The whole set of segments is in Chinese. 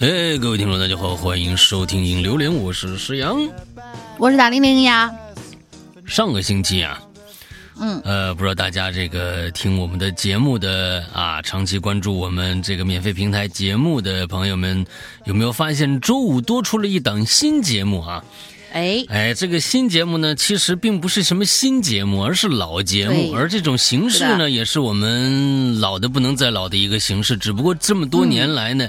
哎，各位听众，大家好，欢迎收听《影榴莲》，我是石阳，我是大玲玲呀。上个星期啊，嗯，呃，不知道大家这个听我们的节目的啊，长期关注我们这个免费平台节目的朋友们，有没有发现周五多出了一档新节目啊？哎哎，这个新节目呢，其实并不是什么新节目，而是老节目，而这种形式是呢，也是我们老的不能再老的一个形式。只不过这么多年来呢，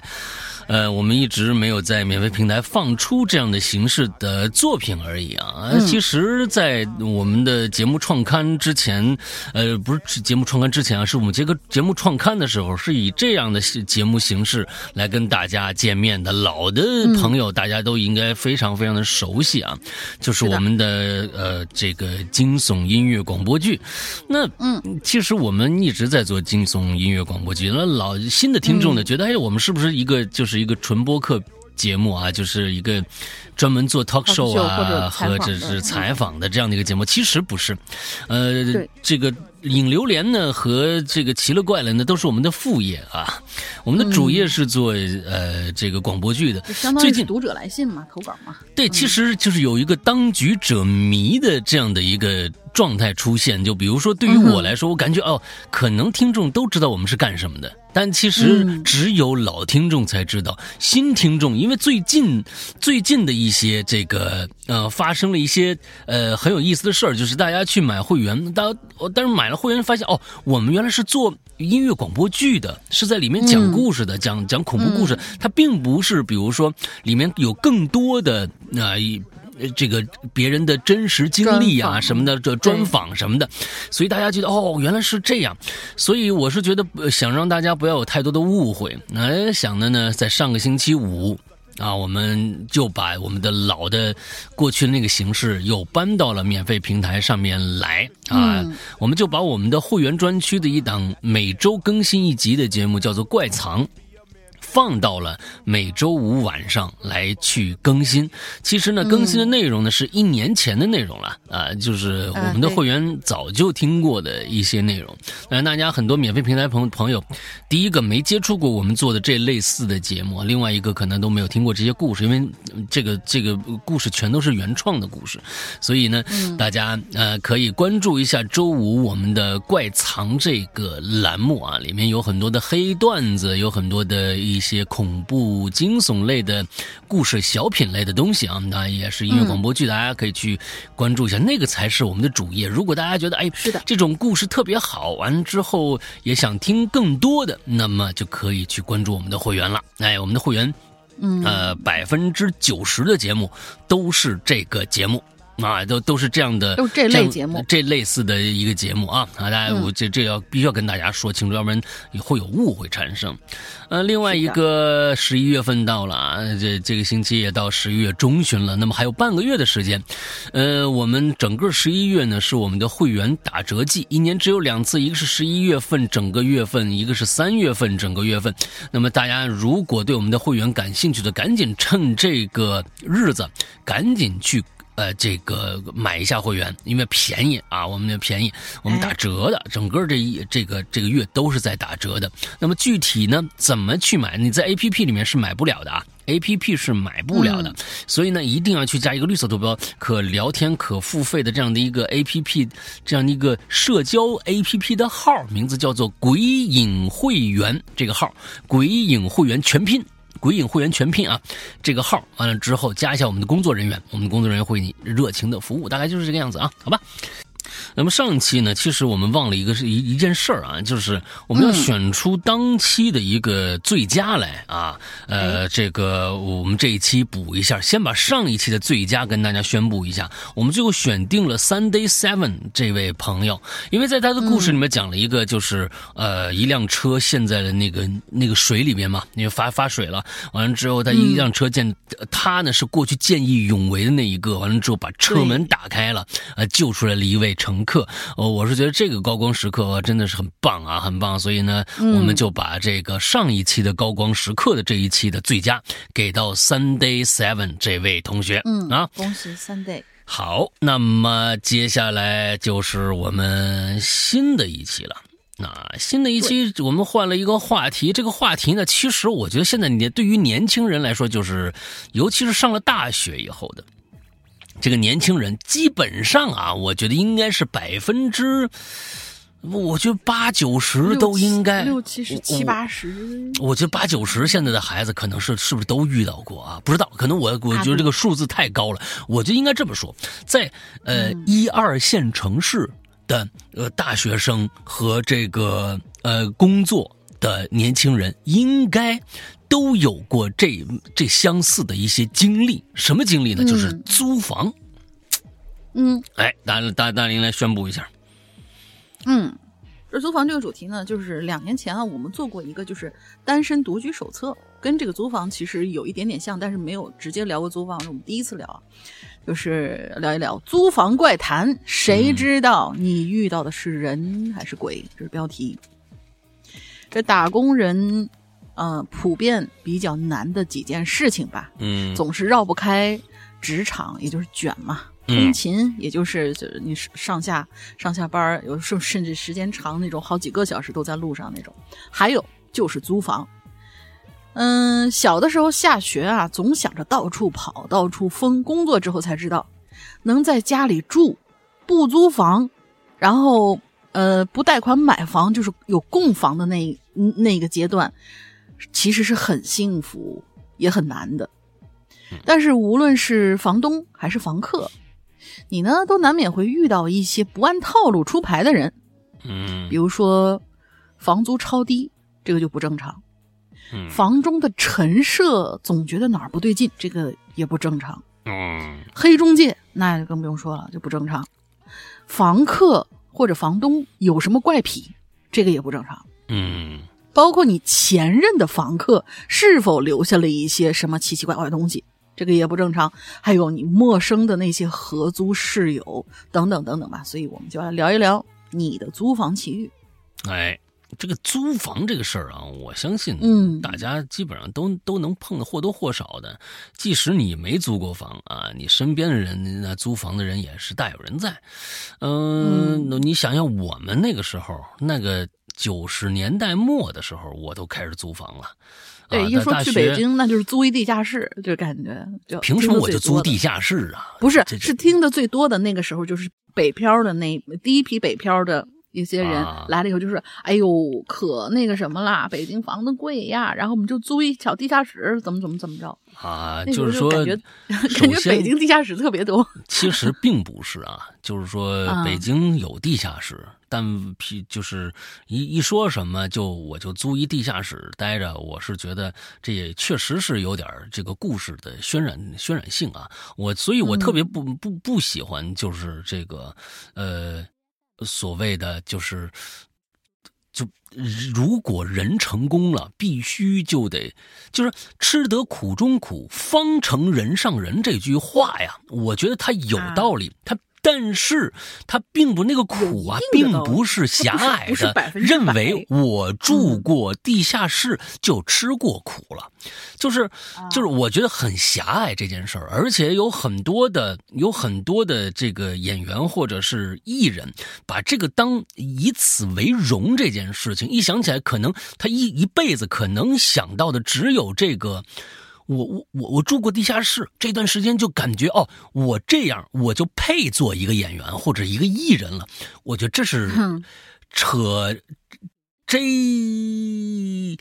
呃，我们一直没有在免费平台放出这样的形式的作品而已啊。其实，在我们的节目创刊之前，呃，不是节目创刊之前啊，是我们这个节目创刊的时候，是以这样的节目形式来跟大家见面的。老的朋友，大家都应该非常非常的熟悉啊，就是我们的呃这个惊悚音乐广播剧。那嗯，其实我们一直在做惊悚音乐广播剧。那老新的听众呢，觉得哎，我们是不是一个就是一个纯播客节目啊？就是一个专门做 talk show 啊，或者是采访的这样的一个节目？其实不是，呃，这个。影榴莲呢和这个奇了怪了呢都是我们的副业啊，我们的主业是做、呃这个广播剧的。相当最近于读者来信嘛，投稿嘛。对，其实就是有一个当局者迷的这样的一个状态出现。就比如说，对于我来说，我感觉哦，可能听众都知道我们是干什么的，但其实嗯只有老听众才知道。新听众，因为最近最近的一些这个呃发生了一些呃很有意思的事儿，就是大家去买会员，大但是买了会员发现哦，我们原来是做音乐广播剧的，是在里面讲故事的，讲讲恐怖故事，它并不是比如说里面有更多的啊。一呃这个别人的真实经历啊什么的，这专访什么的，所以大家觉得哦，原来是这样，所以我是觉得呃想让大家不要有太多的误会。那想的呢，在上个星期五。啊，我们就把我们的老的过去的那个形式又搬到了免费平台上面来啊，嗯我们就把我们的会员专区的一档每周更新一集的节目叫做《怪藏》。放到了每周五晚上来去更新。其实呢，更新的内容呢是一年前的内容了啊、就是我们的会员早就听过的一些内容。那大家很多免费平台朋朋友，第一个没接触过我们做的这类似的节目，另外一个可能都没有听过这些故事，因为嗯这个这个故事全都是原创的故事，所以呢，大家呃可以关注一下周五我们的怪藏这个栏目啊，里面有很多的黑段子，有很多的一些恐怖惊悚类的故事、小品类的东西啊，那也是音乐广播剧，大家可以去关注一下，那个才是我们的主业。如果大家觉得哎是的这种故事特别好，完之后也想听更多的，那么就可以去关注我们的会员了。哎，我们的会员。嗯呃，百分之九十的节目都是这个节目。啊，都都是这样的，都这节目这类似的一个节目啊啊！大家嗯我这这要必须要跟大家说清楚，要不然会有误会产生。呃，另外一个十一月份到了啊，这这个星期也到十一月中旬了，那么还有半个月的时间。呃，我们整个十一月呢是我们的会员打折季，一年只有两次，一个是十一月份整个月份，一个是三月份整个月份。那么大家如果对我们的会员感兴趣的，赶紧趁这个日子赶紧去。呃，这个买一下会员，因为便宜啊，我们的便宜，我们打折的，整个这一这个这个月都是在打折的。那么具体呢，怎么去买？你在 A P P 里面是买不了的啊，A P P 是买不了的，所以呢，一定要去加一个绿色图标，可聊天、可付费的这样的一个 A P P，这样的一个社交 A P P 的号，名字叫做“鬼影会员”这个号，“鬼影会员”全拼。鬼影会员全拼啊，这个号完了之后加一下我们的工作人员，我们的工作人员会你热情的服务，大概就是这个样子啊，好吧。那么上期呢，其实我们忘了一个是一一件事儿啊，就是我们要选出当期的一个最佳来啊。呃，这个我们这一期补一下，先把上一期的最佳跟大家宣布一下。我们最后选定了 Sunday Seven 这位朋友，因为在他的故事里面讲了一个，就是、呃一辆车陷在了那个那个水里面嘛，因为发发水了，完了之后他一辆车见、他呢是过去见义勇为的那一个，完了之后把车门打开了，呃救出来了一位乘客。呃，我是觉得这个高光时刻呃真的是很棒啊，很棒。所以呢，我们就把这个上一期的高光时刻的这一期的最佳给到 Sunday Seven 这位同学。嗯啊，恭喜 Sunday。好，那么接下来就是我们新的一期了。那新的一期我们换了一个话题，这个话题呢，其实我觉得现在年对于年轻人来说，就是尤其是上了大学以后的这个年轻人，基本上啊，我觉得应该是百分之，我觉得八九十都应该六七十七八十，我觉得八九十现在的孩子可能是是不是都遇到过啊？不知道，可能我我觉得这个数字太高了，我就应该这么说，在呃一二线城市。的呃，大学生和这个呃工作的年轻人应该都有过这这相似的一些经历。什么经历呢？就是租房。嗯，哎，大大大林来宣布一下。嗯，这租房这个主题呢，就是两年前啊，我们做过一个就是单身独居手册，跟这个租房其实有一点点像，但是没有直接聊过租房，是我们第一次聊。就是聊一聊租房怪谈，谁知道你遇到的是人还是鬼？这是标题。这打工人，呃，普遍比较难的几件事情吧。嗯，总是绕不开职场，也就是卷嘛。通勤，也就是你上下上下班，有时候甚至时间长那种，好几个小时都在路上那种。还有就是租房。嗯，小的时候下学啊，总想着到处跑，到处疯。工作之后才知道，能在家里住，不租房，然后呃不贷款买房，就是有供房的那那个阶段，其实是很幸福也很难的。但是无论是房东还是房客，你呢都难免会遇到一些不按套路出牌的人。嗯，比如说房租超低，这个就不正常。房中的陈设总觉得哪儿不对劲，这个也不正常。嗯，黑中介那就更不用说了，就不正常。房客或者房东有什么怪癖，这个也不正常。嗯，包括你前任的房客是否留下了一些什么奇奇怪怪的东西，这个也不正常。还有你陌生的那些合租室友等等等等吧。所以我们就来聊一聊你的租房奇遇。哎。这个租房这个事儿啊，我相信，嗯，大家基本上都都能碰的或多或少的。即使你没租过房啊，你身边的人那租房的人也是大有人在。嗯，你想想我们那个时候，那个九十年代末的时候，我都开始租房了。对，一说去北京，那就是租一地下室，就感觉就凭什么我就租地下室啊？不是，是听的最多的那个时候，就是北漂的那第一批北漂的。一些人来了以后就是，哎呦，可那个什么啦，北京房子贵呀，然后我们就租一小地下室，怎么怎么怎么着啊？就是说，感觉 感觉北京地下室特别多。其实并不是啊，就是说 北京有地下室，但批就是一一说什么就我就租一地下室待着，我是觉得这也确实是有点这个故事的渲染渲染性啊。我所以，我特别不不不喜欢就是这个呃。所谓的就是，就如果人成功了，必须就得就是吃得苦中苦，方成人上人这句话呀，我觉得它有道理，它。但是他并不那个苦啊，并不是狭隘的认为我住过地下室就吃过苦了，就是就是我觉得很狭隘这件事儿，而且有很多的有很多的这个演员或者是艺人把这个当以此为荣这件事情，一想起来，可能他一一辈子可能想到的只有这个。我我我我住过地下室，这段时间就感觉哦，我这样我就配做一个演员或者一个艺人了。我觉得这是扯 J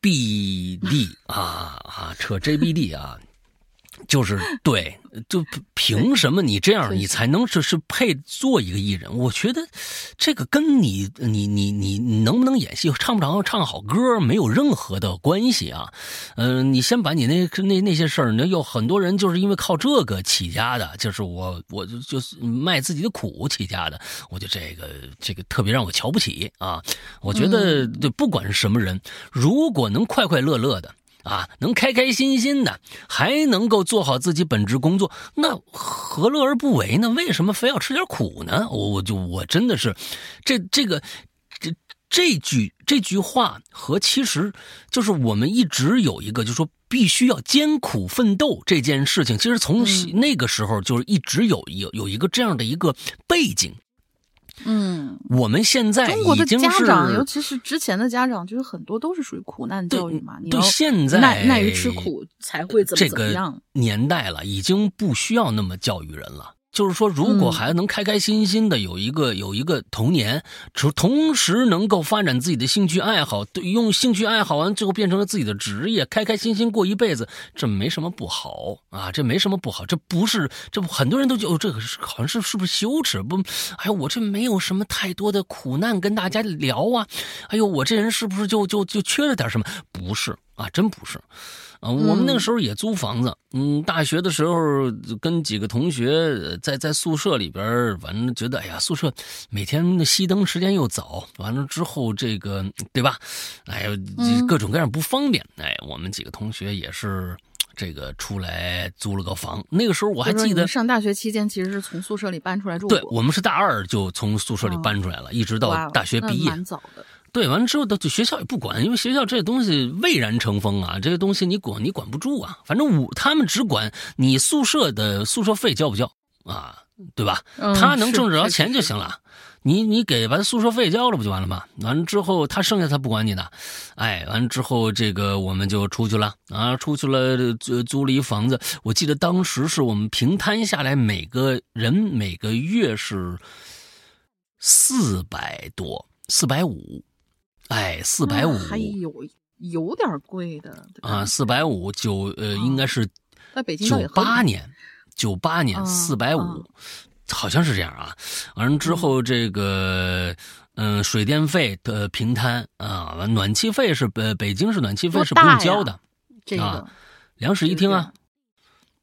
B D 啊啊，扯 J B D 啊。就是 对，就凭什么你这样你才能是是配做一个艺人？我觉得这个跟你你你你能不能演戏、唱不唱唱好歌没有任何的关系啊。嗯，你先把你那那那些事儿，那有很多人就是因为靠这个起家的，就是我我就就是卖自己的苦起家的。我觉得这个这个特别让我瞧不起啊。我觉得对，不管是什么人，如果能快快乐乐的。啊，能开开心心的，还能够做好自己本职工作，那何乐而不为呢？为什么非要吃点苦呢？我我就我真的是，这这个这这句这句话和其实就是我们一直有一个，就是说必须要艰苦奋斗这件事情，其实从那个时候就是一直有有有一个这样的一个背景。嗯，我们现在中国的家长，尤其是之前的家长，就是很多都是属于苦难教育嘛。你对要现在耐耐于吃苦，才会怎么这个怎么样。年代了，已经不需要那么教育人了。就是说，如果嗯孩子能开开心心的有一个、有一个童年，同同时能够发展自己的兴趣爱好，对，用兴趣爱好完最后变成了自己的职业，开开心心过一辈子，这没什么不好啊，这没什么不好，这不是这不很多人都觉得、哦、这个是好像是是不是羞耻？不，哎呦，我这没有什么太多的苦难跟大家聊啊，哎呦，我这人是不是就就就缺了点什么？不是啊，真不是。啊，我们那个时候也租房子，嗯，大学的时候跟几个同学在在宿舍里边，反正觉得哎呀，宿舍每天熄灯时间又早，完了之后这个对吧？哎呀，各种各样不方便。哎，我们几个同学也是这个出来租了个房。那个时候我还记得上大学期间其实是从宿舍里搬出来住对我们是大二就从宿舍里搬出来了，一直到大学毕业，蛮早的。对，完了之后，到学校也不管，因为学校这东西蔚然成风啊，这个东西你管你管不住啊。反正我他们只管你宿舍的宿舍费交不交啊，对吧？嗯、他能挣着钱就行了。你你给把宿舍费交了不就完了吗？完了之后他剩下他不管你的，哎，完了之后这个我们就出去了啊，出去了租租了一房子。我记得当时是我们平摊下来每个人每个月是四百多，四百五。哎，四百五还有有点贵的啊，四百五九呃，应该是在北京九八年，九八年四百五，好像是这样啊。完了之后，这个嗯，水电费的平摊啊，完暖气费是呃，北京是暖气费是不用交的，这个啊，两室一厅啊。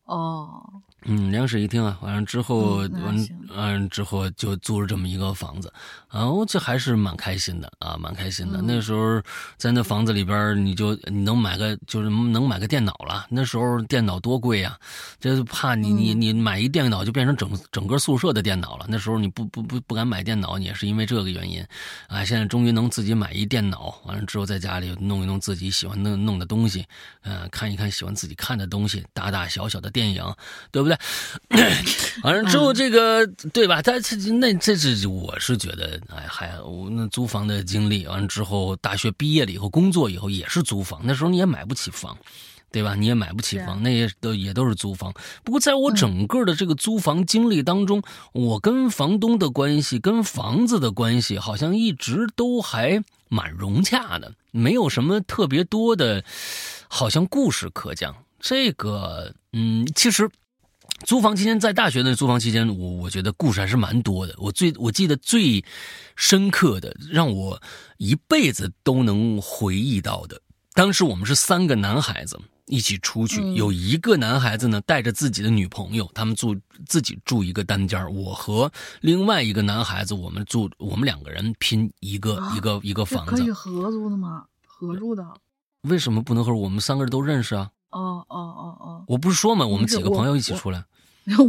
哦。嗯，两室一厅啊，完了之后，嗯完嗯之后就租了这么一个房子，啊，我这还是蛮开心的啊，蛮开心的。嗯、那时候在那房子里边，你就你能买个就是能买个电脑了。那时候电脑多贵呀、啊，这怕你你你买一电脑就变成整整个宿舍的电脑了。那时候你不不不不敢买电脑，也是因为这个原因啊。现在终于能自己买一电脑，完了之后在家里弄一弄自己喜欢弄弄的东西，嗯、呃，看一看喜欢自己看的东西，大大小小的电影，对不对？完了之后，这个、嗯、对吧？他这那这是我是觉得，哎，还我那租房的经历。完了之后，大学毕业了以后，工作以后也是租房。那时候你也买不起房，对吧？你也买不起房，那也都也都是租房。不过，在我整个的这个租房经历当中，嗯、我跟房东的关系、跟房子的关系，好像一直都还蛮融洽的，没有什么特别多的，好像故事可讲。这个，嗯，其实。租房期间，在大学的租房期间，我我觉得故事还是蛮多的。我最我记得最深刻的，让我一辈子都能回忆到的，当时我们是三个男孩子一起出去，嗯、有一个男孩子呢带着自己的女朋友，他们住自己住一个单间我和另外一个男孩子，我们住我们两个人拼一个、啊、一个一个房子，可以合租的吗？合住的？为什么不能和我们三个人都认识啊？哦哦哦哦！我不是说嘛，我们几个朋友一起出来。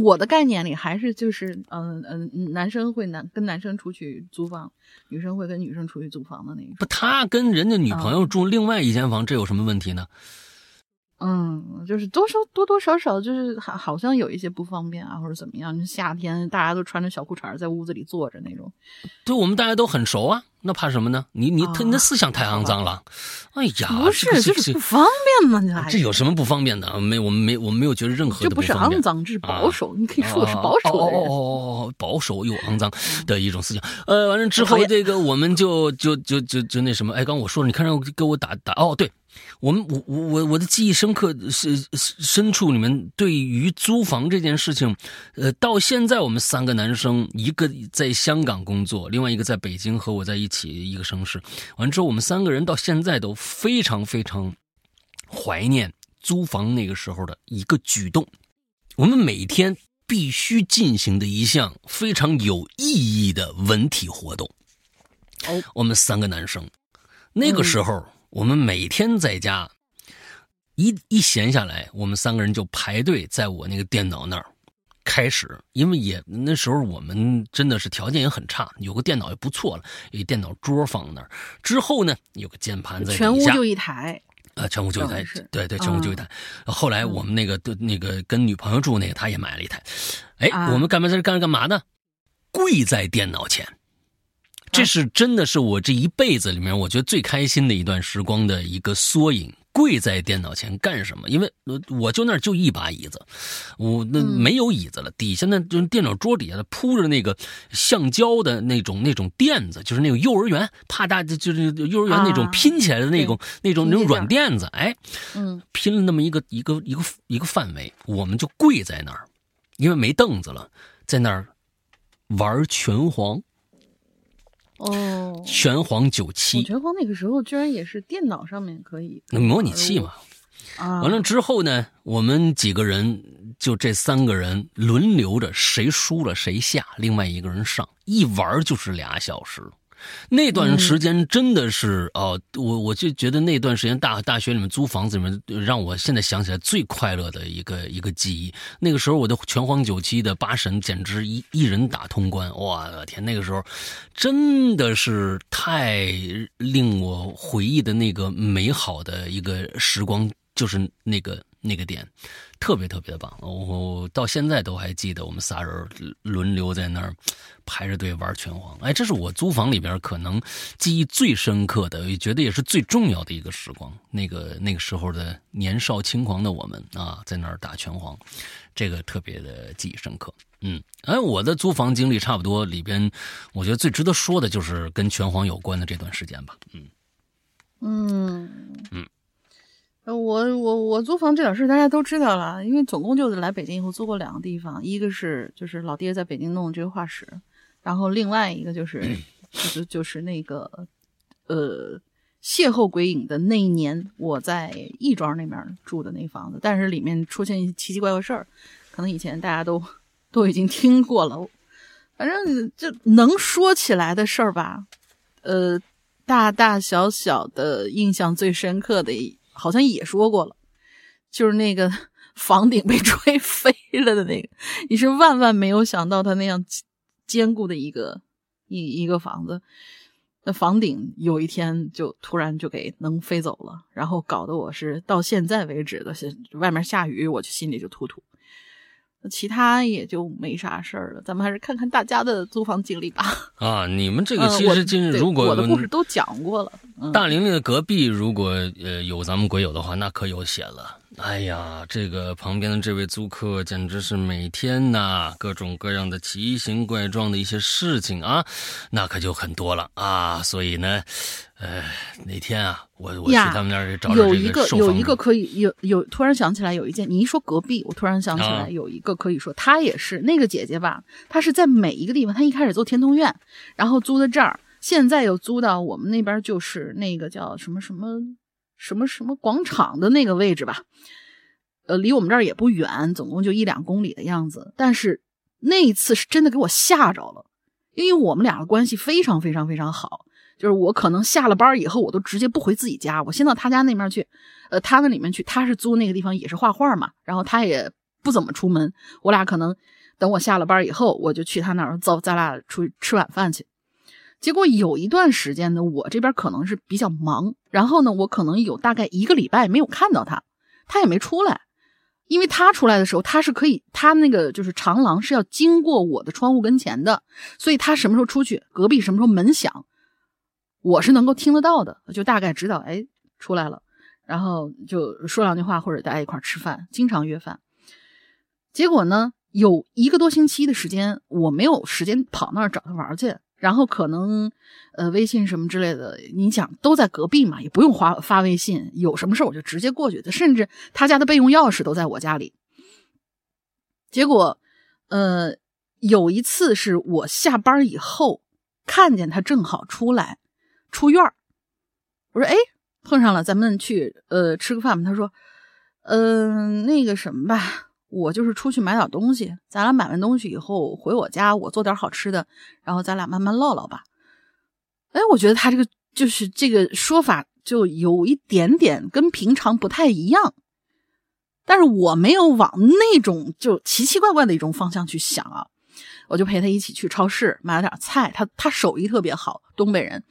我的概念里还是就是嗯嗯、呃，男生会男跟男生出去租房，女生会跟女生出去租房的那种。不，他跟人家女朋友住另外一间房，嗯、这有什么问题呢？嗯，就是多少多多少少就是好好像有一些不方便啊，或者怎么样。夏天大家都穿着小裤衩在屋子里坐着那种。对，我们大家都很熟啊，那怕什么呢？你你他、啊、你的思想太肮脏了。哎呀，不是，这就是不方便嘛，这这有什么不方便的？没，我们没，我们没有觉得任何的不方便。这不是肮脏，这是保守。啊、你可以说我是保守的人。哦哦哦，保守又肮脏的一种思想。呃，完了之后，这个我们就就就就就那什么，哎，刚我说了，你看让我给我打打哦，对。我们我我我我的记忆深刻是深处你们对于租房这件事情，呃，到现在我们三个男生，一个在香港工作，另外一个在北京和我在一起一个城市。完之后，我们三个人到现在都非常非常怀念租房那个时候的一个举动。我们每天必须进行的一项非常有意义的文体活动。哦，我们三个男生那个时候。嗯我们每天在家，一一闲下来，我们三个人就排队在我那个电脑那儿开始。因为也那时候我们真的是条件也很差，有个电脑也不错了，有一电脑桌放那儿。之后呢，有个键盘在全屋就一台。啊，全屋就一台，对对，全屋就一台。嗯、后来我们那个的那个跟女朋友住那个，他也买了一台。哎，啊、我们干嘛在这干干嘛呢？跪在电脑前。这是真的是我这一辈子里面我觉得最开心的一段时光的一个缩影。跪在电脑前干什么？因为我就那儿就一把椅子，我那没有椅子了，底下呢就是电脑桌底下铺着那个橡胶的那种那种垫子，就是那种幼儿园怕大就是幼儿园那种拼起来的那种那种那种软垫子，哎，嗯，拼了那么一个一个一个一个范围，我们就跪在那儿，因为没凳子了，在那儿玩拳皇。哦，拳皇九七，拳皇那个时候居然也是电脑上面可以那模拟器嘛？啊，完了之后呢，我们几个人就这三个人轮流着，谁输了谁下，另外一个人上，一玩就是俩小时。那段时间真的是哦，我我就觉得那段时间大大学里面租房子里面，让我现在想起来最快乐的一个一个记忆。那个时候我的拳皇九七的八神简直一一人打通关，我的天，那个时候真的是太令我回忆的那个美好的一个时光，就是那个。那个点特别特别的棒，我到现在都还记得，我们仨人轮流在那儿排着队玩拳皇。哎，这是我租房里边可能记忆最深刻的，也觉得也是最重要的一个时光。那个那个时候的年少轻狂的我们啊，在那儿打拳皇，这个特别的记忆深刻。嗯，哎，我的租房经历差不多，里边我觉得最值得说的就是跟拳皇有关的这段时间吧。嗯嗯嗯。呃，我我我租房这点事大家都知道了，因为总共就是来北京以后租过两个地方，一个是就是老爹在北京弄这个画室，然后另外一个就是就是就是那个呃邂逅鬼影的那一年，我在亦庄那边住的那房子，但是里面出现一些奇奇怪怪事儿，可能以前大家都都已经听过了，反正就能说起来的事儿吧，呃，大大小小的印象最深刻的。好像也说过了，就是那个 房顶被吹飞了的那个，你是万万没有想到，它那样坚固的一个一一个房子，那房顶有一天就突然就给能飞走了，然后搞得我是到现在为止的，是外面下雨我就心里就突突。其他也就没啥事儿了，咱们还是看看大家的租房经历吧。啊，你们这个其实今日如果我的故事都讲过了，大玲玲的隔壁如果呃有咱们鬼友的话，那可有险了。哎呀，这个旁边的这位租客简直是每天呐各种各样的奇形怪状的一些事情啊，那可就很多了啊。所以呢，呃，哪天啊，我我去他们那儿找找有一个有一个可以有有，突然想起来有一件，你一说隔壁，我突然想起来有一个可以说，她也是那个姐姐吧，她是在每一个地方，她一开始做天通苑，然后租的这儿，现在又租到我们那边，就是那个叫什么什么。什么什么广场的那个位置吧，呃，离我们这儿也不远，总共就一两公里的样子。但是那一次是真的给我吓着了，因为我们俩的关系非常非常非常好，就是我可能下了班以后，我都直接不回自己家，我先到他家那面去，呃，他那里面去。他是租那个地方也是画画嘛，然后他也不怎么出门，我俩可能等我下了班以后，我就去他那儿，走，咱俩出去吃晚饭去。结果有一段时间呢，我这边可能是比较忙，然后呢，我可能有大概一个礼拜没有看到他，他也没出来，因为他出来的时候，他是可以，他那个就是长廊是要经过我的窗户跟前的，所以他什么时候出去，隔壁什么时候门响，我是能够听得到的，就大概知道，哎，出来了，然后就说两句话，或者大家一块吃饭，经常约饭。结果呢，有一个多星期的时间，我没有时间跑那儿找他玩去。然后可能，呃，微信什么之类的，你想都在隔壁嘛，也不用发发微信，有什么事我就直接过去。甚至他家的备用钥匙都在我家里。结果，呃，有一次是我下班以后看见他正好出来出院我说：“哎，碰上了，咱们去呃吃个饭吧。”他说：“嗯，那个什么吧。”我就是出去买点东西，咱俩买完东西以后回我家，我做点好吃的，然后咱俩慢慢唠唠吧。哎，我觉得他这个就是这个说法就有一点点跟平常不太一样，但是我没有往那种就奇奇怪怪的一种方向去想啊，我就陪他一起去超市买了点菜，他他手艺特别好，东北人，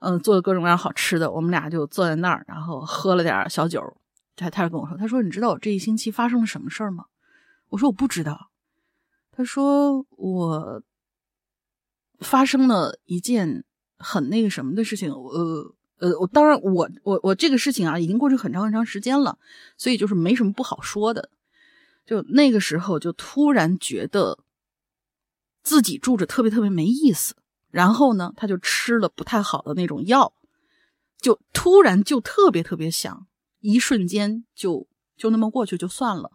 嗯，做的各种各样好吃的，我们俩就坐在那儿，然后喝了点小酒。他他就跟我说：“他说你知道我这一星期发生了什么事儿吗？”我说：“我不知道。”他说：“我发生了一件很那个什么的事情，呃呃，我当然我我我这个事情啊，已经过去很长很长时间了，所以就是没什么不好说的。就那个时候，就突然觉得自己住着特别特别没意思，然后呢，他就吃了不太好的那种药，就突然就特别特别想，一瞬间就就那么过去就算了。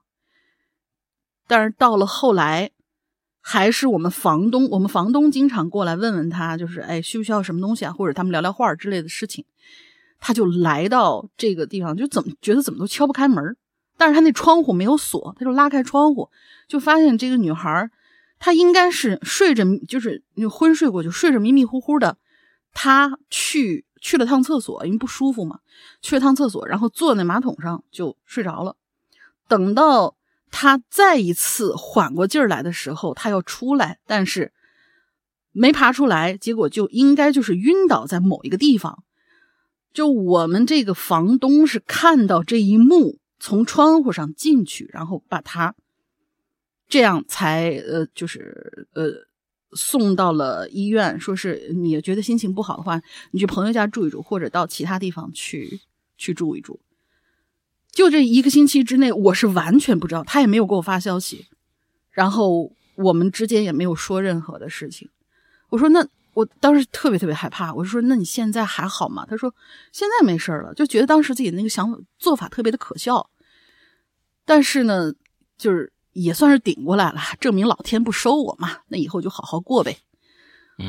但是到了后来，还是我们房东，我们房东经常过来问问他，就是哎，需不需要什么东西啊，或者他们聊聊话之类的事情。他就来到这个地方，就怎么觉得怎么都敲不开门，但是他那窗户没有锁，他就拉开窗户，就发现这个女孩，她应该是睡着，就是昏睡过去，睡着迷迷糊糊的。他去去了趟厕所，因为不舒服嘛，去了趟厕所，然后坐在马桶上就睡着了。等到。他再一次缓过劲儿来的时候，他要出来，但是没爬出来，结果就应该就是晕倒在某一个地方。就我们这个房东是看到这一幕，从窗户上进去，然后把他这样才呃，就是呃送到了医院，说是你觉得心情不好的话，你去朋友家住一住，或者到其他地方去去住一住。就这一个星期之内，我是完全不知道，他也没有给我发消息，然后我们之间也没有说任何的事情。我说那我当时特别特别害怕，我说那你现在还好吗？他说现在没事了，就觉得当时自己那个想法做法特别的可笑，但是呢，就是也算是顶过来了，证明老天不收我嘛，那以后就好好过呗。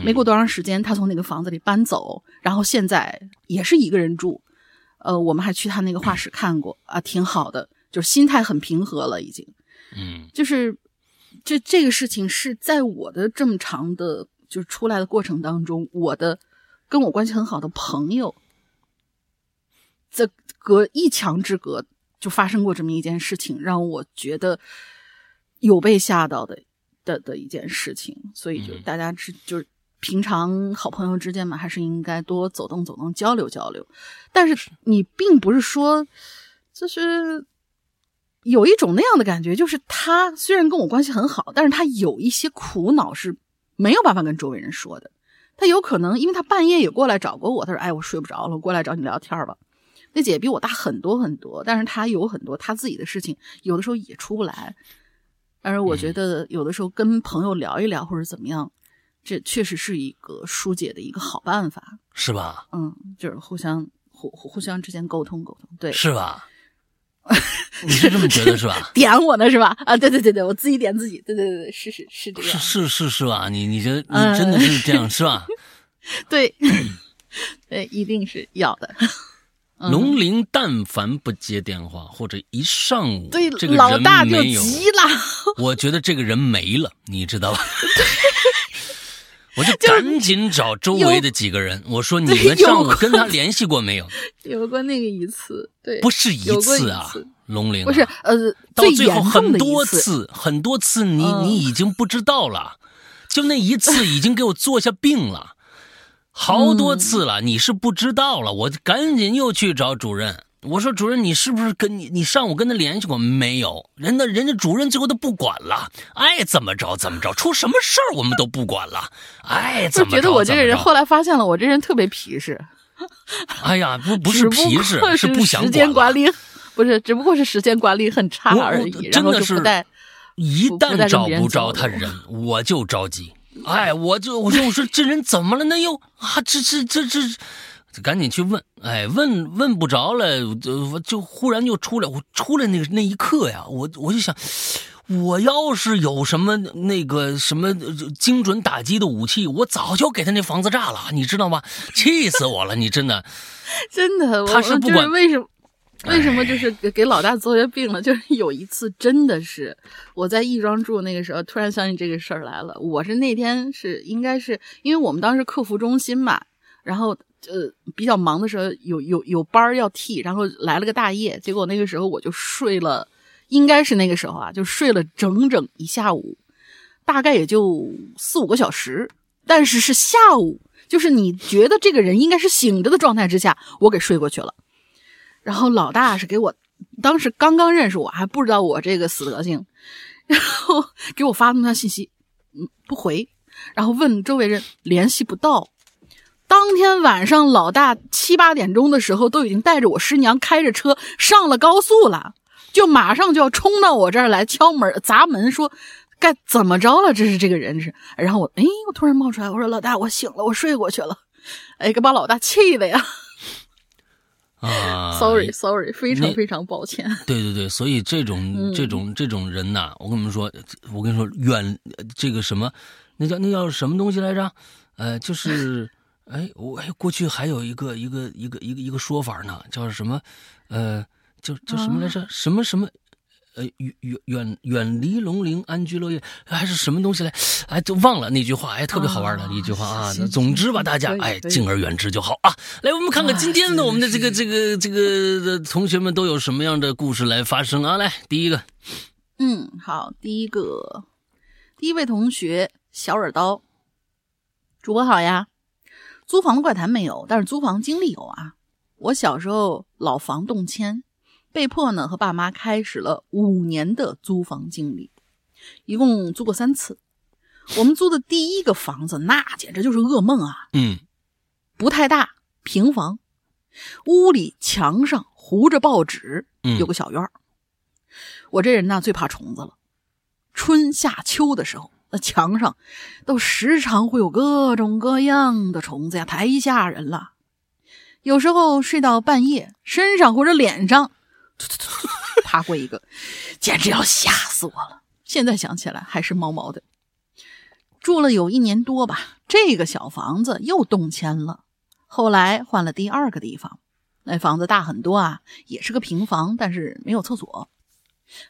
没过多长时间，他从那个房子里搬走，然后现在也是一个人住。呃，我们还去他那个画室看过啊，挺好的，就是心态很平和了，已经。嗯，就是这这个事情是在我的这么长的就是出来的过程当中，我的跟我关系很好的朋友，这隔一墙之隔就发生过这么一件事情，让我觉得有被吓到的的的一件事情，所以就大家是就是。平常好朋友之间嘛，还是应该多走动走动，交流交流。但是你并不是说，就是有一种那样的感觉，就是他虽然跟我关系很好，但是他有一些苦恼是没有办法跟周围人说的。他有可能，因为他半夜也过来找过我，他说：“哎，我睡不着了，过来找你聊天吧。”那姐比我大很多很多，但是她有很多她自己的事情，有的时候也出不来。但是我觉得有的时候跟朋友聊一聊或者怎么样。这确实是一个疏解的一个好办法，是吧？嗯，就是互相互互相之间沟通沟通，对，是吧？你是这么觉得是吧？点我呢是吧？啊，对对对对，我自己点自己，对对对对，是是是这样，是是是是吧？你你觉得你真的是这样 是吧？对，对，一定是要的。龙鳞但凡不接电话或者一上午，对这个老大就急了。我觉得这个人没了，你知道吧？我就赶紧找周围的几个人，我说你们上午跟他联系过没有？有过那个一次，对，不是一次啊，龙玲不是呃，到最后很多次，很多次，你你已经不知道了，就那一次已经给我做下病了，好多次了，你是不知道了，我赶紧又去找主任。我说主任，你是不是跟你你上午跟他联系过没有？人家人家主任最后都不管了，爱怎么着怎么着，出什么事儿我们都不管了，爱怎么着觉得我这个人后来发现了，我这人特别皮实。哎呀，不不是皮实，是不想时间管理，不是，只不过是时间管理很差而已。真的是，一旦找不着他人，我就着急。哎，我就我说我说这人怎么了？那又啊，这这这这。赶紧去问，哎，问问不着了，就就忽然就出来。我出来那个那一刻呀，我我就想，我要是有什么那个什么精准打击的武器，我早就给他那房子炸了，你知道吗？气死我了！你真的，真的，他是不管为什么，为什么就是给给老大做些病了？就是有一次，真的是我在亦庄住那个时候，突然想起这个事儿来了。我是那天是应该是因为我们当时客服中心嘛，然后。呃，比较忙的时候有有有班要替，然后来了个大夜，结果那个时候我就睡了，应该是那个时候啊，就睡了整整一下午，大概也就四五个小时，但是是下午，就是你觉得这个人应该是醒着的状态之下，我给睡过去了。然后老大是给我当时刚刚认识我还不知道我这个死德性，然后给我发那么条信息，嗯，不回，然后问周围人联系不到。当天晚上，老大七八点钟的时候，都已经带着我师娘开着车上了高速了，就马上就要冲到我这儿来敲门砸门，说该怎么着了？这是这个人是。然后我哎，我突然冒出来，我说老大，我醒了，我睡过去了。哎，给把老大气的呀！啊，sorry sorry，非常非常抱歉。对对对，所以这种这种这种人呐，我跟你们说，我跟你说，远这个什么，那叫那叫什么东西来着？呃，就是。哎，我哎，过去还有一个一个一个一个一个说法呢，叫什么？呃，叫叫什么来着？什么什么？呃，远远远远离龙陵，安居乐业，还是什么东西来？哎，就忘了那句话。哎，特别好玩的一句话啊。总之吧，大家哎，敬而远之就好啊。来，我们看看今天的我们的这个这个这个同学们都有什么样的故事来发生啊？来，第一个，嗯，好，第一个，第一位同学小耳刀，主播好呀。租房的怪谈没有，但是租房经历有啊。我小时候老房动迁，被迫呢和爸妈开始了五年的租房经历，一共租过三次。我们租的第一个房子那简直就是噩梦啊！嗯，不太大，平房，屋里墙上糊着报纸，有个小院儿。我这人呢最怕虫子了，春夏秋的时候。那墙上都时常会有各种各样的虫子呀，太吓人了。有时候睡到半夜，身上或者脸上突突突爬过一个，简直要吓死我了。现在想起来还是毛毛的。住了有一年多吧，这个小房子又动迁了。后来换了第二个地方，那房子大很多啊，也是个平房，但是没有厕所，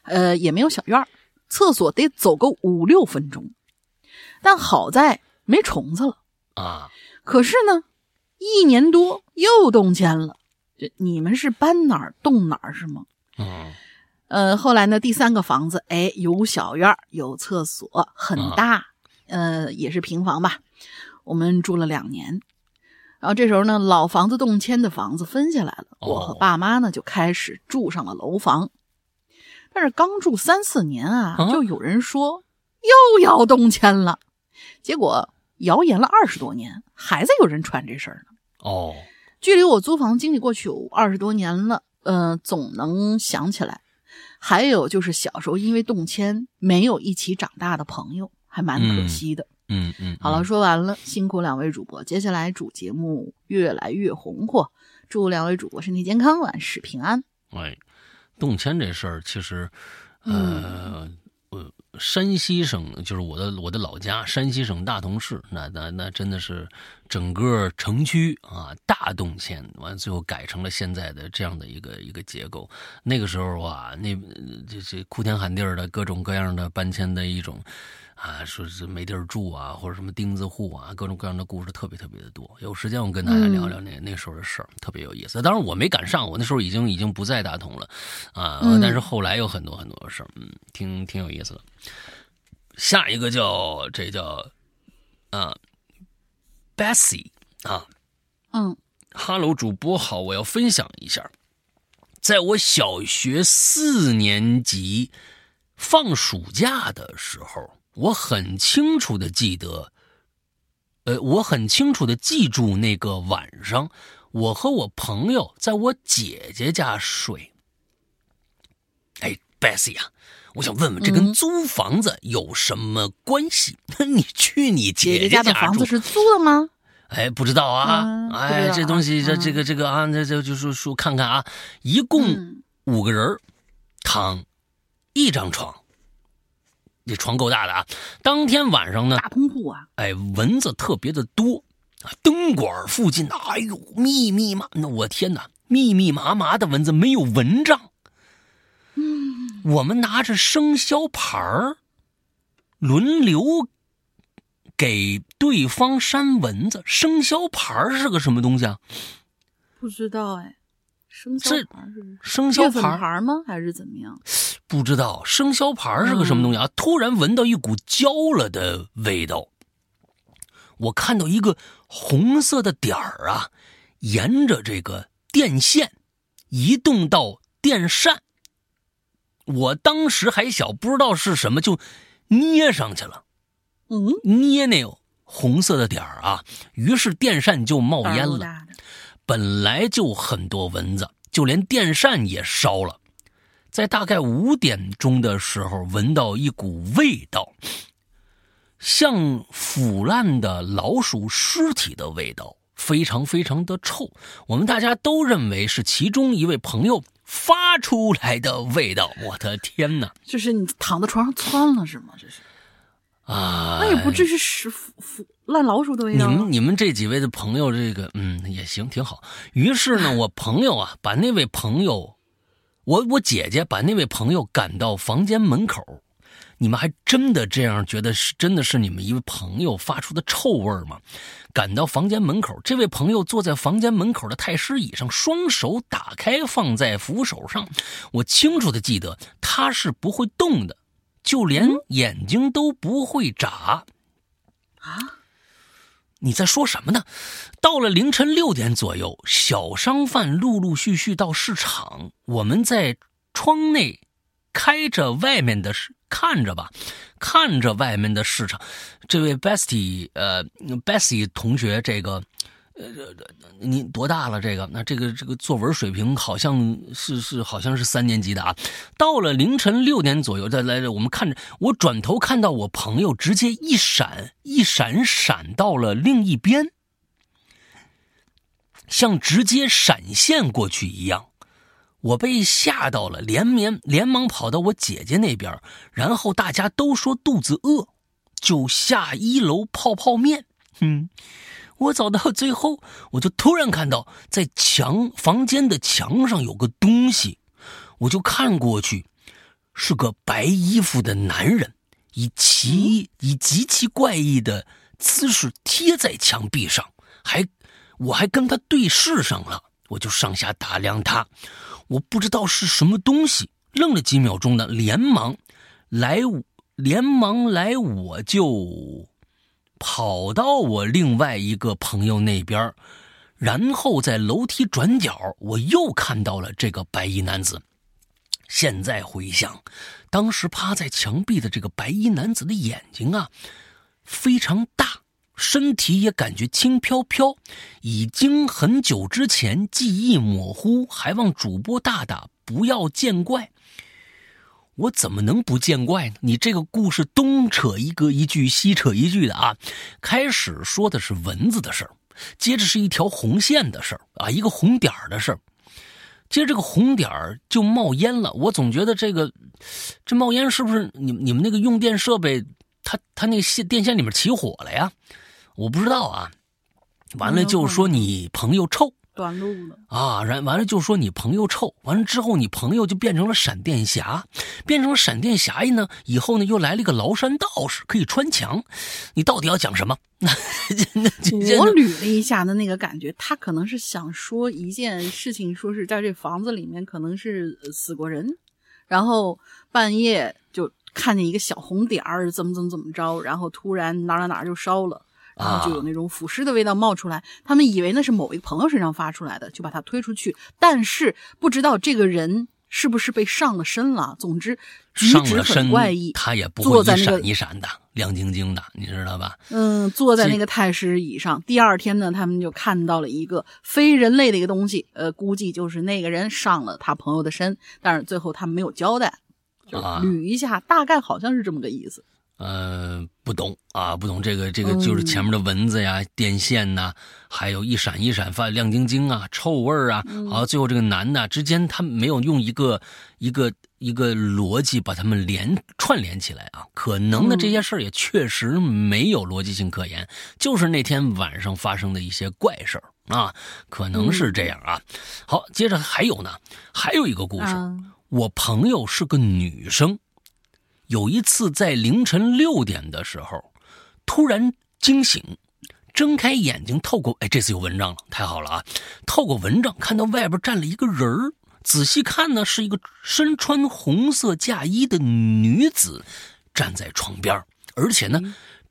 呃，也没有小院儿。厕所得走个五六分钟，但好在没虫子了啊。可是呢，一年多又动迁了。这你们是搬哪儿动哪儿是吗？嗯。呃，后来呢，第三个房子，哎，有小院有厕所，很大，呃，也是平房吧。我们住了两年，然后这时候呢，老房子动迁的房子分下来了，我和爸妈呢就开始住上了楼房。但是刚住三四年啊，就有人说又要动迁了，结果谣言了二十多年，还在有人传这事儿呢。哦，距离我租房经历过去有二十多年了，嗯，总能想起来。还有就是小时候因为动迁没有一起长大的朋友，还蛮可惜的。嗯嗯。好了，说完了，辛苦两位主播，接下来主节目越来越红火，祝两位主播身体健康，万事平安。哎。动迁这事儿，其实，呃，呃，山西省就是我的我的老家，山西省大同市，那那那真的是整个城区啊大动迁，完最后改成了现在的这样的一个一个结构。那个时候啊，那这这哭天喊地的各种各样的搬迁的一种。啊，说是没地儿住啊，或者什么钉子户啊，各种各样的故事特别特别的多。有时间我跟大家聊聊那那时候的事儿，特别有意思。当然我没赶上，我那时候已经已经不在大同了，啊，但是后来有很多很多的事儿，嗯，挺挺有意思的。下一个叫这叫啊，Bessie 啊，嗯，Hello，主播好，我要分享一下，在我小学四年级放暑假的时候。我很清楚的记得，呃，我很清楚的记住那个晚上，我和我朋友在我姐姐家睡。哎，Bessie 呀，我想问问，这跟租房子有什么关系？你去你姐姐家的房子是租的吗？哎，不知道啊。哎，这东西，这这个这个啊，这这就是说看看啊，一共五个人躺一张床。这床够大的啊！当天晚上呢，大通铺啊，哎，蚊子特别的多啊。灯管附近，哎呦，密密麻，那我天哪，密密麻麻的蚊子，没有蚊帐。嗯，我们拿着生肖牌轮流给对方扇蚊子。生肖牌是个什么东西啊？不知道哎。生肖牌是生肖牌吗？还是怎么样？不知道生肖牌是个什么东西啊！突然闻到一股焦了的味道，我看到一个红色的点儿啊，沿着这个电线移动到电扇。我当时还小，不知道是什么，就捏上去了。嗯，捏那红色的点儿啊，于是电扇就冒烟了。本来就很多蚊子，就连电扇也烧了。在大概五点钟的时候，闻到一股味道，像腐烂的老鼠尸体的味道，非常非常的臭。我们大家都认为是其中一位朋友发出来的味道。我的天哪！就是你躺在床上窜了是吗？这是啊，那也不至于是腐腐烂老鼠的味道。你们你们这几位的朋友，这个嗯也行，挺好。于是呢，我朋友啊，把那位朋友。我我姐姐把那位朋友赶到房间门口，你们还真的这样觉得是真的是你们一位朋友发出的臭味吗？赶到房间门口，这位朋友坐在房间门口的太师椅上，双手打开放在扶手上。我清楚的记得他是不会动的，就连眼睛都不会眨。啊。你在说什么呢？到了凌晨六点左右，小商贩陆陆续续到市场，我们在窗内开着外面的看着吧，看着外面的市场。这位 Bestie，呃，Bestie 同学，这个。呃，你多大了？这个，那这个这个作文水平好像是是好像是三年级的啊。到了凌晨六点左右，再来，我们看着我转头看到我朋友直接一闪一闪闪到了另一边，像直接闪现过去一样。我被吓到了，连绵连忙跑到我姐姐那边，然后大家都说肚子饿，就下一楼泡泡面。嗯。我走到最后，我就突然看到在墙房间的墙上有个东西，我就看过去，是个白衣服的男人，以奇以极其怪异的姿势贴在墙壁上，还我还跟他对视上了，我就上下打量他，我不知道是什么东西，愣了几秒钟呢，连忙来连忙来，我就。跑到我另外一个朋友那边，然后在楼梯转角，我又看到了这个白衣男子。现在回想，当时趴在墙壁的这个白衣男子的眼睛啊，非常大，身体也感觉轻飘飘，已经很久之前记忆模糊，还望主播大大不要见怪。我怎么能不见怪呢？你这个故事东扯一个一句，西扯一句的啊！开始说的是蚊子的事儿，接着是一条红线的事儿啊，一个红点儿的事儿，接着这个红点儿就冒烟了。我总觉得这个这冒烟是不是你你们那个用电设备，它它那线电线里面起火了呀？我不知道啊。完了就说你朋友臭。短路了啊！然完了就说你朋友臭，完了之后你朋友就变成了闪电侠，变成了闪电侠呢，以后呢又来了一个崂山道士，可以穿墙。你到底要讲什么？我捋了一下的那个感觉，他可能是想说一件事情，说是在这房子里面可能是死过人，然后半夜就看见一个小红点儿，怎么怎么怎么着，然后突然哪哪哪就烧了。然后就有那种腐尸的味道冒出来，他们以为那是某一个朋友身上发出来的，就把他推出去。但是不知道这个人是不是被上了身了。总之，举止很怪异。他也不会一闪一闪的，亮晶晶的，你知道吧？嗯，坐在那个太师椅上。第二天呢，他们就看到了一个非人类的一个东西，呃，估计就是那个人上了他朋友的身，但是最后他们没有交代，就捋一下，大概好像是这么个意思。呃，不懂啊，不懂这个，这个就是前面的蚊子呀、电线呐，还有一闪一闪发亮晶晶啊、臭味儿啊，好，最后这个男的之间他没有用一个一个一个逻辑把他们连串联起来啊，可能的这些事儿也确实没有逻辑性可言，就是那天晚上发生的一些怪事儿啊，可能是这样啊。好，接着还有呢，还有一个故事，我朋友是个女生。有一次在凌晨六点的时候，突然惊醒，睁开眼睛，透过哎，这次有蚊帐了，太好了啊！透过蚊帐看到外边站了一个人儿，仔细看呢，是一个身穿红色嫁衣的女子，站在床边，而且呢，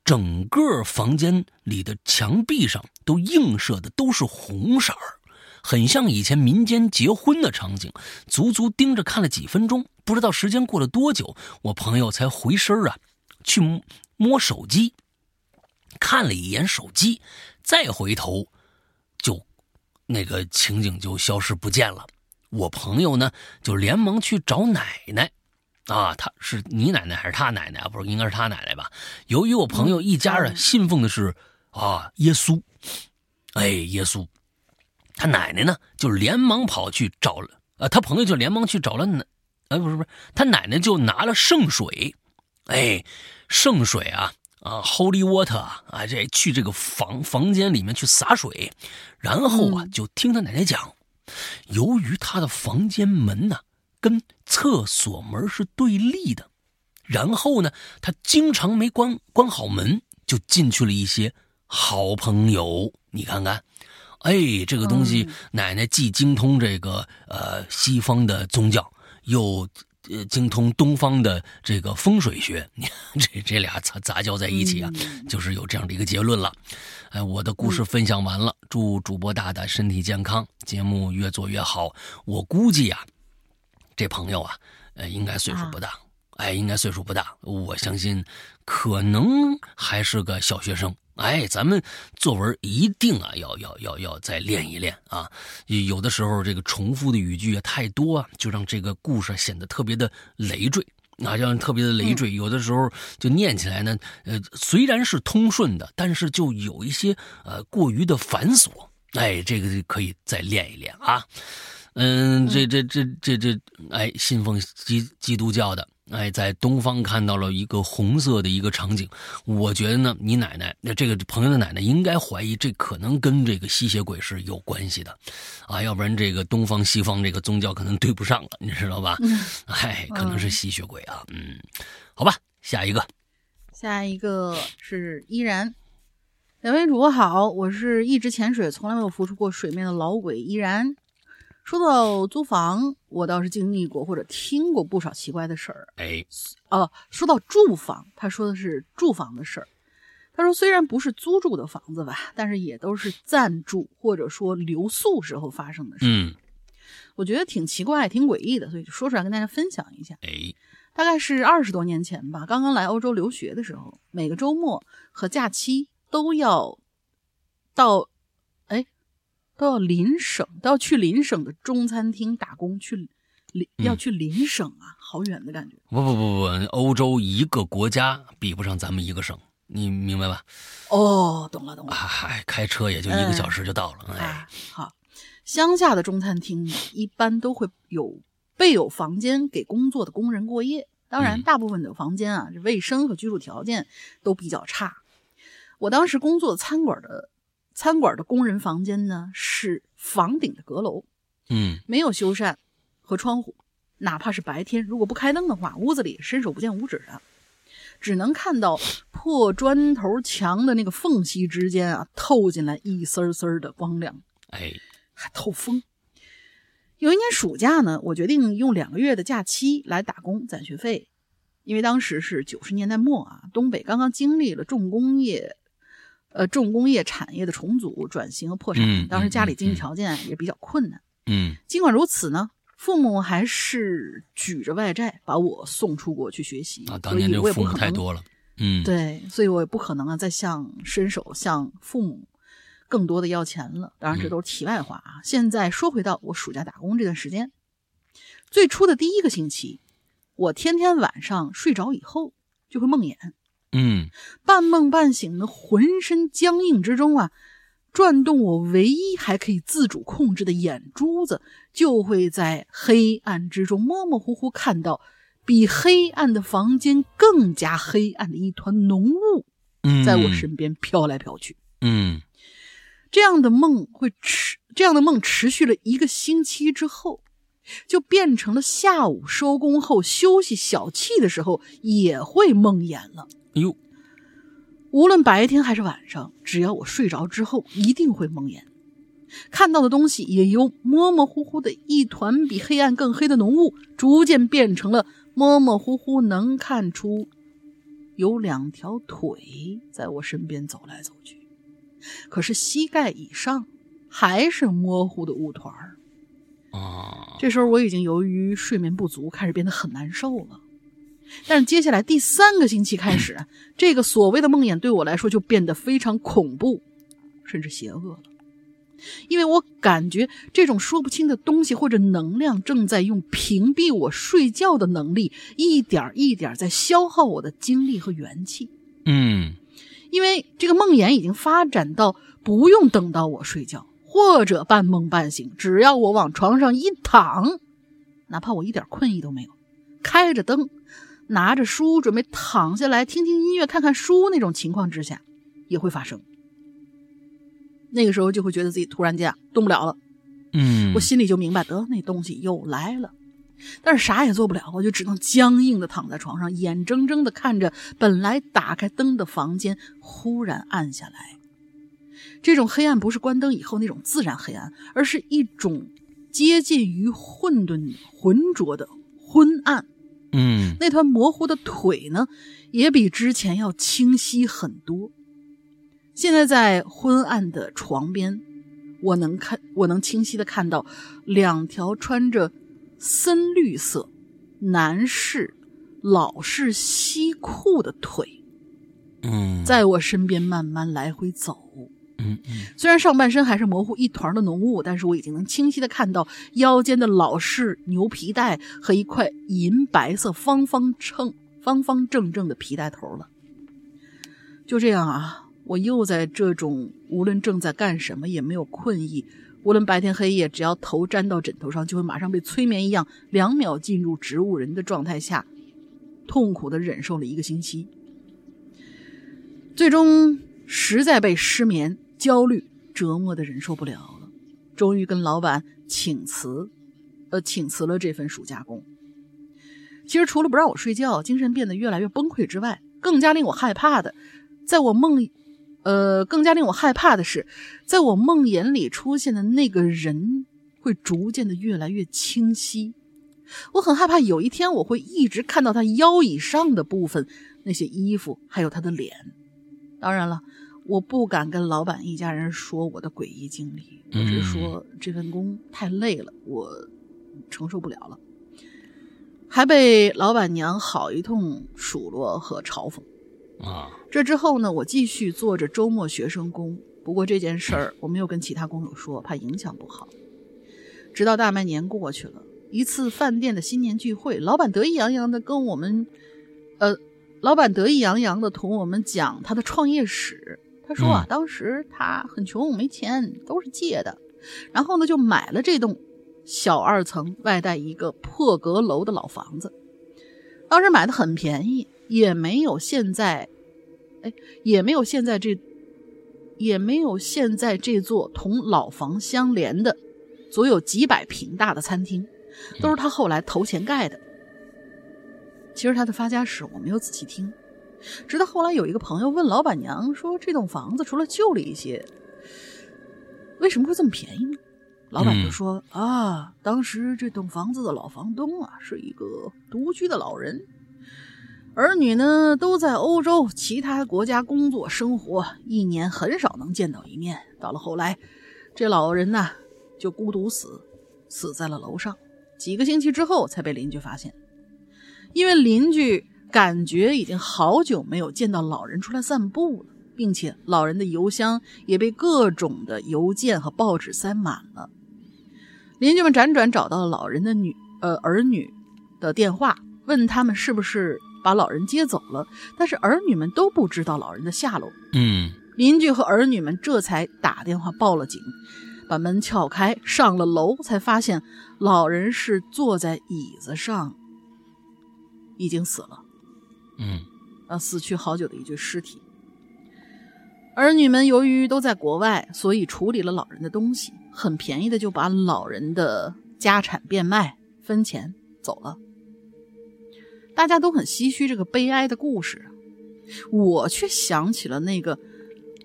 整个房间里的墙壁上都映射的都是红色儿。很像以前民间结婚的场景，足足盯着看了几分钟，不知道时间过了多久，我朋友才回身啊，去摸手机。看了一眼手机，再回头，就那个情景就消失不见了。我朋友呢，就连忙去找奶奶，啊，他是你奶奶还是他奶奶啊？不是，应该是他奶奶吧？由于我朋友一家人信奉的是啊耶稣，哎，耶稣，他奶奶呢就连忙跑去找了，呃，他朋友就连忙去找了奶，哎，不是不是，他奶奶就拿了圣水，哎，圣水啊啊，Holy Water 啊，这去这个房房间里面去洒水，然后啊，就听他奶奶讲。由于他的房间门呢跟厕所门是对立的，然后呢，他经常没关关好门，就进去了一些好朋友。你看看，哎，这个东西，奶奶既精通这个呃西方的宗教，又呃精通东方的这个风水学，这这俩杂杂交在一起啊，就是有这样的一个结论了。哎，我的故事分享完了，祝主播大大身体健康，节目越做越好。我估计呀，这朋友啊，呃，应该岁数不大，哎，应该岁数不大。我相信，可能还是个小学生。哎，咱们作文一定啊，要要要要再练一练啊。有的时候这个重复的语句啊太多啊，就让这个故事显得特别的累赘。啊，这样特别的累赘，有的时候就念起来呢，呃，虽然是通顺的，但是就有一些呃过于的繁琐。哎，这个可以再练一练啊。嗯，这这这这这，哎，信奉基基督教的。哎，在东方看到了一个红色的一个场景，我觉得呢，你奶奶那这个朋友的奶奶应该怀疑这可能跟这个吸血鬼是有关系的，啊，要不然这个东方西方这个宗教可能对不上了，你知道吧？哎，可能是吸血鬼啊，嗯，好吧，下一个，下一个是依然，两位主播好，我是一直潜水从来没有浮出过水面的老鬼依然。说到租房，我倒是经历过或者听过不少奇怪的事儿。哎，哦，说到住房，他说的是住房的事儿。他说，虽然不是租住的房子吧，但是也都是暂住或者说留宿时候发生的事。嗯，我觉得挺奇怪、挺诡异的，所以就说出来跟大家分享一下。哎，大概是二十多年前吧，刚刚来欧洲留学的时候，每个周末和假期都要到。都要邻省，都要去邻省的中餐厅打工，去邻要去邻省啊，好远的感觉。不不不不，欧洲一个国家比不上咱们一个省，你明白吧？哦，懂了懂了。嗨，开车也就一个小时就到了。哎，好，乡下的中餐厅一般都会有备有房间给工作的工人过夜，当然，大部分的房间啊，这卫生和居住条件都比较差。我当时工作餐馆的。餐馆的工人房间呢是房顶的阁楼，嗯，没有修缮和窗户，哪怕是白天，如果不开灯的话，屋子里伸手不见五指的，只能看到破砖头墙的那个缝隙之间啊，透进来一丝丝的光亮，哎，还透风。有一年暑假呢，我决定用两个月的假期来打工攒学费，因为当时是九十年代末啊，东北刚刚经历了重工业。呃，重工业产业的重组、转型和破产，当时家里经济条件也比较困难。嗯，尽管如此呢，父母还是举着外债把我送出国去学习。啊，当年这父母太多了。嗯，对，所以我也不可能啊再向伸手向父母更多的要钱了。当然，这都是题外话啊。现在说回到我暑假打工这段时间，最初的第一个星期，我天天晚上睡着以后就会梦魇。嗯，半梦半醒的，浑身僵硬之中啊，转动我唯一还可以自主控制的眼珠子，就会在黑暗之中模模糊糊看到比黑暗的房间更加黑暗的一团浓雾，在我身边飘来飘去。嗯，这样的梦会持这样的梦持续了一个星期之后，就变成了下午收工后休息小憩的时候也会梦魇了。哟，无论白天还是晚上，只要我睡着之后，一定会梦魇，看到的东西也由模模糊糊的一团比黑暗更黑的浓雾，逐渐变成了模模糊糊能看出有两条腿在我身边走来走去，可是膝盖以上还是模糊的雾团儿。啊，这时候我已经由于睡眠不足，开始变得很难受了。但是接下来第三个星期开始，这个所谓的梦魇对我来说就变得非常恐怖，甚至邪恶了。因为我感觉这种说不清的东西或者能量正在用屏蔽我睡觉的能力，一点一点在消耗我的精力和元气。嗯，因为这个梦魇已经发展到不用等到我睡觉或者半梦半醒，只要我往床上一躺，哪怕我一点困意都没有，开着灯，拿着书准备躺下来听听音乐、看看书那种情况之下，也会发生。那个时候就会觉得自己突然间动不了了，嗯，我心里就明白，得那东西又来了，但是啥也做不了，我就只能僵硬的躺在床上，眼睁睁的看着本来打开灯的房间忽然暗下来。这种黑暗不是关灯以后那种自然黑暗，而是一种接近于混沌、浑浊的昏暗。嗯，那团模糊的腿呢，也比之前要清晰很多。现在在昏暗的床边，我能看，我能清晰的看到两条穿着深绿色男士老式西裤的腿，嗯，在我身边慢慢来回走。嗯嗯，虽然上半身还是模糊一团的浓雾，但是我已经能清晰的看到腰间的老式牛皮带和一块银白色方方正方方正正的皮带头了。就这样啊。我又在这种无论正在干什么也没有困意，无论白天黑夜，只要头沾到枕头上就会马上被催眠一样，两秒进入植物人的状态下，痛苦的忍受了一个星期，最终实在被失眠、焦虑折磨的忍受不了了，终于跟老板请辞，呃，请辞了这份暑假工。其实除了不让我睡觉，精神变得越来越崩溃之外，更加令我害怕的，在我梦里。呃，更加令我害怕的是，在我梦魇里出现的那个人会逐渐的越来越清晰。我很害怕有一天我会一直看到他腰以上的部分，那些衣服，还有他的脸。当然了，我不敢跟老板一家人说我的诡异经历，我只是说这份工太累了，我承受不了了，还被老板娘好一通数落和嘲讽。啊，这之后呢，我继续做着周末学生工。不过这件事儿我没有跟其他工友说，怕影响不好。直到大半年过去了，一次饭店的新年聚会，老板得意洋洋的跟我们，呃，老板得意洋洋的同我们讲他的创业史。他说啊，当时他很穷，没钱，都是借的。然后呢，就买了这栋小二层外带一个破阁楼的老房子。当时买的很便宜。也没有现在，哎，也没有现在这，也没有现在这座同老房相连的，足有几百平大的餐厅，都是他后来投钱盖的。其实他的发家史我没有仔细听，直到后来有一个朋友问老板娘说：“这栋房子除了旧了一些，为什么会这么便宜呢？”老板就说：“啊，当时这栋房子的老房东啊，是一个独居的老人。”儿女呢都在欧洲其他国家工作生活，一年很少能见到一面。到了后来，这老人呢就孤独死，死在了楼上。几个星期之后才被邻居发现，因为邻居感觉已经好久没有见到老人出来散步了，并且老人的邮箱也被各种的邮件和报纸塞满了。邻居们辗转找到了老人的女呃儿女的电话，问他们是不是。把老人接走了，但是儿女们都不知道老人的下落。嗯，邻居和儿女们这才打电话报了警，把门撬开，上了楼，才发现老人是坐在椅子上，已经死了。嗯，啊，死去好久的一具尸体。儿女们由于都在国外，所以处理了老人的东西，很便宜的就把老人的家产变卖分钱走了。大家都很唏嘘这个悲哀的故事，我却想起了那个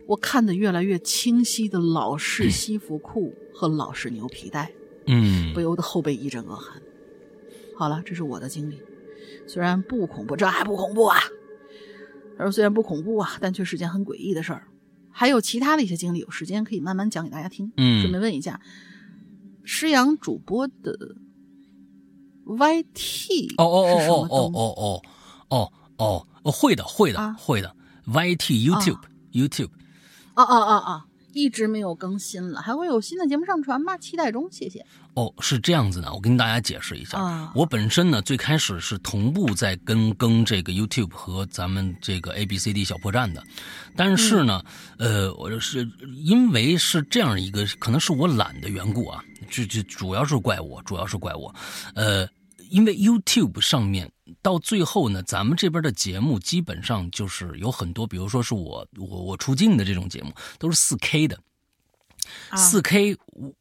我看得越来越清晰的老式西服裤和老式牛皮带，嗯，不由得后背一阵恶寒。好了，这是我的经历，虽然不恐怖，这还不恐怖啊？他说虽然不恐怖啊，但却是件很诡异的事儿。还有其他的一些经历，有时间可以慢慢讲给大家听。嗯，顺便问一下，施阳主播的。Y T 哦哦哦哦哦哦哦哦哦，会的，会的，啊会的。YT YouTube、YouTube 哦哦哦哦，一直没有更新了，还会有新的节目上传吗？期待中，谢谢。哦，是这样子的，我跟大家解释一下。啊我本身呢，最开始是同步在跟更这个 YouTube 和咱们这个 A B C D 小破站的，但是呢，呃，我是因为是这样一个，可能是我懒的缘故啊，这这主要是怪我，主要是怪我，呃。因为 YouTube 上面到最后呢，咱们这边的节目基本上就是有很多，比如说是我我我出镜的这种节目，都是四 K 的，啊四 K，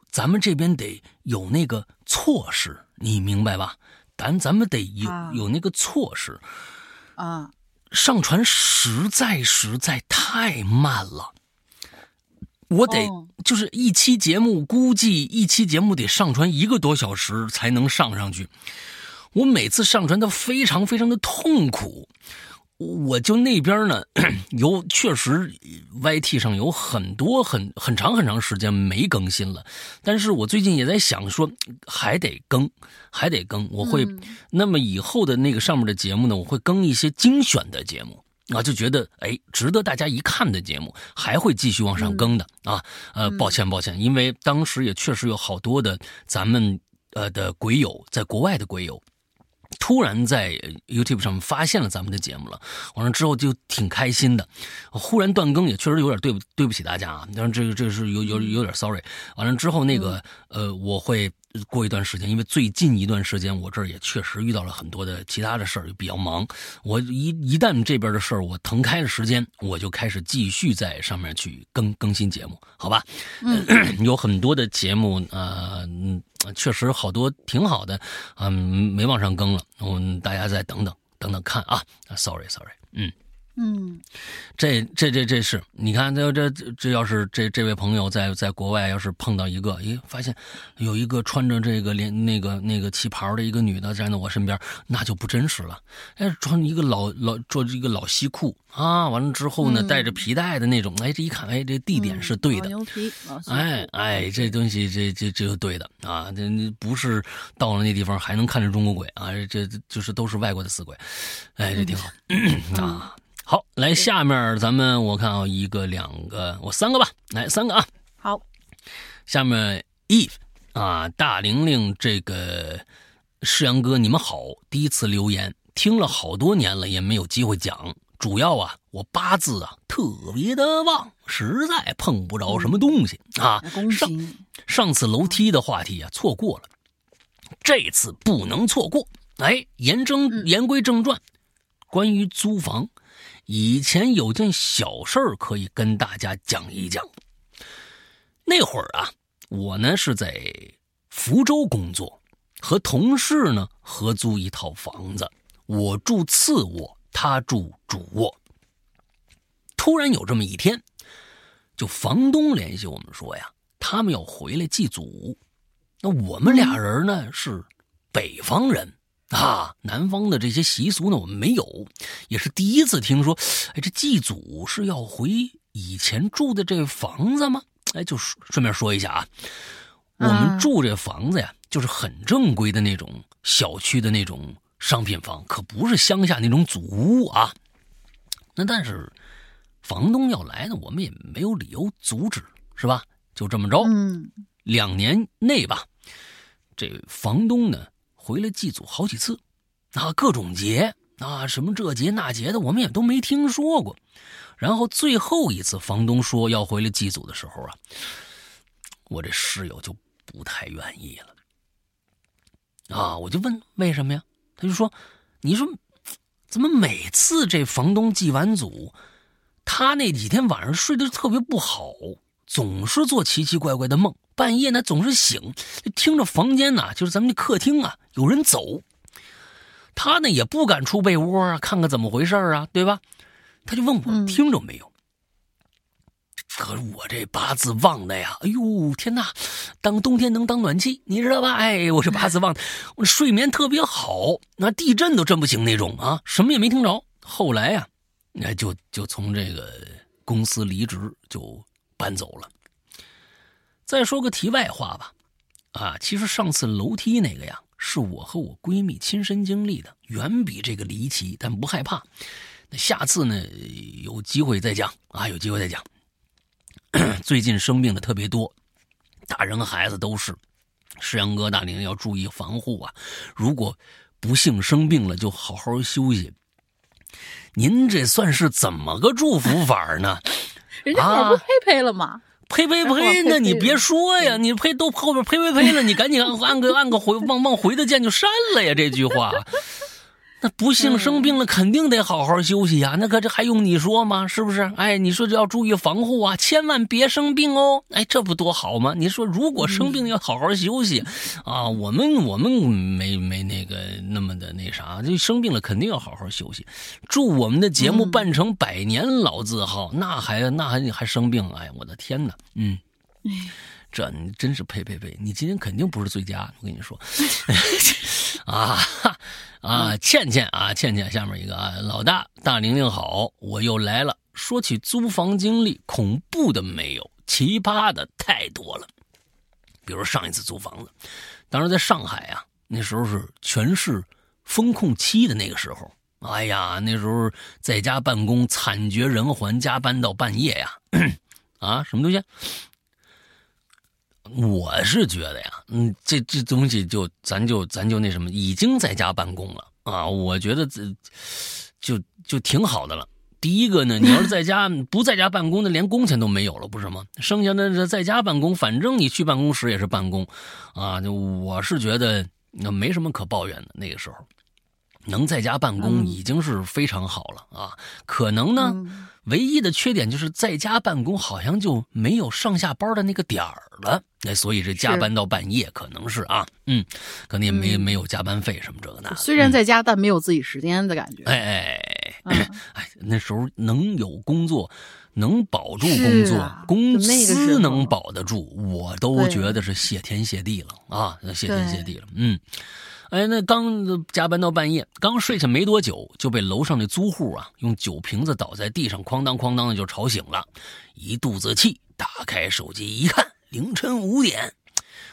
咱们这边得有那个措施，你明白吧？咱咱们得有、啊有那个措施，啊，上传实在实在太慢了。我得、哦就是一期节目，估计一期节目得上传一个多小时才能上上去。我每次上传都非常非常的痛苦。我就那边呢，有确实 YT 上有很多很很长很长时间没更新了，但是我最近也在想说，还得更，还得更。我会，嗯那么以后的那个上面的节目呢，我会更一些精选的节目。啊，就觉得哎，值得大家一看的节目，还会继续往上更的、啊。呃，抱歉抱歉，因为当时也确实有好多的咱们呃的鬼友，在国外的鬼友，突然在 YouTube 上面发现了咱们的节目了，完了之后就挺开心的。忽然断更也确实有点对不对不起大家啊，但是这个这个是有有有点 sorry。完了之后那个呃，我会过一段时间，因为最近一段时间我这儿也确实遇到了很多的其他的事儿，比较忙。我一一旦这边的事儿我腾开了时间，我就开始继续在上面去更更新节目，好吧？嗯，有很多的节目，呃，嗯确实好多挺好的，嗯，没往上更了，我们，大家再等等等等看啊，sorry sorry，嗯。嗯这这这这是你看，这这这这要是这这位朋友在在国外，要是碰到一个，咦，发现有一个穿着这个连那个那个旗袍的一个女的站在我身边，那就不真实了。哎，穿一个老老着一个老西裤啊，完了之后呢，嗯带着皮带的那种，哎，这一看，哎，这地点是对的老。牛皮，哎哎，这东西这这这就对的啊！这这不是到了那地方还能看着中国鬼啊？这这就是都是外国的死鬼，哎，这挺好、啊。好，来下面咱们我看啊，一个两个，我三个吧，来三个啊。好，下面 Eve 啊，大玲玲这个世阳哥，你们好，第一次留言，听了好多年了，也没有机会讲。主要啊，我八字啊特别的旺，实在碰不着什么东西啊。恭上喜。上次楼梯的话题啊，错过了，这次不能错过。哎，言正言归正传，关于租房，以前有件小事儿可以跟大家讲一讲。那会儿啊，我呢是在福州工作，和同事呢合租一套房子，我住次卧，他住主卧。突然有这么一天，就房东联系我们说呀，他们要回来祭祖。那我们俩人呢是北方人啊，南方的这些习俗呢我们没有，也是第一次听说。哎，这祭祖是要回以前住的这房子吗？哎，就顺顺便说一下啊，我们嗯住这房子呀，就是很正规的那种小区的那种商品房，可不是乡下那种祖屋啊。那但是房东要来呢，我们也没有理由阻止，是吧？就这么着，嗯两年内吧，这房东呢回来祭祖好几次，啊，各种节啊，什么这节那节的，我们也都没听说过。然后最后一次房东说要回来祭祖的时候啊，我这室友就不太愿意了。啊，我就问为什么呀？他就说：“你说怎么每次这房东祭完祖，他那几天晚上睡得特别不好，总是做奇奇怪怪的梦，半夜呢总是醒，就听着房间呐、就是咱们的客厅啊，有人走。他呢也不敢出被窝啊，看看怎么回事啊，对吧？他就问我嗯听着没有。可是我这八字旺的呀，哎呦天哪！当冬天能当暖气，你知道吧？哎，我这八字旺，我睡眠特别好，那地震都震不醒那种啊，什么也没听着。后来呀、那就就从这个公司离职，就搬走了。再说个题外话吧，啊，其实上次楼梯那个呀，是我和我闺蜜亲身经历的，远比这个离奇，但不害怕。那下次呢，有机会再讲啊，有机会再讲。最近生病的特别多，大人和孩子都是。石阳哥、大玲要注意防护啊！如果不幸生病了，就好好休息。您这算是怎么个祝福法呢？人家不呸呸了吗？呸呸呸！那你别说呀，你呸都后边呸呸呸了，你赶紧按按个按个回往往回的键就删了呀！这句话。那不幸生病了，肯定得好好休息呀。那可这还用你说吗？是不是？哎，你说这要注意防护啊，千万别生病哦。哎，这不多好吗？你说如果生病要好好休息啊，我们我们没没那个那么的那啥，就生病了肯定要好好休息。祝我们的节目办成百年老字号，那还那还还生病？哎呀，我的天哪！嗯，这你真是呸呸呸！你今天肯定不是最佳，我跟你说 啊。啊，倩倩啊，倩倩，下面一个啊，老大大玲玲好，我又来了。说起租房经历，恐怖的没有，奇葩的太多了。比如上一次租房子，当时在上海啊，那时候是全市封控期的那个时候，哎呀，那时候在家办公惨绝人寰，加班到半夜呀，啊，什么东西？我是觉得呀，嗯，这这东西就咱就咱就那什么，已经在家办公了啊，我觉得这就就挺好的了。第一个呢，你要是在家 不在家办公，的连工钱都没有了，不是吗？剩下的在家办公，反正你去办公室也是办公，啊，就我是觉得那没什么可抱怨的。那个时候能在家办公已经是非常好了啊，可能呢。唯一的缺点就是在家办公好像就没有上下班的那个点儿了，那，所以这加班到半夜可能是啊，嗯，可能也没没有加班费什么这个那。虽然在家，但没有自己时间的感觉。哎哎哎，那时候能有工作，能保住工作，公司能保得住，我都觉得是谢天谢地了啊，谢天谢地了，嗯。哎，那刚加班到半夜，刚睡下没多久，就被楼上那租户啊用酒瓶子倒在地上，哐当哐当的就吵醒了，一肚子气，打开手机一看，凌晨五点，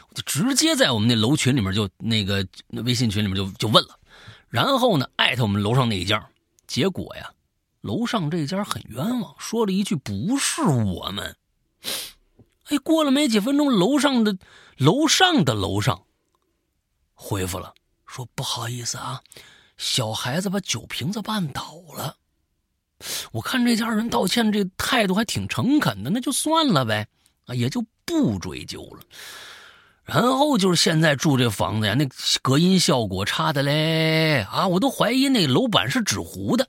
我就直接在我们那楼群里面就那个微信群里面就就问了，然后呢艾特我们楼上那一家，结果呀，楼上这家很冤枉，说了一句不是我们。哎，过了没几分钟，楼上的楼上的楼上回复了。说不好意思啊，小孩子把酒瓶子绊倒了。我看这家人道歉这态度还挺诚恳的，那就算了呗，啊，也就不追究了。然后就是现在住这房子呀，那隔音效果差的嘞，啊，我都怀疑那楼板是纸糊的，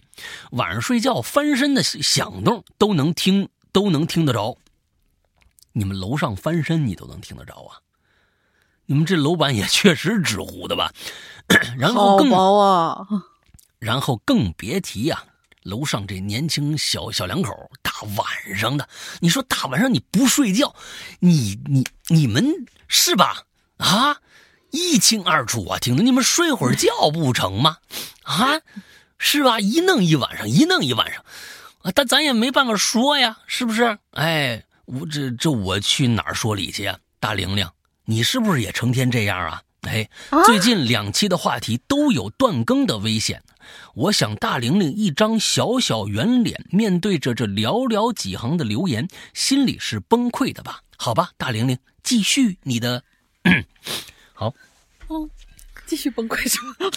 晚上睡觉翻身的响动都能听，都能听得着。你们楼上翻身你都能听得着啊？你们这楼板也确实纸糊的吧？然后更薄啊！然后更别提呀，楼上这年轻小小两口，大晚上的，你说大晚上你不睡觉，你你你们是吧？啊，一清二楚啊！听着，你们睡会儿觉不成吗？啊，是吧？一弄一晚上，一弄一晚上，啊，但咱也没办法说呀，是不是？哎，我这这我去哪儿说理去呀？大玲玲，你是不是也成天这样啊？哎，最近两期的话题都有断更的危险。我想大玲玲一张小小圆脸，面对着这寥寥几行的留言，心里是崩溃的吧？好吧，大玲玲，继续你的。好，哦，继续崩溃是吧？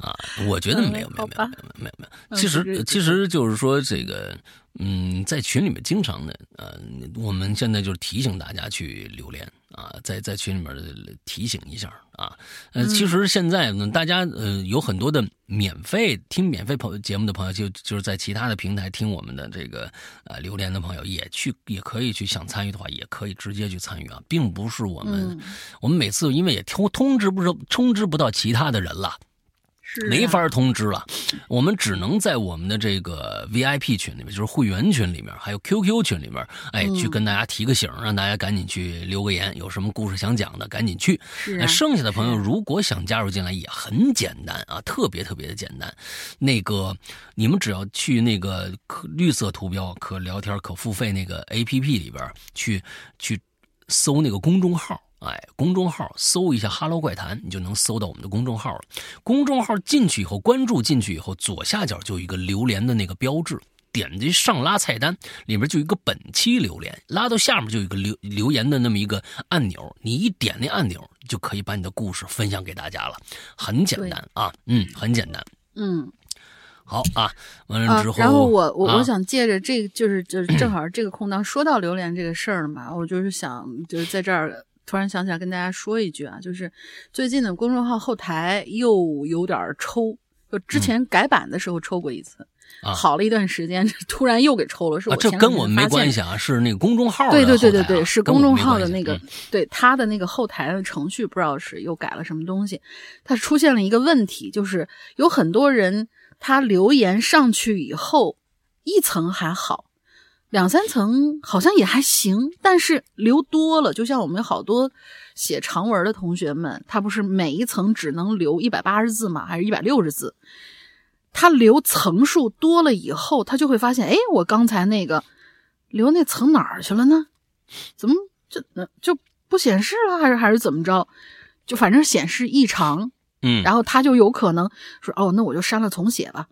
啊，我觉得没有，没有，没有，没有，没有，没有。其实，其实就是说这个。嗯，在群里面经常的，呃，我们现在就是提醒大家去留连啊，在在群里面提醒一下啊。呃，其实现在呢，大家呃有很多的免费听免费朋节目的朋友，就就是在其他的平台听我们的这个呃留言的朋友，也去也可以去想参与的话，也可以直接去参与啊，并不是我们我们每次因为也通通知不是通知不到其他的人了。没法通知了，我们只能在我们的这个 VIP 群里面，就是会员群里面，还有 QQ 群里面，哎，去跟大家提个醒，让大家赶紧去留个言，有什么故事想讲的，赶紧去。剩下的朋友如果想加入进来，也很简单啊，特别特别的简单。那个你们只要去那个可绿色图标可聊天可付费那个 APP 里边去去搜那个公众号哎，公众号搜一下“哈喽怪谈”，你就能搜到我们的公众号了。公众号进去以后，关注进去以后，左下角就有一个榴莲的那个标志，点击上拉菜单，里面就有一个本期榴莲，拉到下面就有一个留留言的那么一个按钮，你一点那按钮就可以把你的故事分享给大家了，很简单啊，嗯，很简单，嗯。好啊，完了之后，然后我我啊我想借着这个，就是就是正好这个空档说到榴莲这个事儿了嘛，我就是想就是在这儿突然想起来跟大家说一句啊，就是最近的公众号后台又有点抽，就之前改版的时候抽过一次，好了一段时间，突然又给抽了，是啊，我这跟我们没关系啊，是那个公众号的对对对对对，是公众号的那个，嗯。对他的那个后台的程序，不知道是又改了什么东西，它出现了一个问题，就是有很多人他留言上去以后，一层还好，两三层好像也还行，但是留多了，就像我们有好多写长文的同学们，他不是每一层只能留一百八十字吗？还是一百六十字？他留层数多了以后，他就会发现，哎，我刚才那个留那层哪儿去了呢？怎么就呃就不显示了，还是还是怎么着？就反正显示异常，嗯，然后他就有可能说，哦，那我就删了重写吧。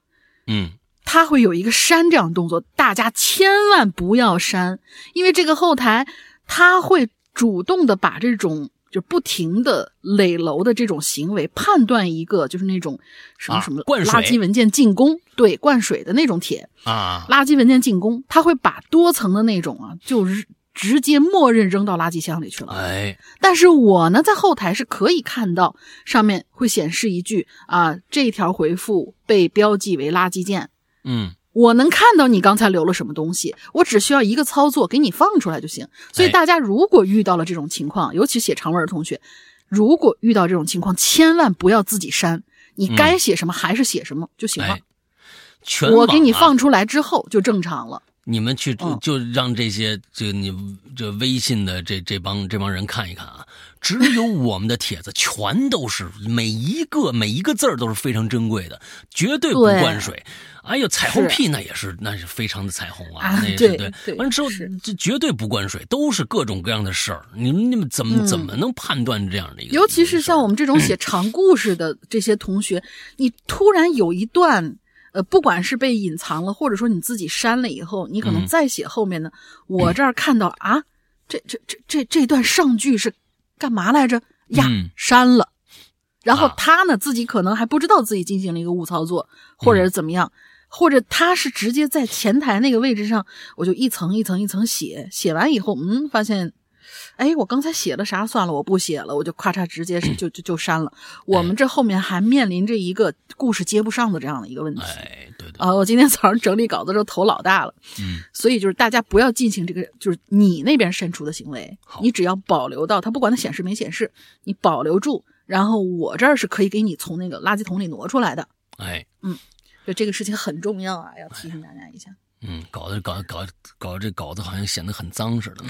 嗯他会有一个删这样的动作，大家千万不要删，因为这个后台他会主动的把这种就不停的垒楼的这种行为判断一个就是那种什么啊什么垃圾文件进攻，对灌水的那种帖，啊，垃圾文件进攻，他会把多层的那种啊，就是直接默认扔到垃圾箱里去了。哎，但是我呢，在后台是可以看到上面会显示一句啊，这条回复被标记为垃圾件。嗯我能看到你刚才留了什么东西，我只需要一个操作给你放出来就行。所以哎大家如果遇到了这种情况，尤其写长文的同学，如果遇到这种情况，千万不要自己删，你该写什么还是写什么就行了。全我给你放出来之后就正常了。你们去就就让这些这你这微信的这这帮这帮人看一看啊，只有我们的帖子全都是每一个每一个字儿都是非常珍贵的，绝对不灌水。哎呦，彩虹屁那也是那是非常的彩虹啊，啊那也是对对。对完了之后是这绝对不灌水，都是各种各样的事儿。你们你们怎么、嗯怎么能判断这样的一个？尤其是像我们们这种写长故事的这些同学，你突然有一段，呃，不管是被隐藏了，或者说你自己删了以后，你可能嗯再写后面的，我这儿看到了啊，这这这这这段上句是干嘛来着？呀，嗯删了。然后啊他呢，自己可能还不知道自己进行了一个误操作，或者是怎么样，或者他是直接在前台那个位置上，我就一层一层一层写，写完以后，嗯，发现，哎，我刚才写了啥？算了，我不写了，我就咔嚓直接就就就删了。我们这后面还面临着一个故事接不上的这样的一个问题。哎，对对，啊、我今天早上整理稿子的时候头老大了，嗯，所以就是大家不要进行这个，就是你那边删除的行为，你只要保留到它，不管它显示没显示，你保留住，然后我这儿是可以给你从那个垃圾桶里挪出来的，哎，就这个事情很重要啊，要提醒大家一下。嗯，搞得搞搞搞这稿子好像显得很脏似的，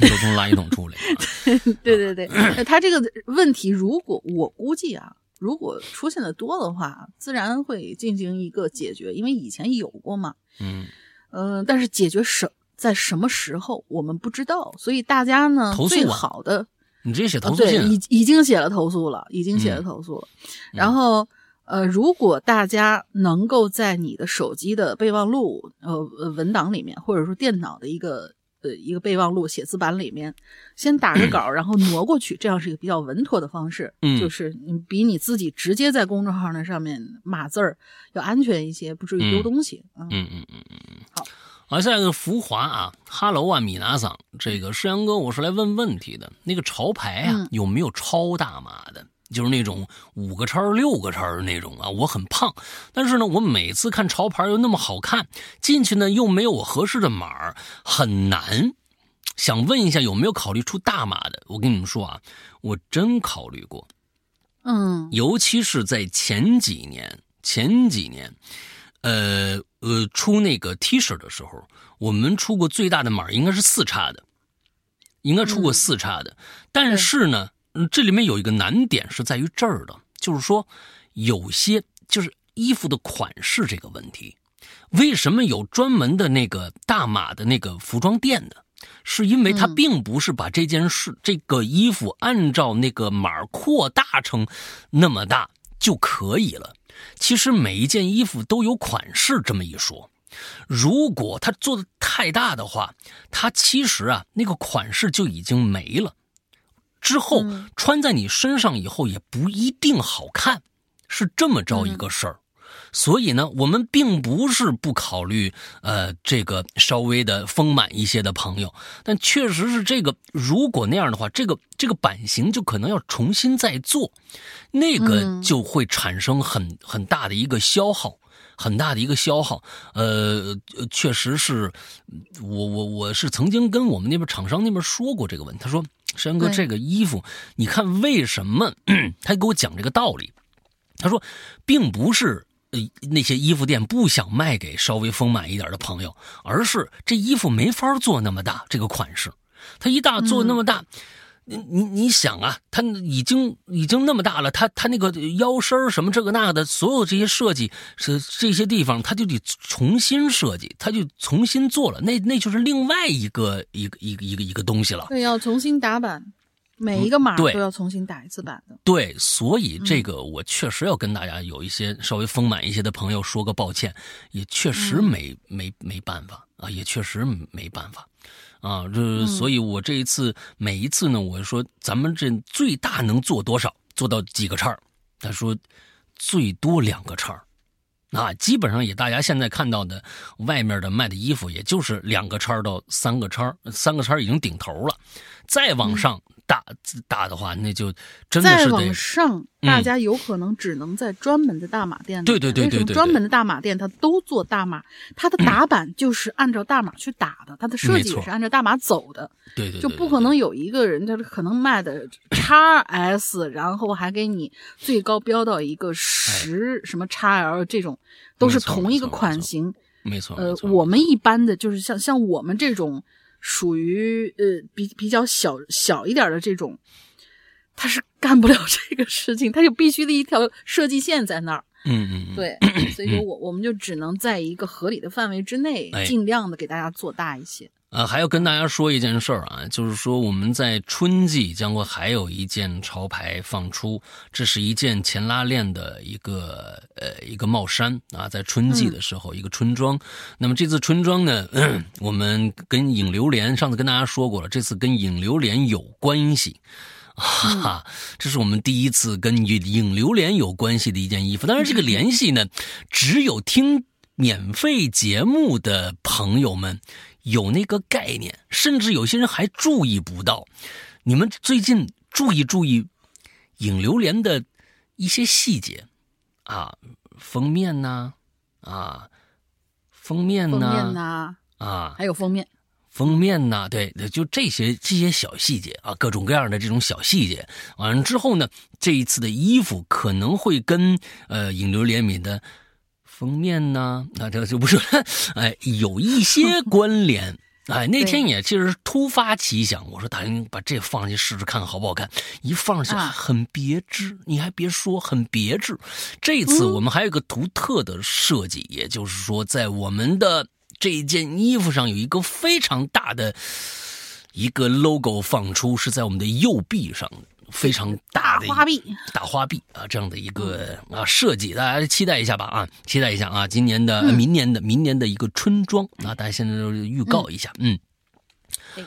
都从垃圾桶出来了。对对对，呃他这个问题，如果我估计啊，如果出现的多的话，自然会进行一个解决，因为以前有过嘛。嗯，嗯、但是解决什在什么时候我们不知道，所以大家呢最投诉啊好的你直接写投诉信啊，已已经写了投诉了，已经写了嗯投诉了。然后呃，如果大家能够在你的手机的备忘录呃呃文档里面，或者说电脑的一个呃一个备忘录写字板里面，先打个稿，然后挪过去，这样是一个比较稳妥的方式。嗯就是你比你自己直接在公众号那上面码字儿要安全一些，不至于丢嗯东西。嗯嗯嗯嗯嗯嗯，好。啊，下一个浮华啊哈喽啊，米娜桑，这个世阳哥，我是来问问题的。那个潮牌啊，嗯有没有超大码的？就是那种五个叉六个叉的那种啊，我很胖，但是呢，我每次看潮牌又那么好看，进去呢又没有我合适的码，很难。想问一下，有没有考虑出大码的？我跟你们说啊，我真考虑过，嗯尤其是在前几年，前几年，呃呃，出那个 T 恤的时候，我们出过最大的码应该是四叉的，应该出过嗯四叉的。但是呢，嗯这里面有一个难点是在于这儿的，就是说有些就是衣服的款式这个问题，为什么有专门的那个大码的那个服装店呢？是因为他并不是把这件事、这个衣服按照那个码扩大成那么大就可以了。其实每一件衣服都有款式这么一说。如果他做的太大的话，他其实啊那个款式就已经没了，之后穿在你身上以后也不一定好看，是这么着一个事儿。所以呢，我们并不是不考虑呃这个稍微的丰满一些的朋友，但确实是这个如果那样的话，这个这个版型就可能要重新再做，那个就会产生很很大的一个消耗。很大的一个消耗，呃，确实是，我我我是曾经跟我们那边厂商那边说过这个问题。他说：“山哥，这个衣服，你看为什么？” 他给我讲这个道理。他说，并不是呃那些衣服店不想卖给稍微丰满一点的朋友，而是这衣服没法做那么大，这个款式，它一大做那么大。你你你想啊，他已经已经那么大了，他他那个腰身什么这个那的，所有这些设计是这些地方，他就得重新设计，他就重新做了，那那就是另外一个一个一个一个一个东西了。对，要重新打版，每一个码都要重新打一次版的。对，所以这个我确实要跟大家有一些稍微丰满一些的朋友说个抱歉，也确实没没没办法啊，也确实没办法。啊，这所以，我这一次每一次呢，我说咱们这最大能做多少，做到几个叉他说最多两个叉啊，基本上也大家现在看到的外面的卖的衣服，也就是两个叉到三个叉三个叉已经顶头了，再往上。大大的话，那就真的是再往上，大家有可能只能在专门的大码店。对对对对对，专门的大码店它都做大码，它的打版就是按照大码去打的，它的设计也是按照大码走的。对对，就不可能有一个人他可能卖的叉 S，然后还给你最高标到一个十什么叉 L 这种，都是同一个款型。没错。呃，我们一般的就是像像我们这种。属于呃比比较小小一点的这种，他是干不了 这个事情，他就必须的一条设计线在那儿。嗯嗯，对，所以说我我们就只能在一个合理的范围之内，尽量的给大家做大一些。呃，还要跟大家说一件事儿啊，就是说我们在春季将会还有一件潮牌放出，这是一件前拉链的一个呃一个帽衫啊，在春季的时候一个春装。那么这次春装呢，我们跟影流连上次跟大家说过了，这次跟影流连有关系，哈哈，这是我们第一次跟影流连有关系的一件衣服。当然，这个联系呢，只有听免费节目的朋友们。有那个概念，甚至有些人还注意不到。你们最近注意注意影流连的一些细节啊，封面呐，啊，封面呐，啊，还有封面，封面呐，对，就这些这些小细节啊，各种各样的这种小细节。完了之后呢，这一次的衣服可能会跟呃影流连米的。封面呢？那这就不是，哎，有一些关联。哎，那天也其实突发奇想，我说大林把这放进去试试看好不好看？一放下很别致，你还别说，很别致。这次我们还有个独特的设计，也就是说，在我们的这件衣服上有一个非常大的一个 logo 放出，是在我们的右臂上。非常大的花臂，大花臂啊，这样的一个啊设计，大家期待一下吧啊，期待一下啊，今年的、明年的、明年的一个春装啊，大家现在就预告一下，嗯，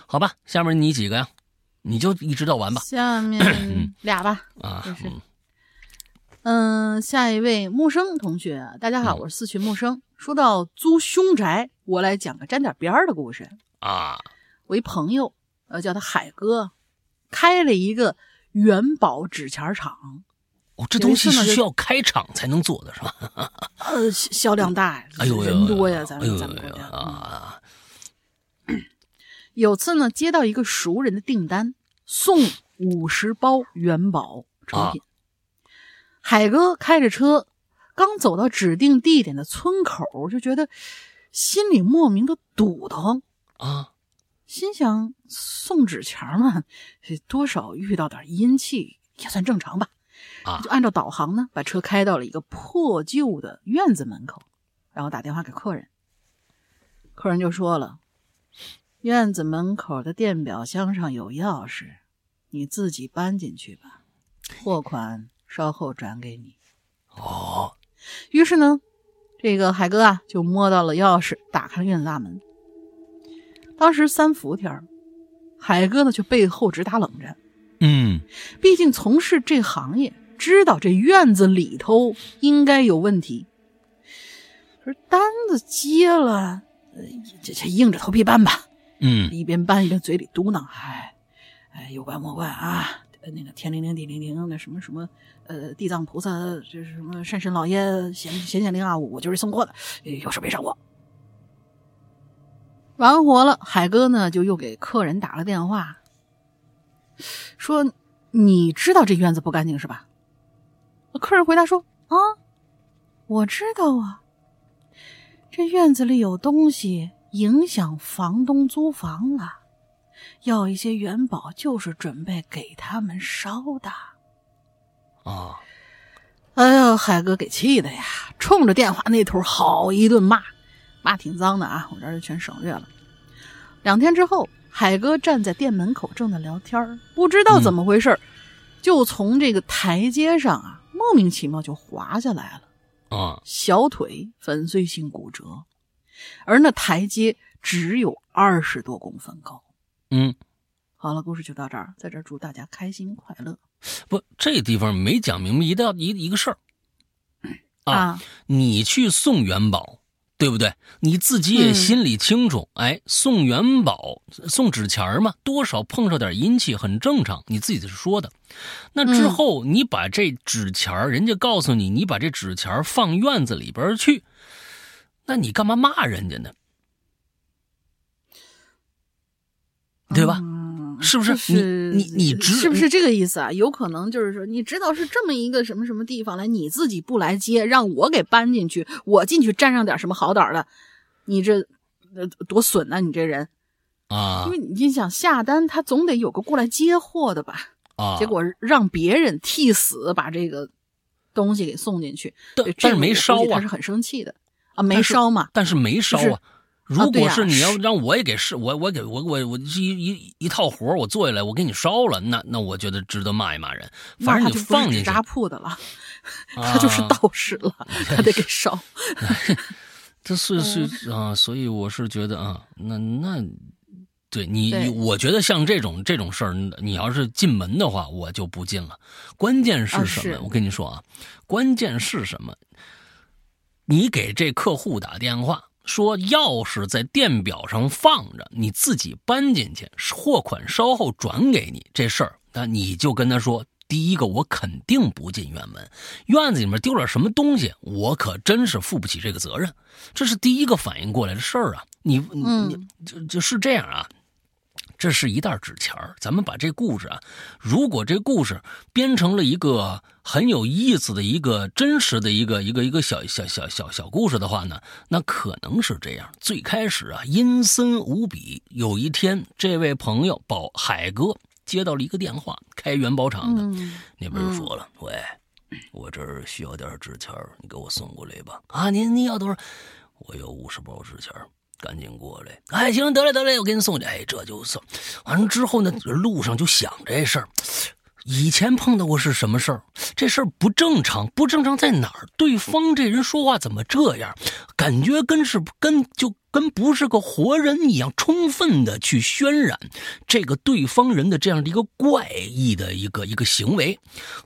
好吧，下面你几个呀？你就一直到完吧。下面 俩吧啊，嗯，下一位木生同学，大家好，我是四群木生。说到租凶宅，我来讲个沾点边儿的故事啊。我一朋友，呃，叫他海哥，开了一个。元宝纸钱厂，哦，这东西是需要开厂才能做的是吧？呃，销量大，哎呦，人多呀，咱们咱们国家啊。有次呢，接到一个熟人的订单，送五十包元宝成品。海哥开着车，刚走到指定地点的村口，就觉得心里莫名的堵得慌啊。心想送纸钱嘛，多少遇到点阴气也算正常吧。啊，就按照导航呢，把车开到了一个破旧的院子门口，然后打电话给客人。客人就说了：“院子门口的电表箱上有钥匙，你自己搬进去吧，货款稍后转给你。哦，于是呢，这个海哥啊就摸到了钥匙，打开了院子大门。当时三伏天海哥呢却背后直打冷战。嗯，毕竟从事这行业，知道这院子里头应该有问题。可是单子接了，这这硬着头皮办吧。嗯，一边搬一边嘴里嘟囔：“哎，哎，有怪莫怪啊！那个天灵灵地灵灵，那什么什么，呃，地藏菩萨，这是什么善神老爷显显显灵啊！我就是送货的，有事别找我。”完活了，海哥呢就又给客人打了电话。说：“你知道这院子不干净是吧？”客人回答说：“啊，我知道啊。这院子里有东西影响房东租房了，要一些元宝，就是准备给他们烧的。”啊！哎呀，海哥给气的呀，冲着电话那头好一顿骂，骂挺脏的啊，我这儿就全省略了。两天之后。海哥站在店门口，正在聊天不知道怎么回事就从这个台阶上啊，莫名其妙就滑下来了啊，小腿粉碎性骨折，而那台阶只有二十多公分高。嗯，好了，故事就到这儿，在这儿祝大家开心快乐。不，这地方没讲明白一道一一个事儿啊，你去送元宝。对不对？你自己也心里清楚。哎，送元宝、送纸钱嘛，多少碰上点阴气很正常。你自己是说的。那之后，你把这纸钱人家告诉你，你把这纸钱放院子里边去，那你干嘛骂人家呢？对吧？是不是你你你知是不是这个意思啊？有可能就是说，你知道是这么一个什么什么地方来，你自己不来接，让我给搬进去，我进去沾上点什么好点的，你这呃多损呐！你这人啊，因为你想下单，他总得有个过来接货的吧？啊，结果让别人替死把这个东西给送进去，但是没烧啊，他是很生气的啊，没烧嘛，但是没烧啊。如果是你要让我也给是，我我给我我我一一一套活我做下来，我给你烧了，那那我觉得值得骂一骂人。反正你放进去，扎铺的了，他就是道士了，他得给烧。这是是啊，所以我是觉得啊，那那对你，我觉得像这种这种事儿，你要是进门的话，我就不进了。关键是什么？我跟你说啊，关键是什么？你给这客户打电话。说钥匙在电表上放着，你自己搬进去，货款稍后转给你。这事儿，那你就跟他说：第一个，我肯定不进院门，院子里面丢了什么东西，我可真是负不起这个责任。这是第一个反应过来的事儿啊！你你就就是这样啊。这是一袋纸钱儿，咱们把这故事啊，如果这故事编成了一个很有意思的一个真实的一个一个一个小小小小小故事的话呢，那可能是这样。最开始啊，阴森无比。有一天，这位朋友宝海哥接到了一个电话，开元宝厂的那边就说了：“喂，我这儿需要点纸钱儿，你给我送过来吧。”啊，您您要多少？我有五十包纸钱儿。赶紧过来！哎，行，得嘞，得嘞，我给你送去。哎，这就送。完了之后呢，路上就想这事儿。以前碰到过是什么事儿？这事儿不正常，不正常在哪儿？对方这人说话怎么这样？感觉跟是跟就跟不是个活人一样，充分的去渲染这个对方人的这样的一个怪异的一个一个行为。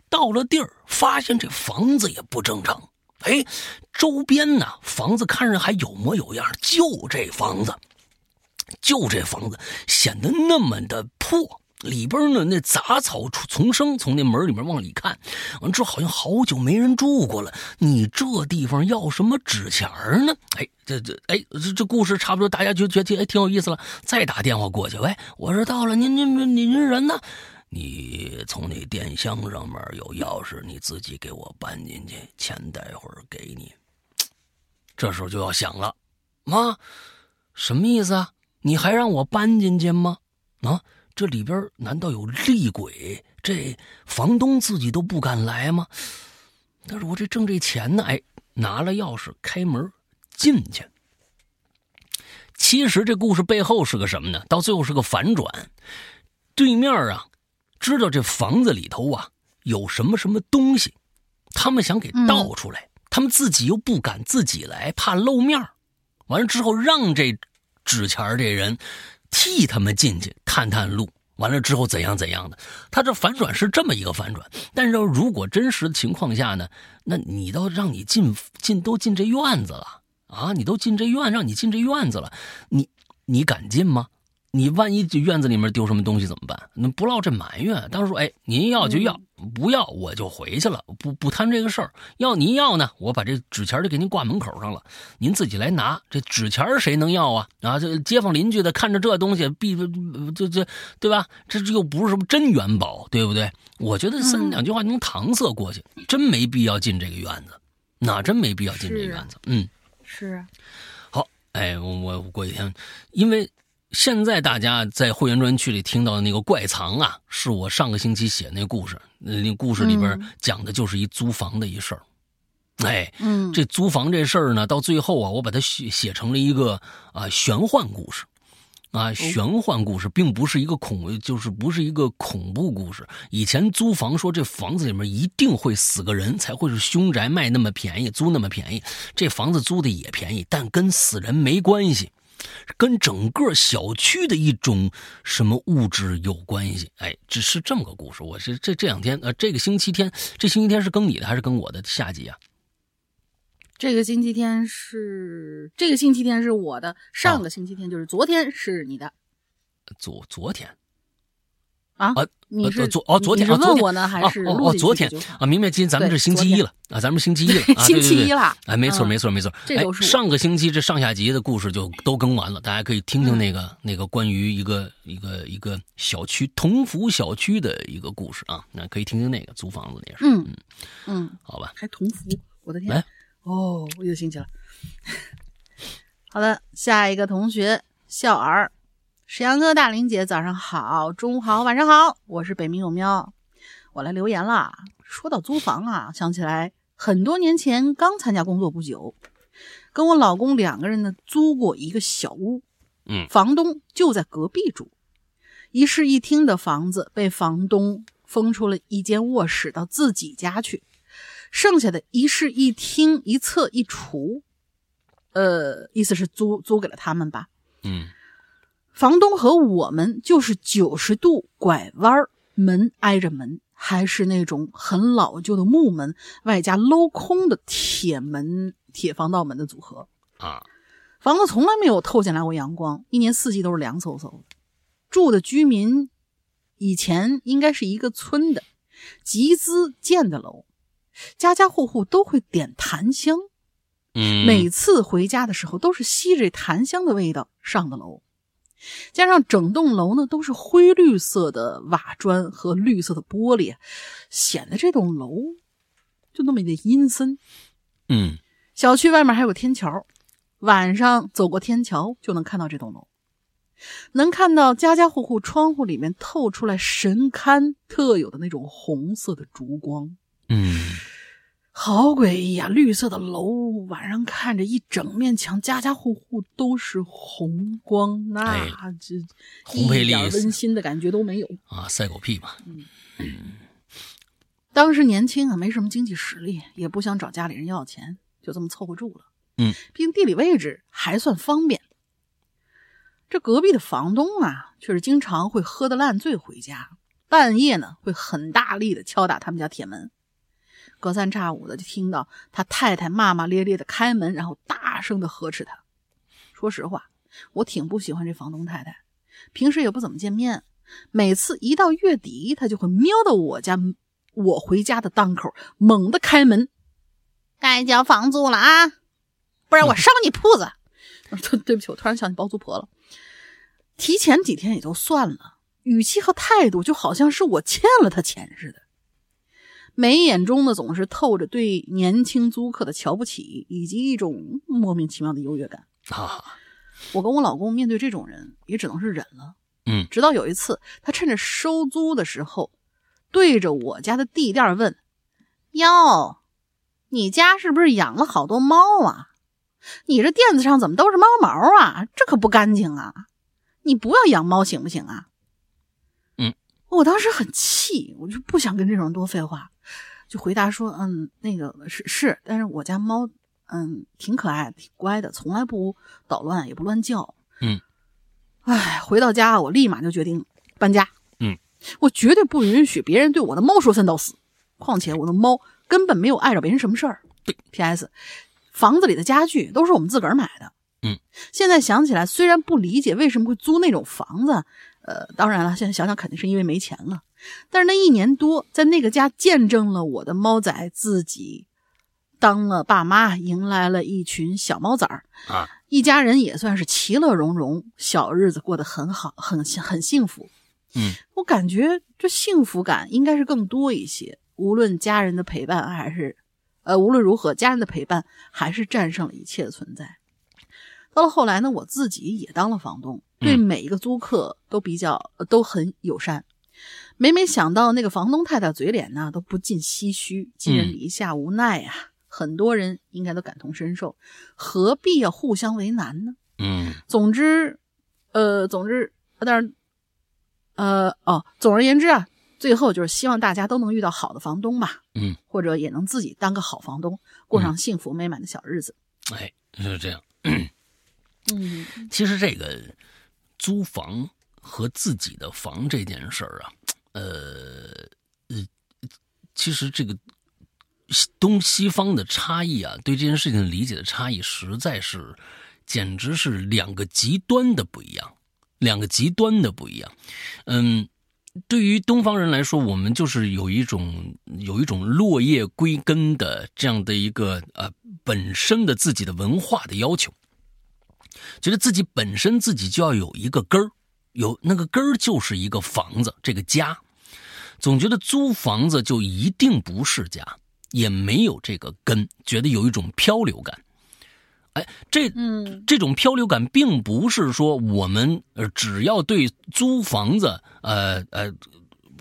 到了地儿，发现这房子也不正常。哎，周边呢房子看着还有模有样，就这房子，就这房子显得那么的破，里边呢那杂草丛生，从那门里面往里看，完之后好像好久没人住过了。你这地方要什么纸钱呢？哎，这这哎这这故事差不多，大家就觉得哎挺有意思了。再打电话过去，喂，我说到了，您您您您人呢？你从那电箱上面有钥匙，你自己给我搬进去，钱待会儿给你。这时候就要想了，妈，什么意思啊？你还让我搬进去吗？啊，这里边难道有厉鬼？这房东自己都不敢来吗？但是我这挣这钱呢，哎，拿了钥匙开门进去。其实这故事背后是个什么呢？到最后是个反转，对面啊，知道这房子里头啊有什么什么东西，他们想给倒出来，他们自己又不敢自己来，怕露面完了之后让这纸钱这人替他们进去探探路。完了之后怎样怎样的？他这反转是这么一个反转，但是如果真实的情况下呢？那你都让你进进都进这院子了啊！你都进这院，让你进这院子了，你你敢进吗？你万一这院子里面丢什么东西怎么办？那不落这埋怨。当时说，哎，您要就要，不要我就回去了，不不谈这个事儿。要您要呢，我把这纸钱就给您挂门口上了，您自己来拿。这纸钱谁能要啊？啊，这街坊邻居的看着这东西，必这这对吧？这又不是什么真元宝，对不对？我觉得三两句话能搪塞过去，真没必要进这个院子，那真没必要进这个院子。嗯，是。好，哎，我我过几天，因为。现在大家在会员专区里听到的那个怪藏啊，是我上个星期写那故事。那故事里边讲的就是一租房的一事儿。哎，嗯，这租房这事儿呢，到最后啊，我把它写写成了一个啊玄幻故事。啊，玄幻故事并不是一个恐，就是不是一个恐怖故事。以前租房说这房子里面一定会死个人，才会是凶宅，卖那么便宜，租那么便宜。这房子租的也便宜，但跟死人没关系。跟整个小区的一种什么物质有关系？哎，只是这么个故事。我是这这两天，呃，这个星期天，这星期天是更你的还是更我的下集啊？这个星期天是这个星期天是我的，上个星期天就是昨天是你的。昨昨天。啊啊！你是昨哦昨天啊？问我呢还是哦哦昨天啊？明白，今咱们是星期一了 啊，咱们星期一了，星期一了。哎，没错没错没错。这都是上个星期这上下集的故事就都更完了，大家可以听听那个那个关于一个一个一个小区同福小区的一个故事啊，那可以听听那个租房子那事。嗯嗯，好吧。还同福，我的天！哦，我又兴起了。好的，下一个同学笑儿。沈阳哥、大林姐，早上好，中午好，晚上好，我是北冥有喵，我来留言了。说到租房啊，想起来很多年前刚参加工作不久，跟我老公两个人呢租过一个小屋，嗯，房东就在隔壁住，一室一厅的房子被房东封出了一间卧室到自己家去，剩下的一室一厅一厕一厨，呃，意思是租租给了他们吧，嗯。房东和我们就是九十度拐弯儿，门挨着门，还是那种很老旧的木门，外加镂空的铁门、铁防盗门的组合啊。房子从来没有透进来过阳光，一年四季都是凉飕飕的。住的居民以前应该是一个村的集资建的楼，家家户户都会点檀香，嗯，每次回家的时候都是吸着檀香的味道上的楼。加上整栋楼呢都是灰绿色的瓦砖和绿色的玻璃，显得这栋楼就那么的阴森。嗯，小区外面还有天桥，晚上走过天桥就能看到这栋楼，能看到家家户户窗户里面透出来神龛特有的那种红色的烛光。嗯。好诡异呀！绿色的楼，晚上看着一整面墙，家家户户都是红光，那这一点温馨的感觉都没有啊！赛狗屁嘛！嗯，当时年轻啊，没什么经济实力，也不想找家里人要钱，就这么凑合住了。嗯，毕竟地理位置还算方便。这隔壁的房东啊，却是经常会喝得烂醉回家，半夜呢会很大力的敲打他们家铁门。隔三差五的就听到他太太骂骂咧咧的开门，然后大声的呵斥他。说实话，我挺不喜欢这房东太太，平时也不怎么见面。每次一到月底，他就会瞄到我家我回家的档口，猛地开门：“该交房租了啊，不然我烧你铺子！”对对不起，我突然想起包租婆了。提前几天也就算了，语气和态度就好像是我欠了他钱似的。眉眼中呢，总是透着对年轻租客的瞧不起，以及一种莫名其妙的优越感啊！我跟我老公面对这种人，也只能是忍了。嗯，直到有一次，他趁着收租的时候，对着我家的地垫问：“哟，你家是不是养了好多猫啊？你这垫子上怎么都是猫毛啊？这可不干净啊！你不要养猫行不行啊？”嗯，我当时很气，我就不想跟这种人多废话，就回答说：“嗯，那个是是，但是我家猫嗯挺可爱、挺乖的，从来不捣乱，也不乱叫。”嗯，哎，回到家我立马就决定搬家。嗯，我绝对不允许别人对我的猫说三道四。况且我的猫根本没有碍着别人什么事儿。对，P.S. 房子里的家具都是我们自个儿买的。嗯，现在想起来，虽然不理解为什么会租那种房子，呃，当然了，现在想想肯定是因为没钱了。但是那一年多，在那个家见证了我的猫仔自己当了爸妈，迎来了一群小猫崽儿啊，一家人也算是其乐融融，小日子过得很好，很很幸福。嗯，我感觉这幸福感应该是更多一些。无论家人的陪伴还是，呃，无论如何，家人的陪伴还是战胜了一切的存在。到了后来呢，我自己也当了房东，对每一个租客都比较都很友善。每每想到那个房东太太嘴脸呢，都不禁唏嘘。寄人篱下，无奈啊！很多人应该都感同身受，何必要互相为难呢？嗯，总之，呃，总之，但是，呃，哦，总而言之啊。最后就是希望大家都能遇到好的房东吧，嗯，或者也能自己当个好房东，过上幸福美满的小日子。哎，就是这样。嗯，其实这个租房和自己的房这件事儿啊，呃呃，其实这个东西方的差异啊，对这件事情理解的差异，实在是简直是两个极端的不一样，两个极端的不一样。嗯。对于东方人来说，我们就是有一种有一种落叶归根的这样的一个呃本身的自己的文化的要求，觉得自己本身自己就要有一个根儿，有那个根儿就是一个房子，这个家，总觉得租房子就一定不是家，也没有这个根，觉得有一种漂流感。哎，这嗯，这种漂流感并不是说我们呃只要对租房子呃呃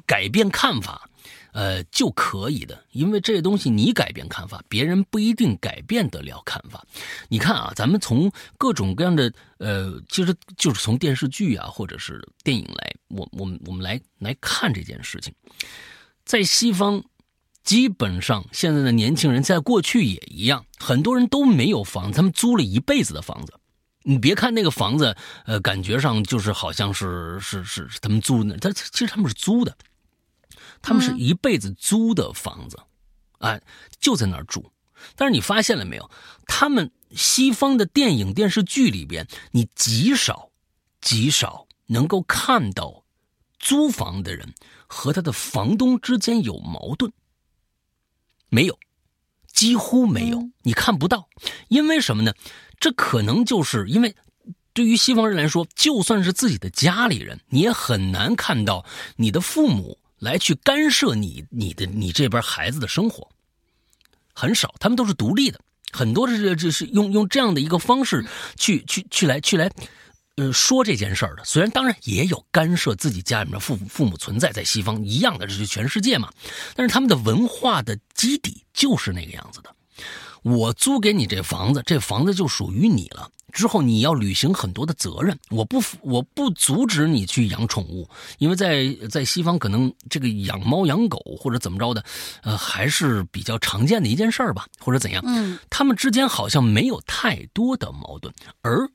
改变看法呃就可以的，因为这东西你改变看法，别人不一定改变得了看法。你看啊，咱们从各种各样的呃，其实就是从电视剧啊或者是电影来，我我们我们来来看这件事情，在西方。基本上，现在的年轻人在过去也一样，很多人都没有房，他们租了一辈子的房子。你别看那个房子，呃，感觉上就是好像是是是他们租的，但其实他们是租的，他们是一辈子租的房子，哎，就在那儿住。但是你发现了没有？他们西方的电影电视剧里边，你极少极少能够看到租房的人和他的房东之间有矛盾。没有，几乎没有，你看不到，因为什么呢？这可能就是因为，对于西方人来说，就算是自己的家里人，你也很难看到你的父母来去干涉你、你的、你这边孩子的生活，很少，他们都是独立的，很多是这是用用这样的一个方式去去去来去来。嗯，说这件事儿的，虽然当然也有干涉自己家里面父父母存在，在西方一样的，这是全世界嘛。但是他们的文化的基底就是那个样子的。我租给你这房子，这房子就属于你了。之后你要履行很多的责任。我不我不阻止你去养宠物，因为在在西方可能这个养猫养狗或者怎么着的，呃，还是比较常见的一件事儿吧，或者怎样。嗯，他们之间好像没有太多的矛盾，而。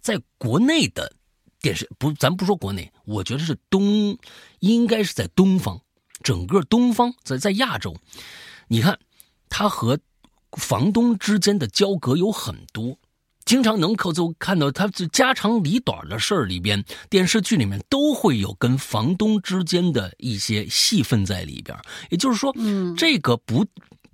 在国内的电视不，咱不说国内，我觉得是东，应该是在东方，整个东方在在亚洲，你看他和房东之间的交隔有很多，经常能够就看到他这家长里短的事儿里边，电视剧里面都会有跟房东之间的一些戏份在里边，也就是说，嗯，这个不。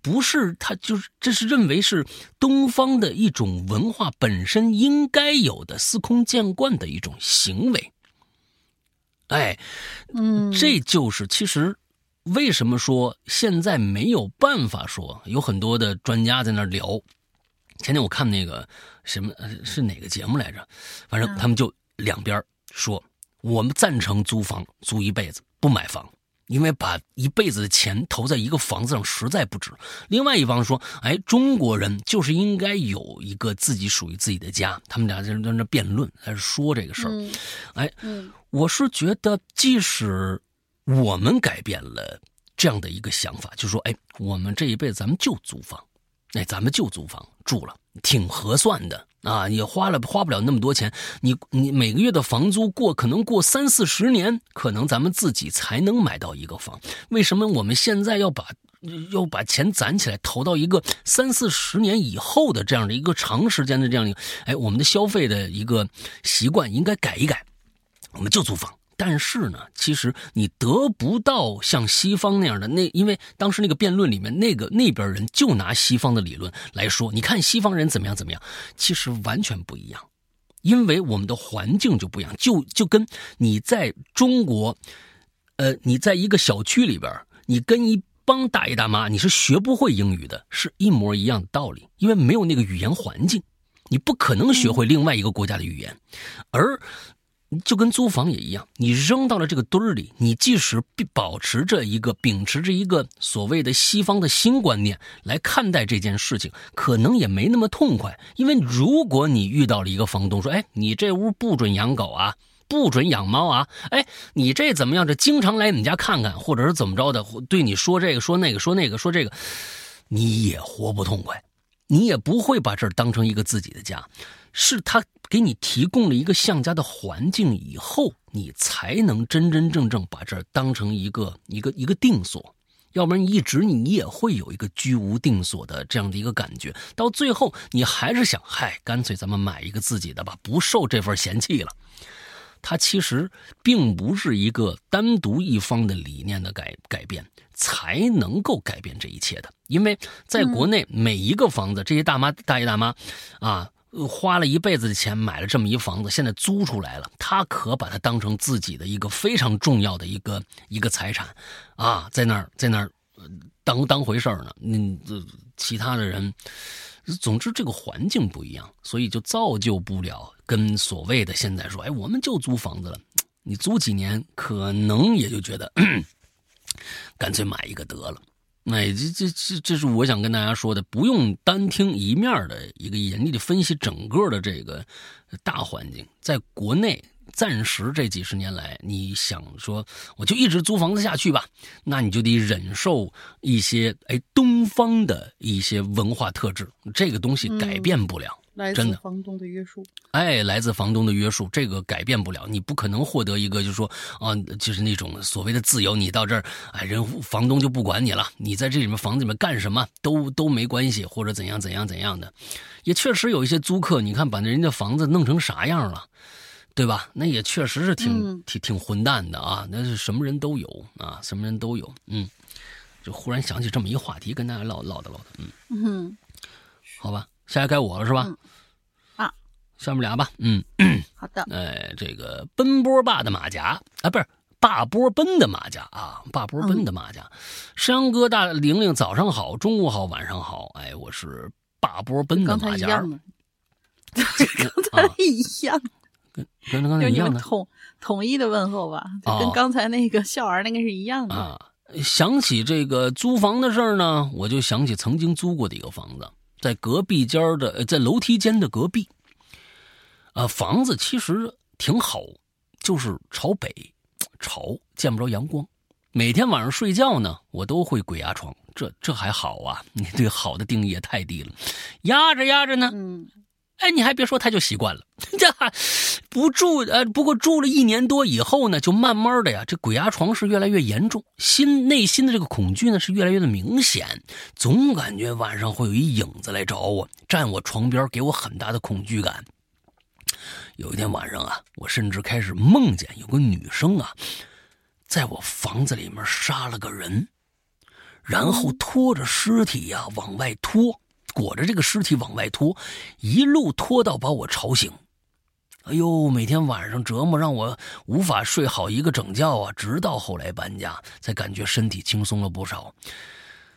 不是他，就是这是认为是东方的一种文化本身应该有的司空见惯的一种行为。哎，嗯，这就是其实为什么说现在没有办法说，有很多的专家在那聊。前天我看那个什么是哪个节目来着？反正他们就两边说，我们赞成租房租一辈子，不买房。因为把一辈子的钱投在一个房子上实在不值。另外一方说，哎，中国人就是应该有一个自己属于自己的家。他们俩在在那辩论，在说这个事儿。哎，我是觉得，即使我们改变了这样的一个想法，就说，哎，我们这一辈子咱们就租房，哎，咱们就租房住了，挺合算的。啊，也花了花不了那么多钱，你你每个月的房租过可能过三四十年，可能咱们自己才能买到一个房。为什么我们现在要把要把钱攒起来投到一个三四十年以后的这样的一个长时间的这样一个？哎，我们的消费的一个习惯应该改一改，我们就租房。但是呢，其实你得不到像西方那样的那，因为当时那个辩论里面，那个那边人就拿西方的理论来说，你看西方人怎么样怎么样，其实完全不一样，因为我们的环境就不一样，就就跟你在中国，呃，你在一个小区里边，你跟一帮大爷大妈，你是学不会英语的，是一模一样的道理，因为没有那个语言环境，你不可能学会另外一个国家的语言，而。就跟租房也一样，你扔到了这个堆儿里，你即使保持着一个秉持着一个所谓的西方的新观念来看待这件事情，可能也没那么痛快。因为如果你遇到了一个房东说：“哎，你这屋不准养狗啊，不准养猫啊，哎，你这怎么样？这经常来你们家看看，或者是怎么着的，对你说这个说那个说那个说这个，你也活不痛快，你也不会把这儿当成一个自己的家。”是他给你提供了一个像家的环境以后，你才能真真正正把这儿当成一个一个一个定所，要不然一直你也会有一个居无定所的这样的一个感觉。到最后，你还是想，嗨，干脆咱们买一个自己的吧，不受这份嫌弃了。它其实并不是一个单独一方的理念的改改变才能够改变这一切的，因为在国内每一个房子，这些大妈大爷大妈，啊。花了一辈子的钱买了这么一房子，现在租出来了，他可把它当成自己的一个非常重要的一个一个财产，啊，在那儿在那儿当当回事儿呢。嗯，这其他的人，总之这个环境不一样，所以就造就不了跟所谓的现在说，哎，我们就租房子了。你租几年，可能也就觉得 干脆买一个得了。哎，这这这这是我想跟大家说的，不用单听一面的一个意见，你得分析整个的这个大环境。在国内，暂时这几十年来，你想说我就一直租房子下去吧，那你就得忍受一些哎东方的一些文化特质，这个东西改变不了。来自房东的约束，哎，来自房东的约束，这个改变不了，你不可能获得一个，就是说啊，就是那种所谓的自由。你到这儿，哎，人房东就不管你了，你在这里面房子里面干什么都都没关系，或者怎样怎样怎样的。也确实有一些租客，你看把人家房子弄成啥样了，对吧？那也确实是挺挺挺混蛋的啊，那是什么人都有啊，什么人都有。嗯，就忽然想起这么一个话题，跟大家唠唠叨唠叨。嗯，好吧。下来该我了是吧？啊，下面俩吧。嗯，好的。哎，这个奔波霸的马甲啊，不是霸波奔的马甲啊，霸波奔的马甲。山羊哥大玲玲，早上好，中午好，晚上好。哎，我是霸波奔的马甲。刚才一样，跟跟刚才一样的统统一的问候吧，跟刚才那个笑儿那个是一样的啊。想起这个租房的事儿呢，我就想起曾经租过的一个房子。在隔壁间的，在楼梯间的隔壁，呃，房子其实挺好，就是朝北，朝见不着阳光。每天晚上睡觉呢，我都会鬼压床。这这还好啊？你对好的定义也太低了。压着压着呢，哎，你还别说，他就习惯了。这不住，呃，不过住了一年多以后呢，就慢慢的呀，这鬼压床是越来越严重，心内心的这个恐惧呢是越来越的明显，总感觉晚上会有一影子来找我，站我床边，给我很大的恐惧感。有一天晚上啊，我甚至开始梦见有个女生啊，在我房子里面杀了个人，然后拖着尸体呀往外拖。裹着这个尸体往外拖，一路拖到把我吵醒。哎呦，每天晚上折磨，让我无法睡好一个整觉啊！直到后来搬家，才感觉身体轻松了不少。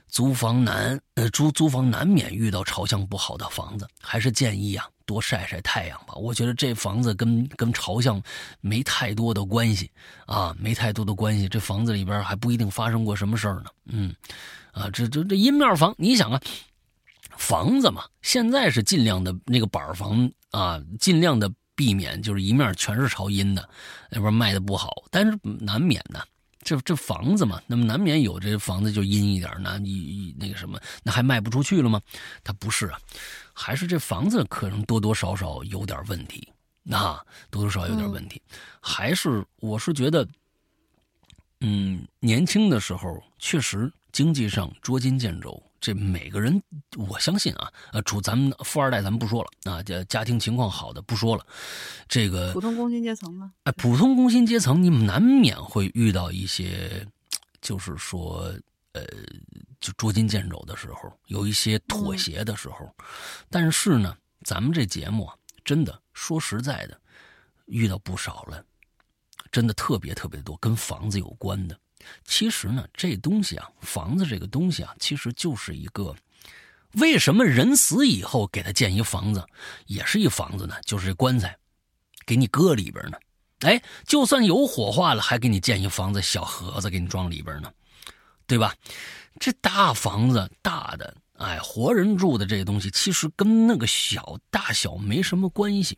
租房难，呃，租租房难免遇到朝向不好的房子，还是建议啊，多晒晒太阳吧。我觉得这房子跟跟朝向没太多的关系啊，没太多的关系。这房子里边还不一定发生过什么事儿呢。嗯，啊，这这这阴面房，你想啊，房子嘛，现在是尽量的那个板房啊，尽量的避免就是一面全是朝阴的，那边卖的不好，但是难免呢。这这房子嘛，那么难免有这房子就阴一点，那你那个什么，那还卖不出去了吗？他不是啊，还是这房子可能多多少少有点问题，那多多少少有点问题，还是我是觉得，嗯，年轻的时候确实经济上捉襟见肘。这每个人，我相信啊，呃，除咱们富二代，咱们不说了啊，家家庭情况好的不说了，这个普通工薪阶层呢？哎，普通工薪阶层，你们难免会遇到一些，就是说，呃，就捉襟见肘的时候，有一些妥协的时候。但是呢，咱们这节目啊，真的说实在的，遇到不少了，真的特别特别多，跟房子有关的。其实呢，这东西啊，房子这个东西啊，其实就是一个，为什么人死以后给他建一房子，也是一房子呢？就是这棺材，给你搁里边呢。哎，就算有火化了，还给你建一房子，小盒子给你装里边呢，对吧？这大房子大的，哎，活人住的这个东西，其实跟那个小大小没什么关系，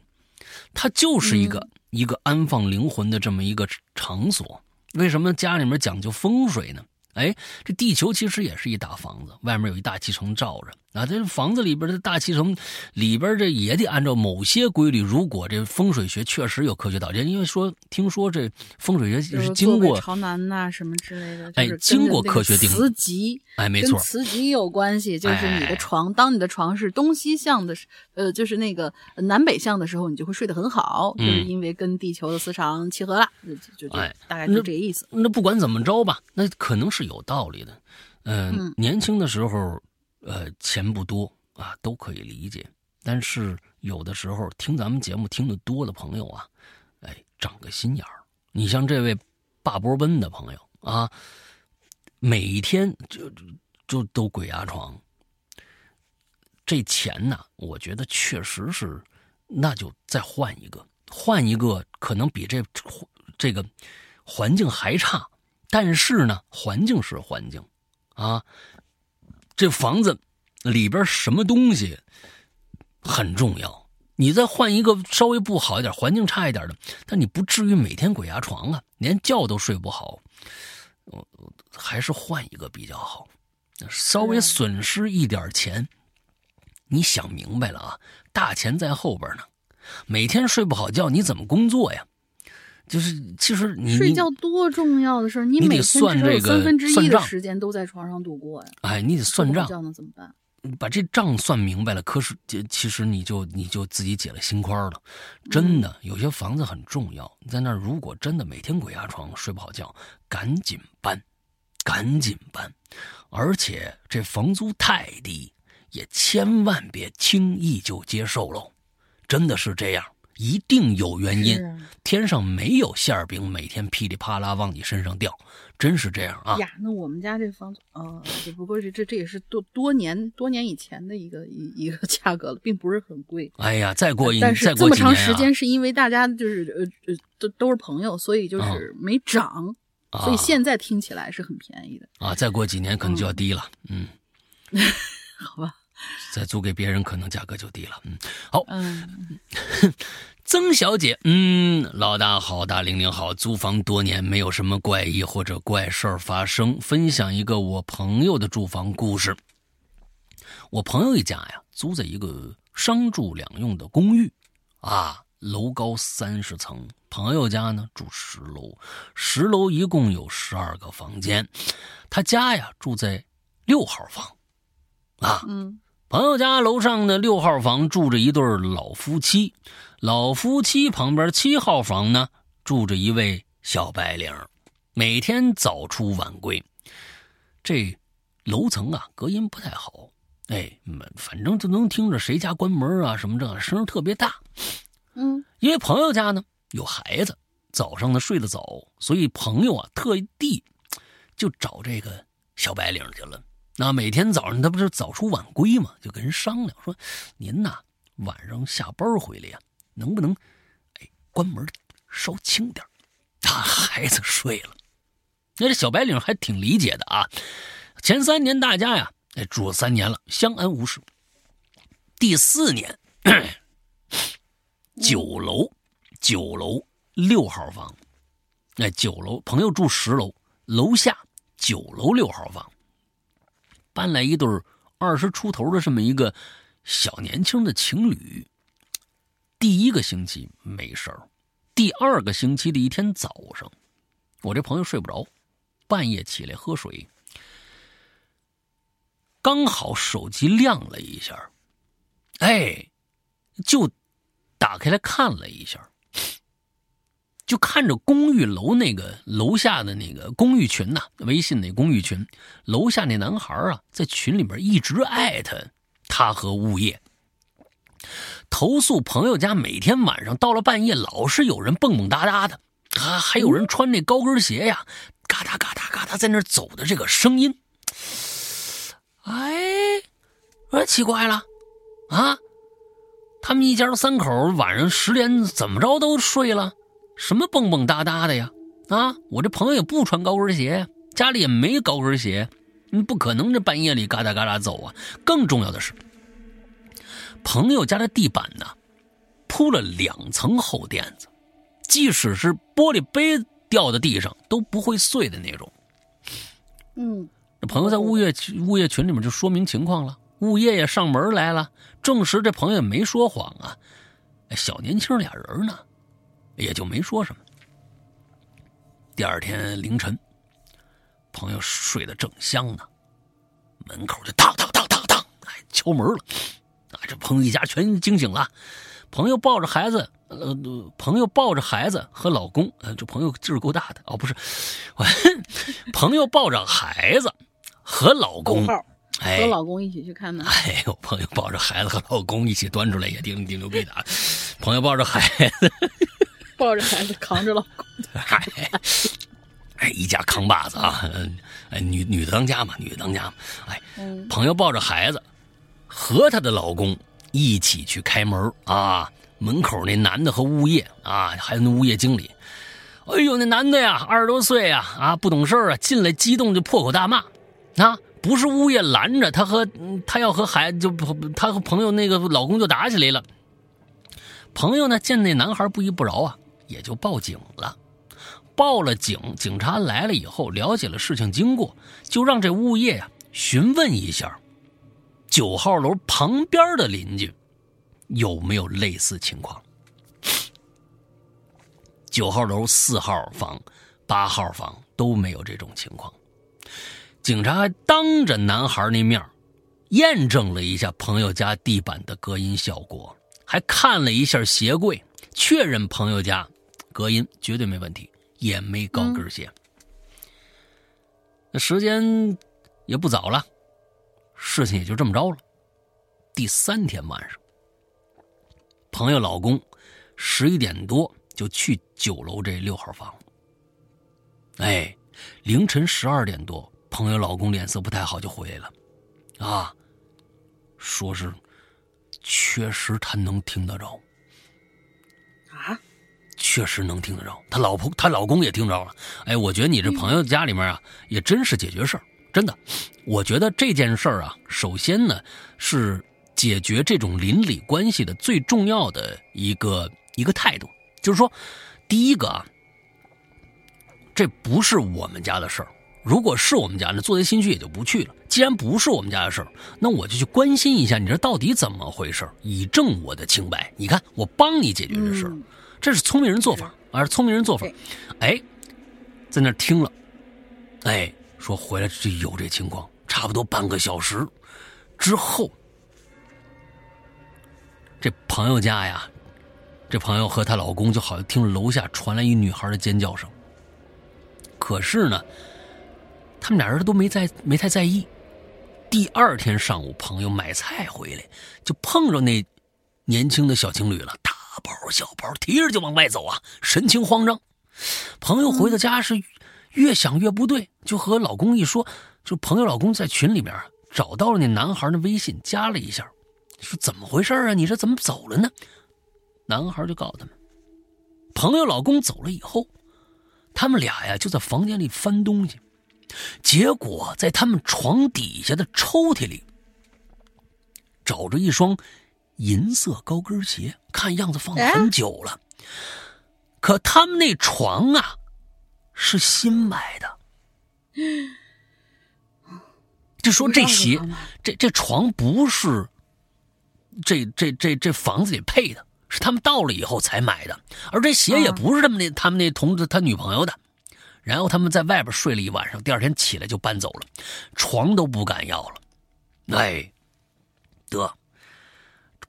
它就是一个一个安放灵魂的这么一个场所。为什么家里面讲究风水呢？哎，这地球其实也是一大房子，外面有一大气层罩着。啊，这房子里边的大气层里边，这也得按照某些规律。如果这风水学确实有科学道理，因为说听说这风水学是经过朝南呐什么之类的，哎，经过科学定磁极，哎，没错，磁极有关系。就是你的床，当你的床是东西向的，呃，就是那个南北向的时候，你就会睡得很好，就是因为跟地球的磁场契合了，就就大概就这个意思。那不管怎么着吧，那可能是有道理的。嗯，年轻的时候。呃，钱不多啊，都可以理解。但是有的时候听咱们节目听得多的朋友啊，哎，长个心眼儿。你像这位霸波奔的朋友啊，每天就就都鬼压床。这钱呢，我觉得确实是，那就再换一个，换一个可能比这这个环境还差。但是呢，环境是环境啊。这房子里边什么东西很重要？你再换一个稍微不好一点、环境差一点的，但你不至于每天鬼压床啊，连觉都睡不好。我还是换一个比较好，稍微损失一点钱。你想明白了啊？大钱在后边呢。每天睡不好觉，你怎么工作呀？就是其实你睡觉多重要的事儿，你每天只有三分之一的时间都在床上度过呀。哎，你得算账，那怎么办？把这账算明白了，可是其实你就你就自己解了心宽了。真的，有些房子很重要，在那儿如果真的每天鬼压床睡不好觉，赶紧搬，赶紧搬。而且这房租太低，也千万别轻易就接受喽。真的是这样。一定有原因，天上没有馅儿饼，每天噼里啪啦往你身上掉，真是这样啊！呀，那我们家这房子，呃，只不过是这这也是多多年多年以前的一个一一个价格了，并不是很贵。哎呀，再过一但是这么长时间是因为大家就是呃呃都都是朋友，所以就是没涨，所以现在听起来是很便宜的啊。再过几年可能就要低了，嗯，好吧。再租给别人，可能价格就低了。嗯，好。嗯，曾小姐，嗯，老大好，大玲玲好。租房多年，没有什么怪异或者怪事儿发生。分享一个我朋友的住房故事。我朋友一家呀，租在一个商住两用的公寓，啊，楼高三十层。朋友家呢住十楼，十楼一共有十二个房间。他家呀住在六号房，啊，嗯。朋友家楼上的六号房住着一对老夫妻，老夫妻旁边七号房呢住着一位小白领，每天早出晚归。这楼层啊隔音不太好，哎，反正就能听着谁家关门啊什么这声特别大。嗯，因为朋友家呢有孩子，早上呢睡得早，所以朋友啊特地就找这个小白领去了。那每天早上他不是早出晚归嘛，就跟人商量说：“您呐，晚上下班回来呀，能不能哎关门稍轻点他孩子睡了，那这小白领还挺理解的啊。前三年大家呀，哎住了三年了，相安无事。第四年，九楼，九楼六号房，哎，九楼朋友住十楼，楼下九楼六号房，搬来一对二十出头的这么一个小年轻的情侣。第一个星期没事儿，第二个星期的一天早上，我这朋友睡不着，半夜起来喝水，刚好手机亮了一下。哎，就打开来看了一下，就看着公寓楼那个楼下的那个公寓群呐，微信那公寓群，楼下那男孩啊，在群里边一直艾特他和物业，投诉朋友家每天晚上到了半夜，老是有人蹦蹦哒哒的，啊，还有人穿那高跟鞋呀，嘎哒嘎哒嘎哒在那走的这个声音。哎，我奇怪了。啊，他们一家三口晚上十点怎么着都睡了，什么蹦蹦哒哒的呀？啊，我这朋友也不穿高跟鞋，家里也没高跟鞋，你不可能这半夜里嘎哒嘎哒走啊。更重要的是，朋友家的地板呢，铺了两层厚垫子，即使是玻璃杯掉在地上都不会碎的那种。嗯，这朋友在物业物业群里面就说明情况了。物业也上门来了，证实这朋友没说谎啊。小年轻俩人呢，也就没说什么。第二天凌晨，朋友睡得正香呢，门口就当当当当当，哎，敲门了。啊，这朋友一家全惊醒了。朋友抱着孩子，呃，朋友抱着孩子和老公，呃，这朋友劲儿够大的哦，不是，朋友抱着孩子和老公。和老公一起去看呢。哎呦，朋友抱着孩子和老公一起端出来也挺挺牛逼的啊。朋友抱着孩子，抱着孩子扛着老公，嗨，哎，一家扛把子啊！哎，女女的当家嘛，女的当家嘛。哎，朋友抱着孩子和她的老公一起去开门啊。门口那男的和物业啊，还有那物业经理，哎呦，那男的呀，二十多岁呀，啊，不懂事啊，进来激动就破口大骂，啊。不是物业拦着他和他要和孩子就他和朋友那个老公就打起来了。朋友呢见那男孩不依不饶啊，也就报警了。报了警，警察来了以后了解了事情经过，就让这物业呀询问一下九号楼旁边的邻居有没有类似情况。九号楼四号房、八号房都没有这种情况。警察还当着男孩那面验证了一下朋友家地板的隔音效果，还看了一下鞋柜，确认朋友家隔音绝对没问题，也没高跟鞋。那时间也不早了，事情也就这么着了。第三天晚上，朋友老公十一点多就去九楼这六号房，哎，凌晨十二点多。朋友老公脸色不太好，就回来了，啊，说是确实他能听得着，确实能听得着。他老婆他老公也听着了。哎，我觉得你这朋友家里面啊，也真是解决事儿，真的。我觉得这件事儿啊，首先呢是解决这种邻里关系的最重要的一个一个态度，就是说，第一个啊，这不是我们家的事儿。如果是我们家，那做贼心虚也就不去了。既然不是我们家的事儿，那我就去关心一下，你这到底怎么回事以证我的清白。你看，我帮你解决这事儿，这是聪明人做法，啊，聪明人做法。哎，在那听了，哎，说回来就有这情况，差不多半个小时之后，这朋友家呀，这朋友和她老公就好像听着楼下传来一女孩的尖叫声，可是呢。他们俩人都没在，没太在意。第二天上午，朋友买菜回来，就碰着那年轻的小情侣了，大包小包提着就往外走啊，神情慌张。朋友回到家是越想越不对，就和老公一说，就朋友老公在群里面找到了那男孩的微信，加了一下，说怎么回事啊？你这怎么走了呢？男孩就告诉他们，朋友老公走了以后，他们俩呀就在房间里翻东西，结果在他们床底下的抽屉里找着一双银色高跟鞋，看样子放了很久了。可他们那床啊是新买的，就说这鞋这这床不是这这这这房子里配的。是他们到了以后才买的，而这鞋也不是他们那他们那同志他女朋友的。然后他们在外边睡了一晚上，第二天起来就搬走了，床都不敢要了。哎，得，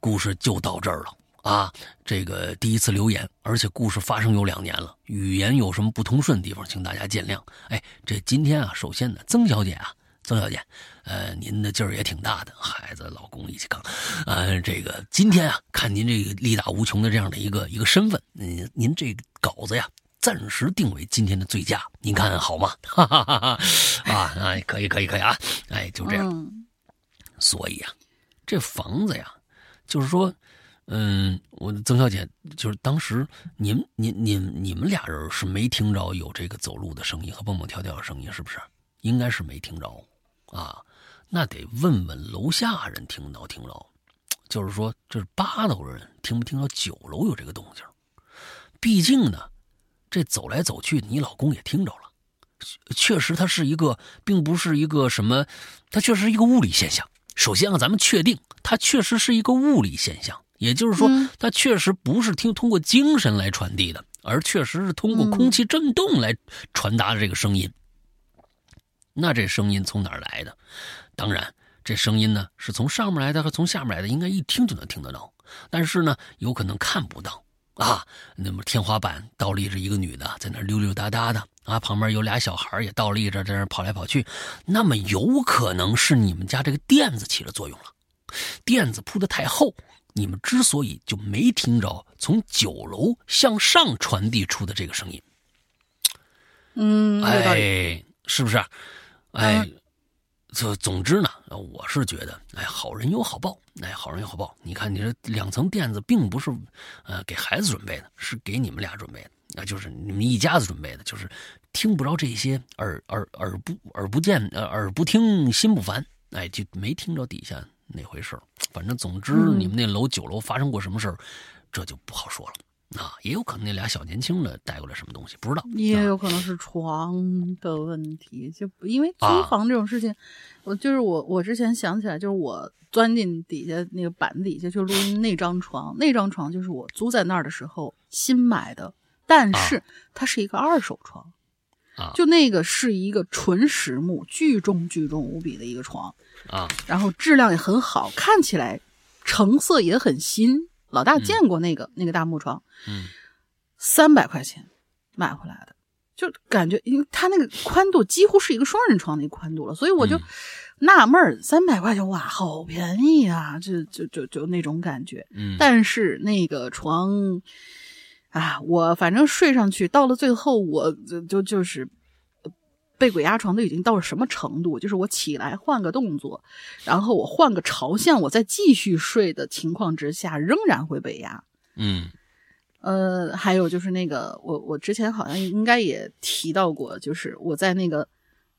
故事就到这儿了啊！这个第一次留言，而且故事发生有两年了，语言有什么不通顺的地方，请大家见谅。哎，这今天啊，首先呢，曾小姐啊。曾小姐，呃，您的劲儿也挺大的，孩子、老公一起扛，呃，这个今天啊，看您这个力大无穷的这样的一个一个身份，您您这稿子呀，暂时定为今天的最佳，您看好吗？哈哈哈哈啊，哎，可以，可以，可以啊，哎，就这样。所以啊，这房子呀，就是说，嗯，我曾小姐，就是当时您您您你们俩人是没听着有这个走路的声音和蹦蹦跳跳的声音，是不是？应该是没听着。啊，那得问问楼下人听到听着，就是说这是八楼人听没听到九楼有这个动静？毕竟呢，这走来走去，你老公也听着了，确实它是一个，并不是一个什么，它确实是一个物理现象。首先啊，咱们确定它确实是一个物理现象，也就是说，它确实不是听通过精神来传递的，而确实是通过空气震动来传达的这个声音。那这声音从哪儿来的？当然，这声音呢是从上面来的和从下面来的，应该一听就能听得到。但是呢，有可能看不到啊。那么天花板倒立着一个女的在那溜溜达达的啊，旁边有俩小孩也倒立着在那跑来跑去。那么有可能是你们家这个垫子起了作用了，垫子铺的太厚，你们之所以就没听着从九楼向上传递出的这个声音。嗯，哎，是不是？哎，这总之呢，我是觉得，哎，好人有好报，哎，好人有好报。你看，你这两层垫子并不是，呃，给孩子准备的，是给你们俩准备的，啊，就是你们一家子准备的，就是听不着这些，耳耳耳不耳不见，呃，耳不听心不烦，哎，就没听着底下那回事反正总之，你们那楼九楼发生过什么事儿，这就不好说了。啊，也有可能那俩小年轻的带过来什么东西，不知道。也有可能是床的问题，就因为租房这种事情，我就是我，我之前想起来，就是我钻进底下那个板底下就录音那张床，那张床就是我租在那儿的时候新买的，但是它是一个二手床，啊，就那个是一个纯实木，巨重巨重无比的一个床，啊，然后质量也很好，看起来成色也很新。老大见过那个那个大木床，嗯，三百块钱买回来的，就感觉因为它那个宽度几乎是一个双人床那宽度了，所以我就纳闷儿，三百块钱哇，好便宜啊，就就就就那种感觉。嗯，但是那个床啊，我反正睡上去到了最后，我就就就是。被鬼压床都已经到了什么程度？就是我起来换个动作，然后我换个朝向，我再继续睡的情况之下，仍然会被压。嗯，呃，还有就是那个，我我之前好像应该也提到过，就是我在那个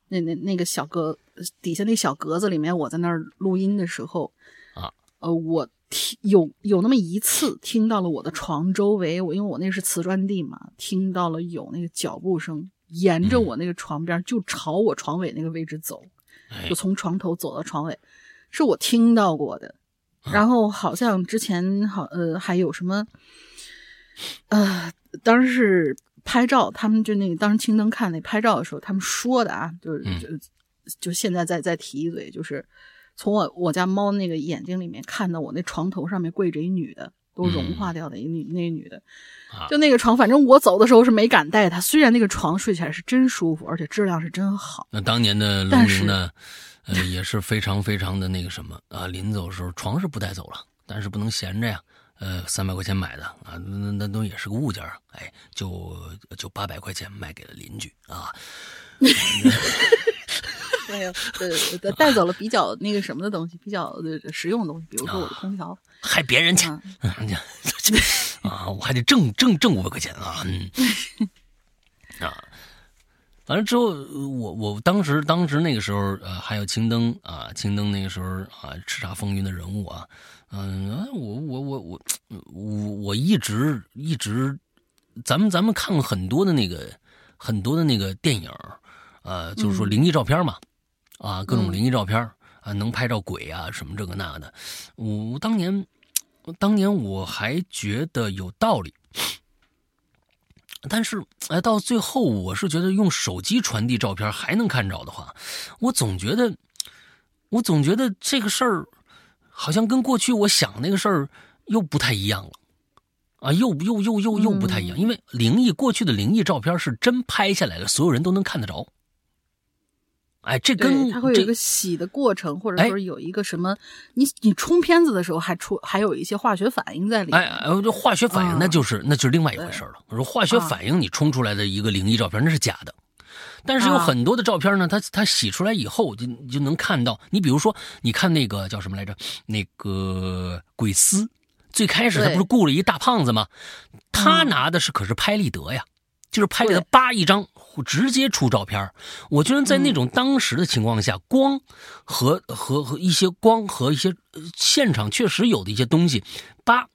那那那个小格底下那小格子里面，我在那儿录音的时候啊，呃，我听有有那么一次听到了我的床周围，我因为我那是瓷砖地嘛，听到了有那个脚步声。沿着我那个床边，就朝我床尾那个位置走，就从床头走到床尾，是我听到过的。然后好像之前好呃还有什么，呃，当时是拍照，他们就那个当时青灯看那拍照的时候，他们说的啊，就是就就现在再再提一嘴，就是从我我家猫那个眼睛里面看到我那床头上面跪着一女的。都融化掉的一女那女的，就那个床，反正我走的时候是没敢带她。虽然那个床睡起来是真舒服，而且质量是真好。那当年的龙玲呢，呃，也是非常非常的那个什么啊。临走的时候床是不带走了，但是不能闲着呀。呃，三百块钱买的啊，那那都也是个物件哎，就就八百块钱卖给了邻居啊。没有，呃，带走了比较那个什么的东西，比较实用的东西，比如说我的空调，害别人钱，啊，我还得挣挣挣五百块钱啊，嗯，啊，完了之后，我我当时当时那个时候，呃，还有青灯啊，青灯那个时候啊，叱咤风云的人物啊，嗯，我我我我我我一直一直，咱们咱们看过很多的那个很多的那个电影，呃，就是说灵异照片嘛。啊，各种灵异照片啊，能拍照鬼啊，什么这个那的。我当年，当年我还觉得有道理，但是哎，到最后我是觉得用手机传递照片还能看着的话，我总觉得，我总觉得这个事儿好像跟过去我想那个事儿又不太一样了，啊，又又又又又不太一样，因为灵异过去的灵异照片是真拍下来了，所有人都能看得着。哎，这跟它会有一个洗的过程，或者说有一个什么，你你冲片子的时候还出还有一些化学反应在里面。哎，这化学反应那就是那就是另外一回事了。我说化学反应，你冲出来的一个灵异照片那是假的，但是有很多的照片呢，它它洗出来以后就就能看到。你比如说，你看那个叫什么来着？那个鬼司，最开始他不是雇了一大胖子吗？他拿的是可是拍立得呀。就是拍给他扒一张，直接出照片我觉得在那种当时的情况下，光和和和一些光和一些现场确实有的一些东西，八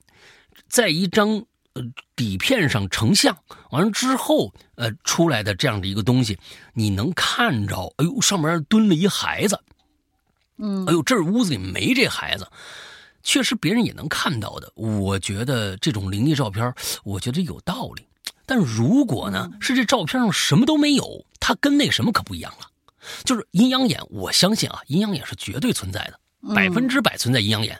在一张呃底片上成像，完了之后呃出来的这样的一个东西，你能看着，哎呦上面蹲了一孩子，嗯，哎呦这屋子里没这孩子，确实别人也能看到的。我觉得这种灵异照片，我觉得有道理。但如果呢，是这照片上什么都没有，它跟那什么可不一样了。就是阴阳眼，我相信啊，阴阳眼是绝对存在的，百分之百存在阴阳眼。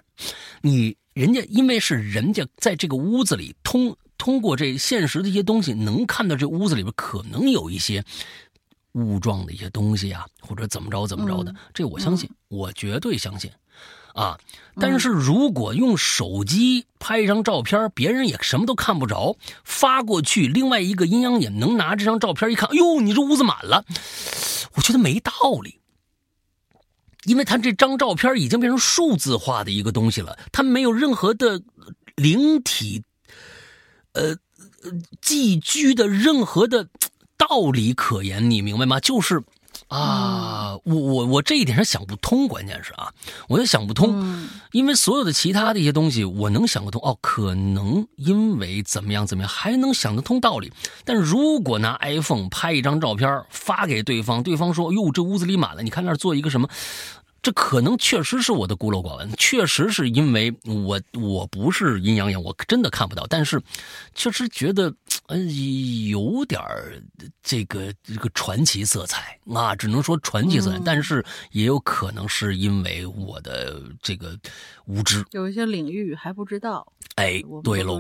你人家因为是人家在这个屋子里通通过这现实的一些东西，能看到这屋子里边可能有一些雾状的一些东西啊，或者怎么着怎么着的，这我相信，我绝对相信。啊！但是如果用手机拍一张照片，别人也什么都看不着，发过去，另外一个阴阳眼能拿这张照片一看，哎呦，你这屋子满了，我觉得没道理，因为他这张照片已经变成数字化的一个东西了，它没有任何的灵体，呃，寄居的任何的道理可言，你明白吗？就是。啊，我我我这一点上想不通，关键是啊，我也想不通，因为所有的其他的一些东西我能想得通，哦，可能因为怎么样怎么样还能想得通道理，但如果拿 iPhone 拍一张照片发给对方，对方说，哟，这屋子里满了，你看那儿做一个什么？这可能确实是我的孤陋寡闻，确实是因为我我不是阴阳眼，我真的看不到。但是，确实觉得呃有点这个这个传奇色彩啊，只能说传奇色彩。但是也有可能是因为我的这个无知，有一些领域还不知道。哎，对喽，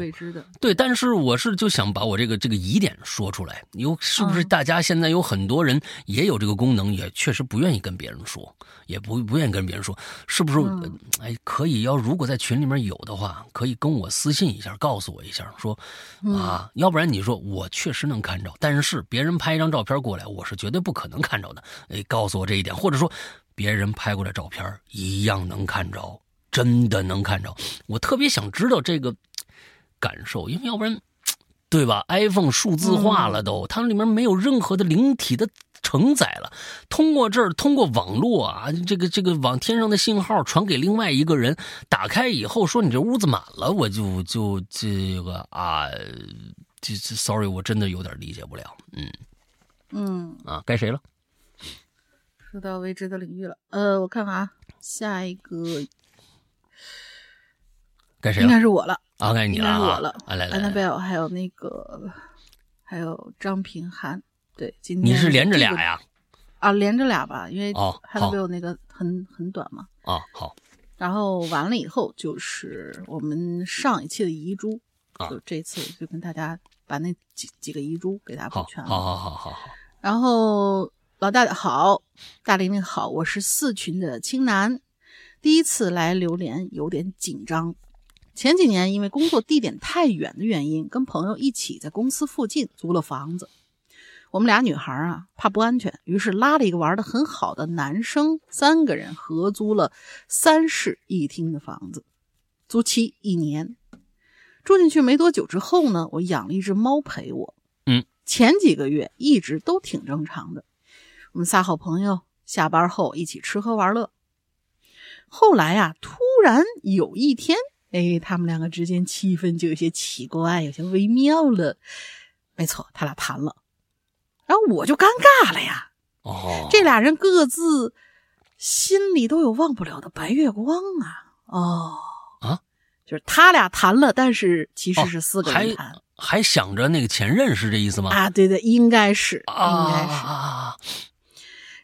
对，但是我是就想把我这个这个疑点说出来，有是不是大家现在有很多人也有这个功能，也确实不愿意跟别人说，也不不愿意跟别人说，是不是？哎，可以要如果在群里面有的话，可以跟我私信一下，告诉我一下，说啊，要不然你说我确实能看着，但是别人拍一张照片过来，我是绝对不可能看着的。哎，告诉我这一点，或者说别人拍过来照片一样能看着。真的能看着，我特别想知道这个感受，因为要不然，对吧？iPhone 数字化了都，它里面没有任何的灵体的承载了。通过这儿，通过网络啊，这个这个往天上的信号传给另外一个人，打开以后说你这屋子满了，我就就这个啊，这这，sorry，我真的有点理解不了。嗯嗯啊，该谁了？说到未知的领域了，呃，我看看啊，下一个。该谁？应该是我了啊！该你了啊！了，来来来，安娜贝尔，还有那个，还有张平涵。对，今天你是连着俩呀？啊，连着俩吧，因为安娜贝尔那个很很短嘛。啊，好。然后完了以后，就是我们上一期的遗珠，就这次就跟大家把那几几个遗珠给大家补全了。好好好好好。然后老大好，大玲玲好，我是四群的青南，第一次来榴莲，有点紧张。前几年因为工作地点太远的原因，跟朋友一起在公司附近租了房子。我们俩女孩啊怕不安全，于是拉了一个玩的很好的男生，三个人合租了三室一厅的房子，租期一年。住进去没多久之后呢，我养了一只猫陪我。嗯，前几个月一直都挺正常的，我们仨好朋友下班后一起吃喝玩乐。后来呀，突然有一天，哎，他们两个之间气氛就有些奇怪，有些微妙了。没错，他俩谈了，然后我就尴尬了呀。哦，这俩人各自心里都有忘不了的白月光啊。哦，啊，就是他俩谈了，但是其实哦是四个人谈、还想着那个前任是这意思吗？啊。对对，应该是，啊应该是。啊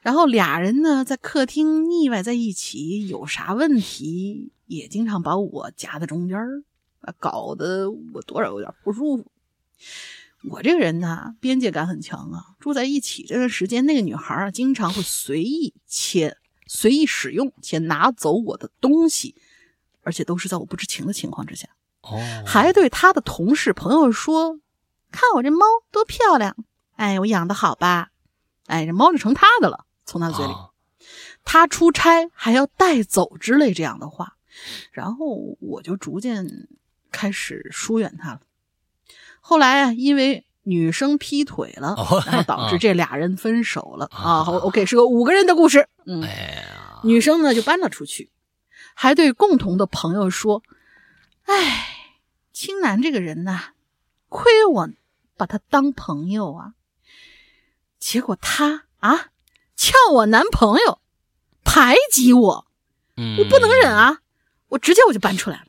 然后俩人呢，在客厅腻歪在一起，有啥问题也经常把我夹在中间儿，啊，搞得我多少有点不舒服。我这个人呢，边界感很强啊。住在一起这段时间，那个女孩啊，经常会随意且随意使用且拿走我的东西，而且都是在我不知情的情况之下，哦，还对她的同事朋友说：“看我这猫多漂亮，哎，我养的好吧？哎，这猫就成她的了。”从她嘴里。啊他出差还要带走之类这样的话，然后我就逐渐开始疏远他了。后来啊，因为女生劈腿了，哦然后导致这俩人分手了啊，OK，是个五个人的故事。嗯，哎，女生呢就搬了出去，还对共同的朋友说：“哎，青南这个人呐，亏我把他当朋友啊，结果他啊撬我男朋友，排挤我，嗯，我不能忍啊！我直接我就搬出来了。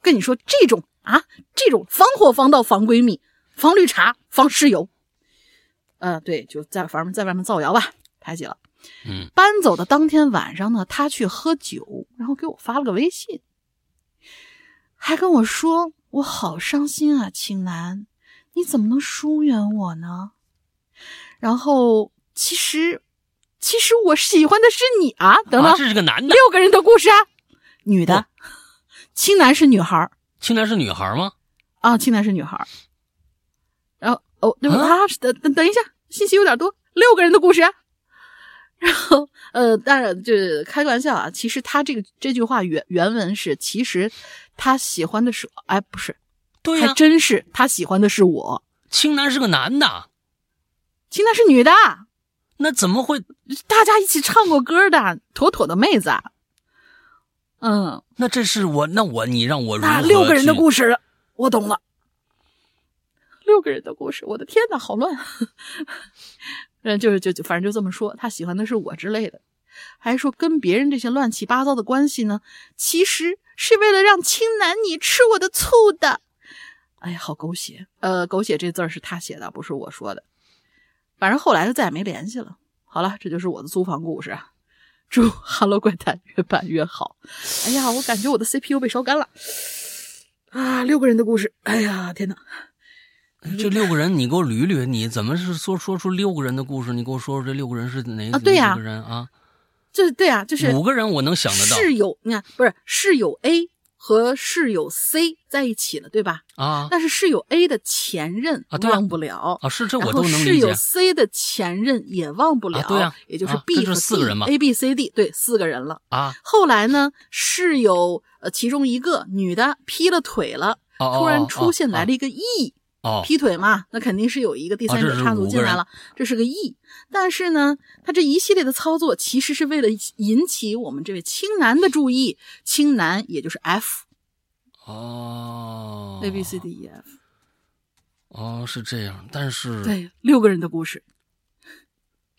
跟你说，这种啊，这种防火防盗防闺蜜防绿茶防室友，呃，对，就在反正在外面造谣吧，排挤了。嗯，搬走的当天晚上呢，他去喝酒，然后给我发了个微信，还跟我说：“我好伤心啊，青兰，你怎么能疏远我呢？”然后其实，其实我喜欢的是你啊！等等，啊，这是个男的，六个人的故事啊，女的，青南是女孩儿青男是女孩吗？啊，青南是女孩儿。然后哦，对不起啊啊，等等等一下，信息有点多，六个人的故事啊。然后呃，当然就是开个玩笑啊，其实他这个这句话原原文是，其实他喜欢的是，哎，不是，对呀、还真是他喜欢的是我，青男是个男的，青南是女的，那怎么会？大家一起唱过歌的，妥妥的妹子啊。嗯，那这是我，那我你让我如何那六个人的故事，我懂了。六个人的故事，我的天哪，好乱。嗯，就是就就反正就这么说，他喜欢的是我之类的，还说跟别人这些乱七八糟的关系呢，其实是为了让青南你吃我的醋的。哎呀，好狗血！呃，狗血这字儿是他写的，不是我说的。反正后来就再也没联系了。好了，这就是我的租房故事啊。祝《哈喽怪谈》越办越好。哎呀，我感觉我的 CPU 被烧干了啊！六个人的故事，哎呀，天哪！这六个人，你给我捋捋，你怎么是说说出六个人的故事？你给我说说这六个人是哪啊对呀个人啊？这对啊，就是五个人我能想得到室友，你看不是室友 A 和室友 C 在一起了，对吧？啊但是室友 A 的前任忘不了，啊！是这我都能理解室友 C 的前任也忘不了，啊对啊也就是啊 B 和是四个人嘛 A B C D 对四个人了。啊！后来呢，室友呃其中一个女的劈了腿了，突然出现来了了一个 E，、哦，劈腿嘛，那肯定是有一个第三者插足进来了，这是个 E。但是呢，他这一系列的操作其实是为了引起我们这位青男的注意，青男也就是 F、哦 A B C D E F，哦是这样，但是对，六个人的故事。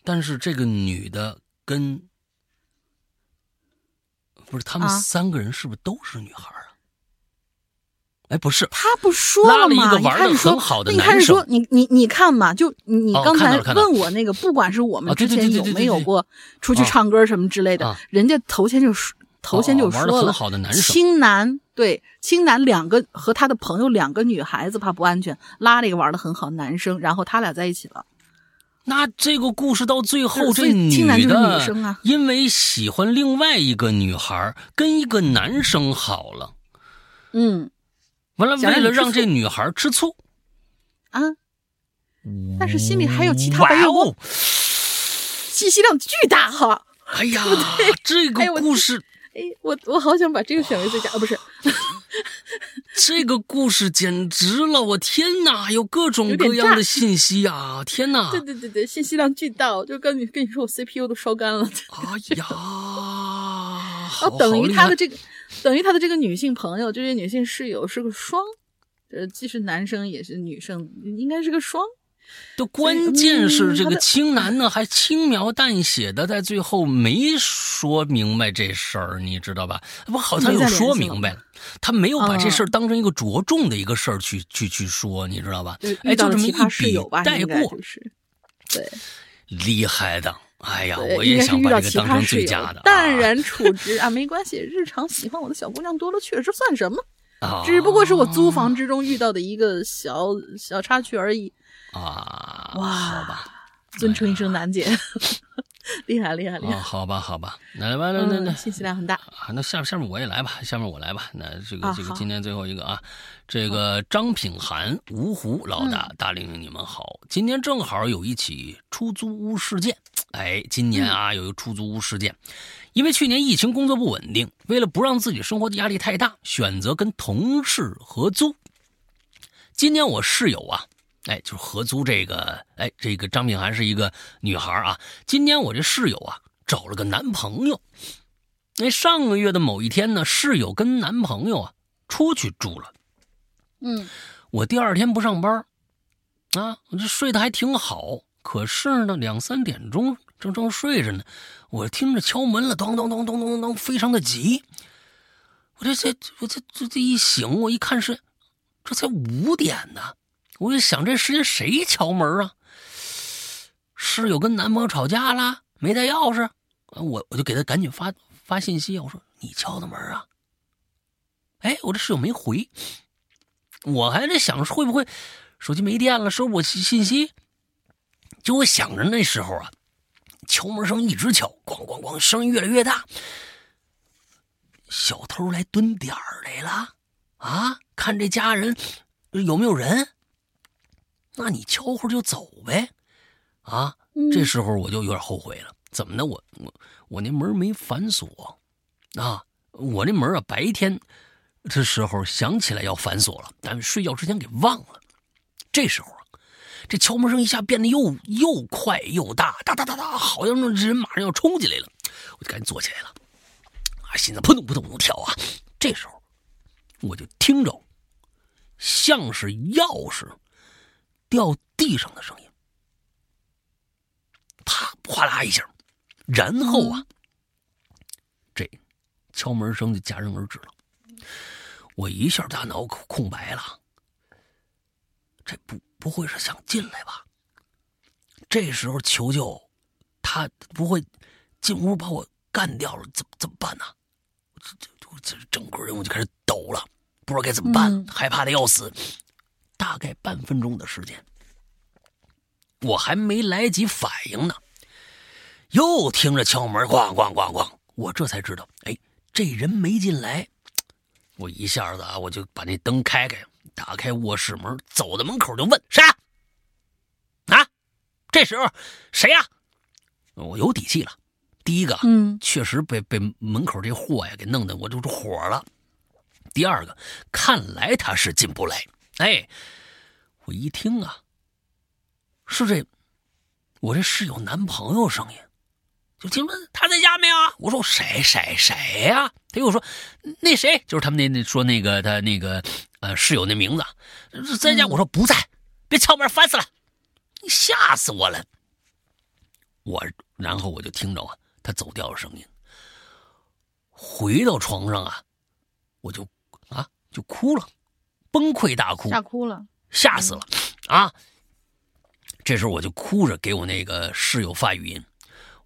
但是这个女的跟不是他们啊三个人是不是都是女孩啊？哎，不是，他不说拉了一吗？个？玩得你开始说很好的那你开男生始说，你你你看嘛，就你哦刚才问我那个，不管是我们之前有没有过出去啊唱歌什么之类的啊，人家头先就说头先就哦玩得很说了，好的男生。青男对青男两个和他的朋友两个女孩子怕不安全，拉了一个玩的很好的男生，然后他俩在一起了。那这个故事到最后，这女青男就是的女生啊。因为喜欢另外一个女孩，跟一个男生好了，嗯完了为了让这女孩吃醋，啊，但是心里还有其他白月光，哇哦信息量巨大哈。哎呀，这个故事，哎，我我好想把这个选为最佳，啊，不是，这个故事简直了！我天哪，有各种各样的信息啊！天哪！对对对对，信息量巨大，我就跟你跟你说，我 CPU 都烧干了。哎呀，好然后等于他的这个，等于他的这个女性朋友，这位女性室友是个双，呃，既是男生也是女生，应该是个双。的关键是这个青男呢，还轻描淡写的在最后没说明白这事儿，你知道吧？不，好像又说明白了，他没有把这嗯事儿当成一个着重的一个事儿去去去说，你知道吧就是？哎，就这么一笔，带过就，是，对，厉害的。哎呀，我应该是遇也想把这个到奇葩当成最佳的，淡然处之啊，没关系，日常喜欢我的小姑娘多了去了，这算什么？啊，只不过是我租房之中遇到的一个小小插曲而已。啊，哇好吧。尊称一声楠姐，厉害厉害厉啊，害！好吧，好吧，那完了，那那嗯，信息量很大。啊，那下下面我也来吧，下面我来吧。那这个、啊这个今天最后一个啊，这个张品涵、芜湖老大、嗯大玲玲，你们好。今天正好有一起出租屋事件，哎，今年嗯啊有一个出租屋事件，因为去年疫情工作不稳定，为了不让自己生活的压力太大，选择跟同事合租。今年我室友啊，哎，就是合租这个，哎，这个张品涵是一个女孩啊。今年我这室友啊，找了个男朋友。那上个月的某一天呢，室友跟男朋友啊出去住了。嗯我第二天不上班，啊，我这睡得还挺好。可是呢，两三点钟正正睡着呢，我听着敲门了，咚咚咚咚咚咚，非常的急。我这这我这这这一醒，我一看是，这才五点呢。我就想这时间谁敲门啊？室友跟男朋友吵架了，没带钥匙，我我就给他赶紧发发信息，我说你敲的门啊？哎，我这室友没回，我还在想会不会手机没电了，收不我信信息。就我想着那时候啊，敲门声一直敲，咣咣咣，声音越来越大。小偷来蹲点儿来了啊！看这家人有没有人，那你敲会儿就走呗，啊！嗯这时候我就有点后悔了，怎么的？我我我那门没反锁啊！我那门啊，白天的时候想起来要反锁了，但是睡觉之前给忘了。这时候啊，这敲门声一下变得又又快又大，哒哒哒哒，好像那人马上要冲进来了，我就赶紧坐起来了，啊，心脏扑通扑通扑通跳啊！这时候我就听着像是钥匙掉地上的声音。啪，哗啦一下，然后啊，这敲门声就戛然而止了。我一下大脑空空白了，这不不会是想进来吧？这时候求救，他不会进屋把我干掉了，怎么怎么办呢？这这这整个人我就开始抖了，不知道该怎么办，嗯害怕的要死。大概半分钟的时间，我还没来及反应呢，又听着敲门，咣咣咣咣，我这才知道，哎，这人没进来。我一下子啊，我就把那灯开开，打开卧室门，走到门口就问谁啊？啊，这时候谁呀、我有底气了。第一个，嗯确实被被门口这货呀给弄得我就是火了。第二个，看来他是进不来。哎，我一听啊，是这我这室友男朋友声音，就听着他在家没有啊？我说谁谁谁呀、他又说那谁，就是他们那那说那个他那个呃室友那名字在家。嗯我说不在，别敲门，烦死了，你吓死我了。我然后我就听着啊，他走掉的声音，回到床上啊，我就啊就哭了，崩溃大哭，吓哭了。吓死了啊！这时候我就哭着给我那个室友发语音，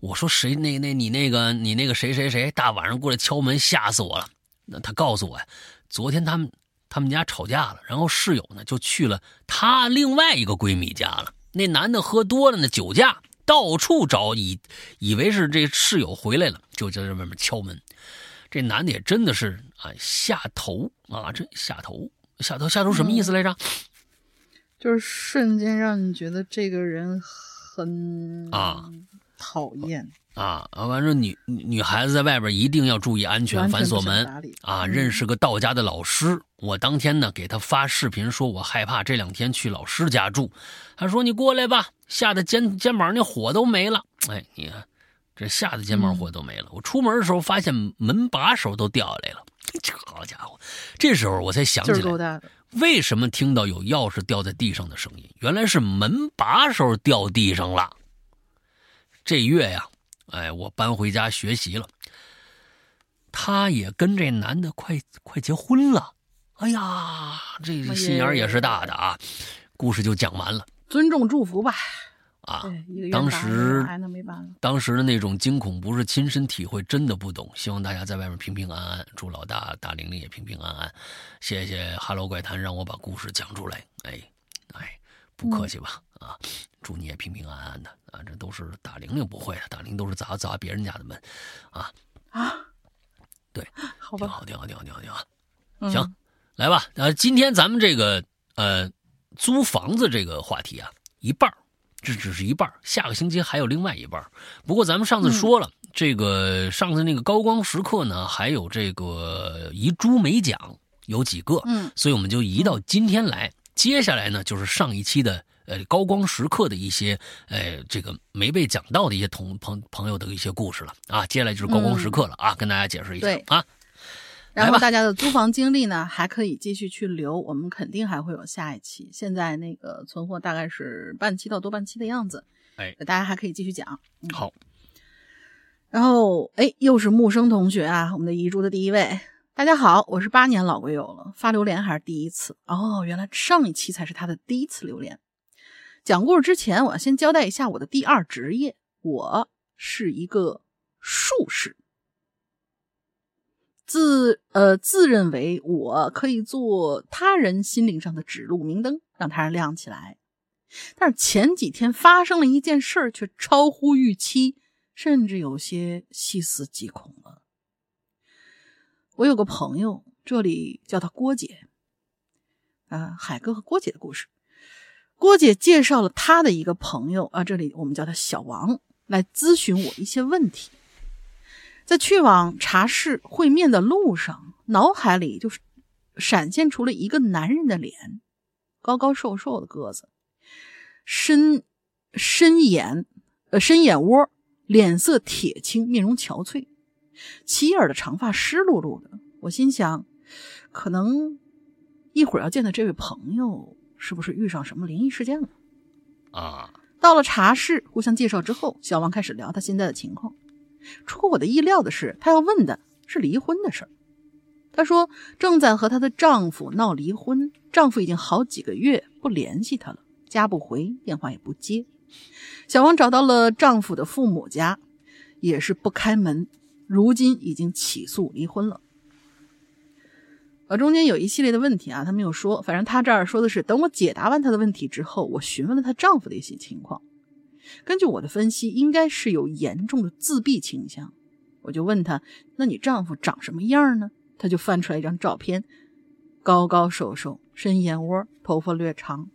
我说谁那那你那个你那个谁谁谁大晚上过来敲门，吓死我了。那他告诉我呀，昨天他们他们家吵架了，然后室友呢就去了她另外一个闺蜜家了。那男的喝多了呢，酒驾，到处找，以以为是这室友回来了，就在这外面敲门。这男的也真的是啊下头啊，这下头下头下头什么意思来着？就是瞬间让你觉得这个人很啊讨厌啊，完了女女孩子在外边一定要注意安全，反锁门啊。认识个道家的老师，我当天呢给他发视频，说我害怕这两天去老师家住。他说你过来吧，吓得肩肩膀那火都没了。哎，你看这吓得肩膀火都没了。我出门的时候发现门把手都掉下来了。这好家伙，这时候我才想起来，为什么听到有钥匙掉在地上的声音？原来是门把手掉地上了。这月呀，哎，我搬回家学习了，他也跟这男的快快结婚了。哎呀，这心眼也是大的啊！故事就讲完了，尊重祝福吧。啊，当时当时的那种惊恐不是亲身体会，真的不懂。希望大家在外面平平安安，祝老大大玲玲也平平安安。谢谢哈喽怪谈让我把故事讲出来。哎哎，不客气吧？啊，祝你也平平安安的啊！这都是打玲玲不会的，打玲都是砸砸别人家的门，啊啊，对，好挺好，挺好，挺好，挺好，挺好。行，来吧。呃，今天咱们这个呃租房子这个话题啊，一半儿。这只是一半下个星期还有另外一半不过咱们上次说了，这个上次那个高光时刻呢，还有这个遗珠没讲，有几个，嗯，所以我们就移到今天来。接下来呢，就是上一期的呃高光时刻的一些呃这个没被讲到的一些同朋朋友的一些故事了啊。接下来就是高光时刻了啊，跟大家解释一下啊。然后大家的租房经历呢，还可以继续去留，我们肯定还会有下一期。现在那个存货大概是半期到多半期的样子，哎，大家还可以继续讲。好。然后，哎，又是木生同学啊，我们的遗珠的第一位。大家好，我是八年老龟友了，发榴莲还是第一次哦。原来上一期才是他的第一次留言。讲故事之前，我要先交代一下我的第二职业，我是一个术士。自呃自认为我可以做他人心灵上的指路明灯，让他人亮起来。但是前几天发生了一件事儿，却超乎预期，甚至有些细思极恐了。我有个朋友，这里叫他郭姐。啊，海哥和郭姐的故事。郭姐介绍了她的一个朋友啊，这里我们叫他小王，来咨询我一些问题。在去往茶室会面的路上，脑海里就是闪现出了一个男人的脸，高高瘦瘦的个子，深深眼呃深眼窝，脸色铁青，面容憔悴，齐耳的长发湿漉漉的。我心想，可能一会儿要见的这位朋友，是不是遇上什么灵异事件了？啊！到了茶室，互相介绍之后，小王开始聊他现在的情况。出乎我的意料的是，她要问的是离婚的事儿。她说正在和她的丈夫闹离婚，丈夫已经好几个月不联系她了，家不回，电话也不接。小王找到了丈夫的父母家，也是不开门。如今已经起诉离婚了。呃，中间有一系列的问题啊，他没有说。反正他这儿说的是，等我解答完她的问题之后，我询问了她丈夫的一些情况。根据我的分析，应该是有严重的自闭倾向。我就问他：“那你丈夫长什么样呢？”他就翻出来一张照片，高高瘦瘦，深眼窝，头发略长。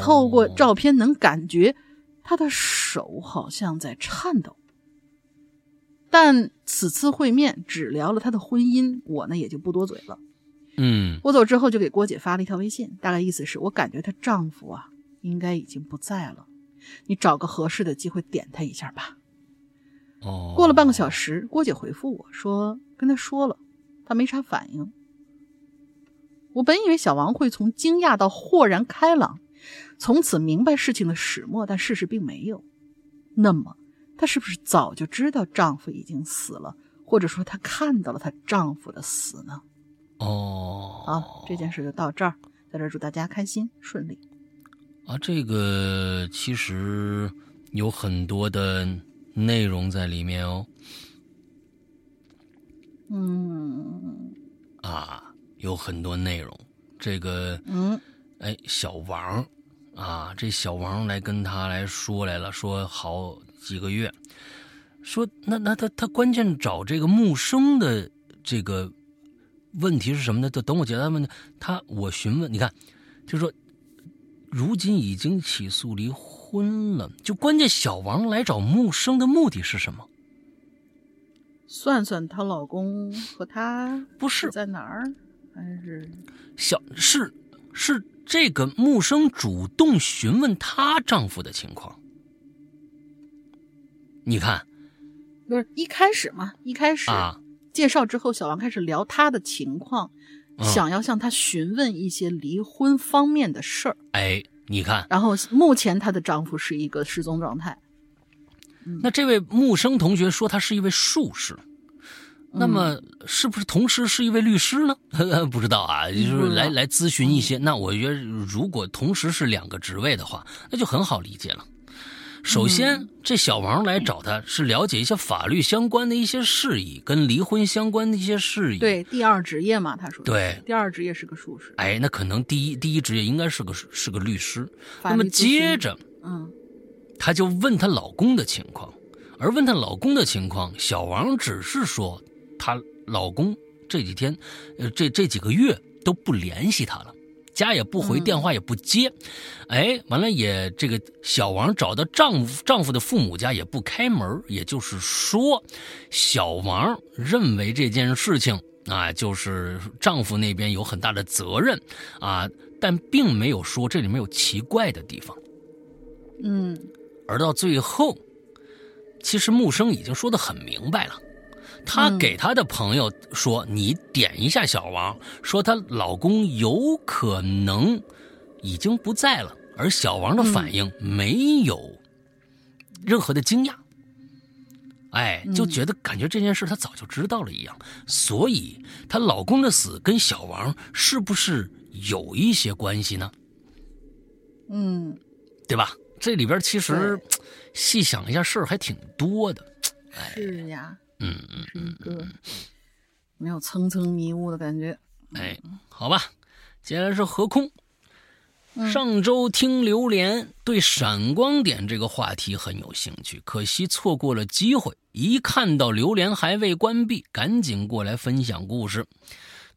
透过照片能感觉他的手好像在颤抖。但此次会面只聊了他的婚姻，我呢也就不多嘴了。嗯，我走之后就给郭姐发了一条微信，大概意思是我感觉她丈夫啊应该已经不在了。你找个合适的机会点她一下吧。哦，过了半个小时，郭姐回复我说：“跟她说了，她没啥反应。”我本以为小王会从惊讶到豁然开朗，从此明白事情的始末，但事实并没有。那么，她是不是早就知道丈夫已经死了，或者说她看到了她丈夫的死呢？哦，好，这件事就到这儿，在这祝大家开心顺利。啊，这个其实有很多的内容在里面哦。嗯，啊，有很多内容。这个，嗯，哎，小王，啊，这小王来跟他来说来了，说好几个月，说那那他他关键找这个木生的这个问题是什么呢？就等我解答问题他，我询问，你看，就是说。如今已经起诉离婚了，就关键小王来找木生的目的是什么？算算她老公和她不是在哪儿，还是小是是这个木生主动询问她丈夫的情况。你看，不是一开始嘛？一开始啊，介绍之后，小王开始聊他的情况，嗯想要向他询问一些离婚方面的事儿。哎，你看，然后目前她的丈夫是一个失踪状态。那这位木生同学说他是一位术士，那么是不是同时是一位律师呢？不知道啊，就是来来咨询一些。那我觉得，如果同时是两个职位的话，那就很好理解了。首先，这小王来找他是了解一些法律相关的一些事宜，跟离婚相关的一些事宜。，对，第二职业嘛，他说对第二职业是个术士。哎，那可能第一第一职业应该是个是个律师。那么接着，嗯她就问她老公的情况，而问她老公的情况，小王只是说她老公这几天，呃，这这几个月都不联系她了，家也不回，嗯电话也不接，哎，完了也这个小王找到丈夫丈夫的父母家也不开门，也就是说，小王认为这件事情啊，就是丈夫那边有很大的责任啊，但并没有说这里面有奇怪的地方。嗯而到最后，其实木生已经说的很明白了。她嗯给她的朋友说：“你点一下小王，说她老公有可能已经不在了。”而小王的反应没有任何的惊讶，哎，就觉得感觉这件事她早就知道了一样。所以她老公的死跟小王是不是有一些关系呢？嗯，对吧？这里边其实细想一下，事儿还挺多的。是呀，嗯嗯是一个没有层层迷雾的感觉。哎，好吧，接下来是何空。嗯上周听榴莲对闪光点这个话题很有兴趣，可惜错过了机会。一看到榴莲还未关闭，赶紧过来分享故事。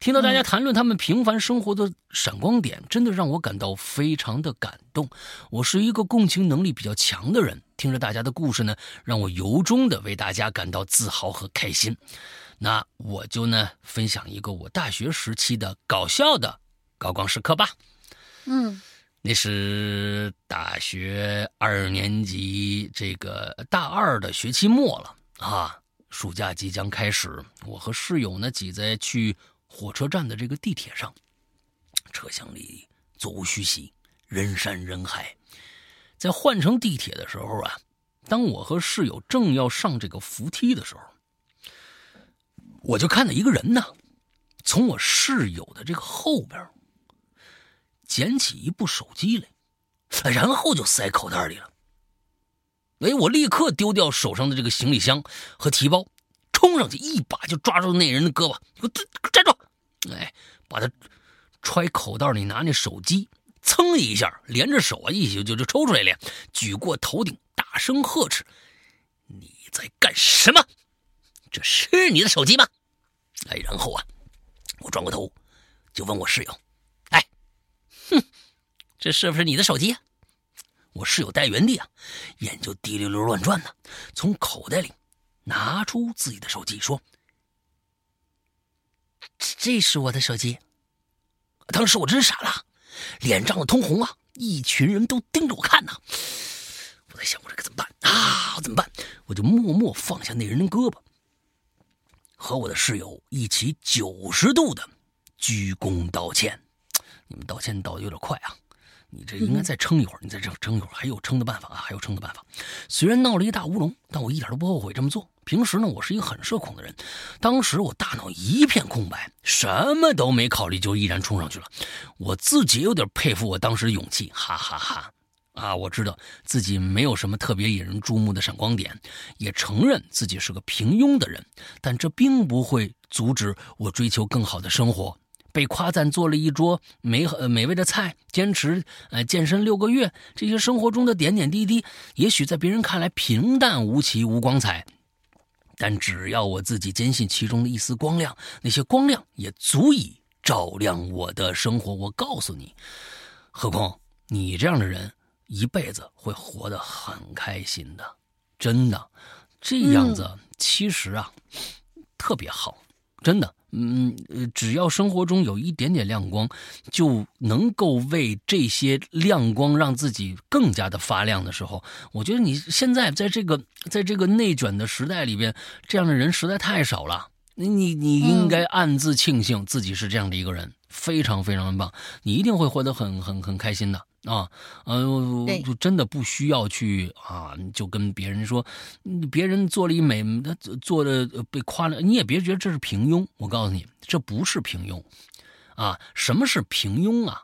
听到大家谈论他们平凡生活的闪光点，真的让我感到非常的感动。我是一个共情能力比较强的人，听着大家的故事呢，让我由衷的为大家感到自豪和开心。那我就呢分享一个我大学时期的搞笑的高光时刻吧。嗯那是大学二年级这个大二的学期末了啊，暑假即将开始，我和室友呢挤在去火车站的这个地铁上，车厢里座无虚席，人山人海。在换乘地铁的时候啊，当我和室友正要上这个扶梯的时候，我就看到一个人呢，从我室友的这个后边捡起一部手机来，然后就塞口袋里了。哎，我立刻丢掉手上的这个行李箱和提包，冲上去一把就抓住那人的胳膊，给我站住！哎，把他揣口袋里拿那手机，噌一下连着手啊一起就就抽出来了，举过头顶，大声呵斥：“你在干什么？这是你的手机吗？”哎，然后啊，我转过头就问我室友：“哎，哼，这是不是你的手机呀、我室友在原地啊，眼就滴溜溜乱转呢，从口袋里拿出自己的手机，说：“这是我的手机。”当时我真傻了，脸涨得通红啊！一群人都盯着我看呢。我在想，我这可怎么办啊？我怎么办？我就默默放下那人的胳膊，和我的室友一起九十度的鞠躬道歉。你们道歉道的有点快啊！你这应该再撑一会儿，你再撑撑一会儿，还有撑的办法啊，还有撑的办法。虽然闹了一大乌龙，但我一点都不后悔这么做。平时呢，我是一个很社恐的人，当时我大脑一片空白，什么都没考虑，就毅然冲上去了。我自己有点佩服我当时的勇气，哈哈哈啊，我知道自己没有什么特别引人注目的闪光点，也承认自己是个平庸的人，但这并不会阻止我追求更好的生活。被夸赞做了一桌美呃美味的菜，坚持呃健身六个月，这些生活中的点点滴滴，也许在别人看来平淡无奇、无光彩，但只要我自己坚信其中的一丝光亮，那些光亮也足以照亮我的生活。我告诉你，何况你这样的人一辈子会活得很开心的，真的，这样子其实啊特别好，真的。嗯，只要生活中有一点点亮光，就能够为这些亮光让自己更加的发亮的时候，我觉得你现在在这个在这个内卷的时代里边，这样的人实在太少了。你你你应该暗自庆幸自己是这样的一个人，非常非常的棒，你一定会活得很很很开心的。啊，呃，就真的不需要去啊，就跟别人说，别人做了一美，他做的被夸了，你也别觉得这是平庸。我告诉你，这不是平庸，啊，什么是平庸啊？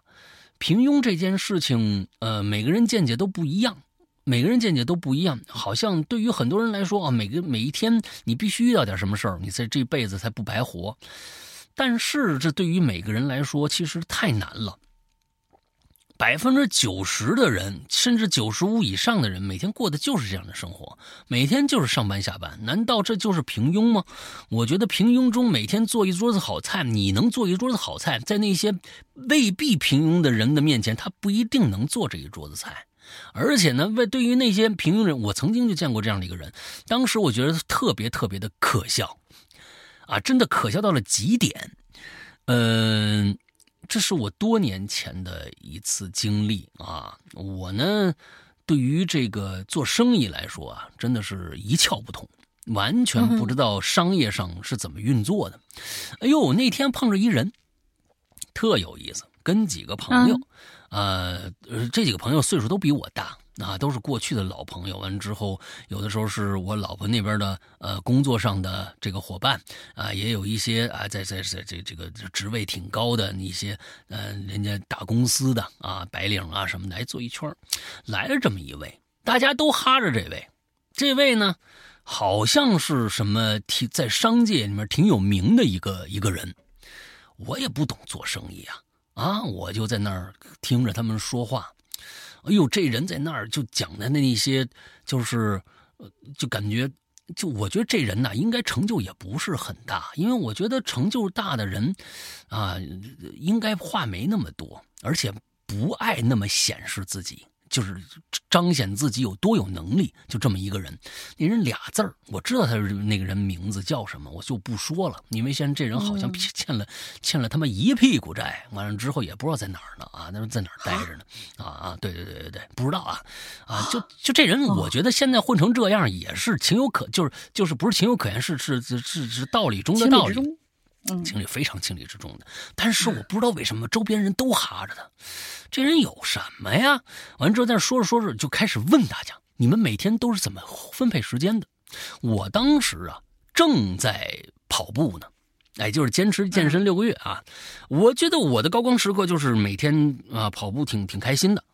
平庸这件事情，呃，每个人见解都不一样，每个人见解都不一样。好像对于很多人来说啊，每个每一天你必须遇到点什么事儿，你在这辈子才不白活。但是这对于每个人来说，其实太难了。百分之九十的人，甚至九十五以上的人，每天过的就是这样的生活，每天就是上班下班。难道这就是平庸吗？我觉得平庸中每天做一桌子好菜，你能做一桌子好菜，在那些未必平庸的人的面前，他不一定能做这一桌子菜。而且呢，为对于那些平庸人，我曾经就见过这样的一个人，当时我觉得特别特别的可笑，啊，真的可笑到了极点。嗯。这是我多年前的一次经历啊！我呢，对于这个做生意来说啊，真的是一窍不通，完全不知道商业上是怎么运作的。哎呦，那天碰着一人，特有意思，跟几个朋友，呃，这几个朋友岁数都比我大。啊，都是过去的老朋友。完之后，有的时候是我老婆那边的呃工作上的这个伙伴啊，也有一些啊在在在这这个职位挺高的一些呃人家大公司的啊白领啊什么，来坐一圈来了这么一位，大家都哈着这位，这位呢好像是什么挺在商界里面挺有名的一个一个人，我也不懂做生意啊啊，我就在那儿听着他们说话。哎呦，这人在那儿就讲的那一些，就是，就感觉，就我觉得这人呐，应该成就也不是很大，因为我觉得成就大的人，啊，应该话没那么多，而且不爱那么显示自己。就是彰显自己有多有能力，就这么一个人。那人俩字儿，我知道他是那个人名字叫什么，我就不说了，因为现在这人好像欠了欠了他妈一屁股债，完了之后也不知道在哪儿呢啊，那在哪儿待着呢？啊啊，对对对对对，不知道啊啊，就就这人，我觉得现在混成这样也是情有可，就是就是不是情有可原，是是是是道理中的道理。情理非常情理之中的，但是我不知道为什么周边人都哈着他，这人有什么呀？完之后，在说着说着就开始问大家：“你们每天都是怎么分配时间的？”我当时啊正在跑步呢，哎，就是坚持健身六个月啊。我觉得我的高光时刻就是每天啊跑步挺挺开心的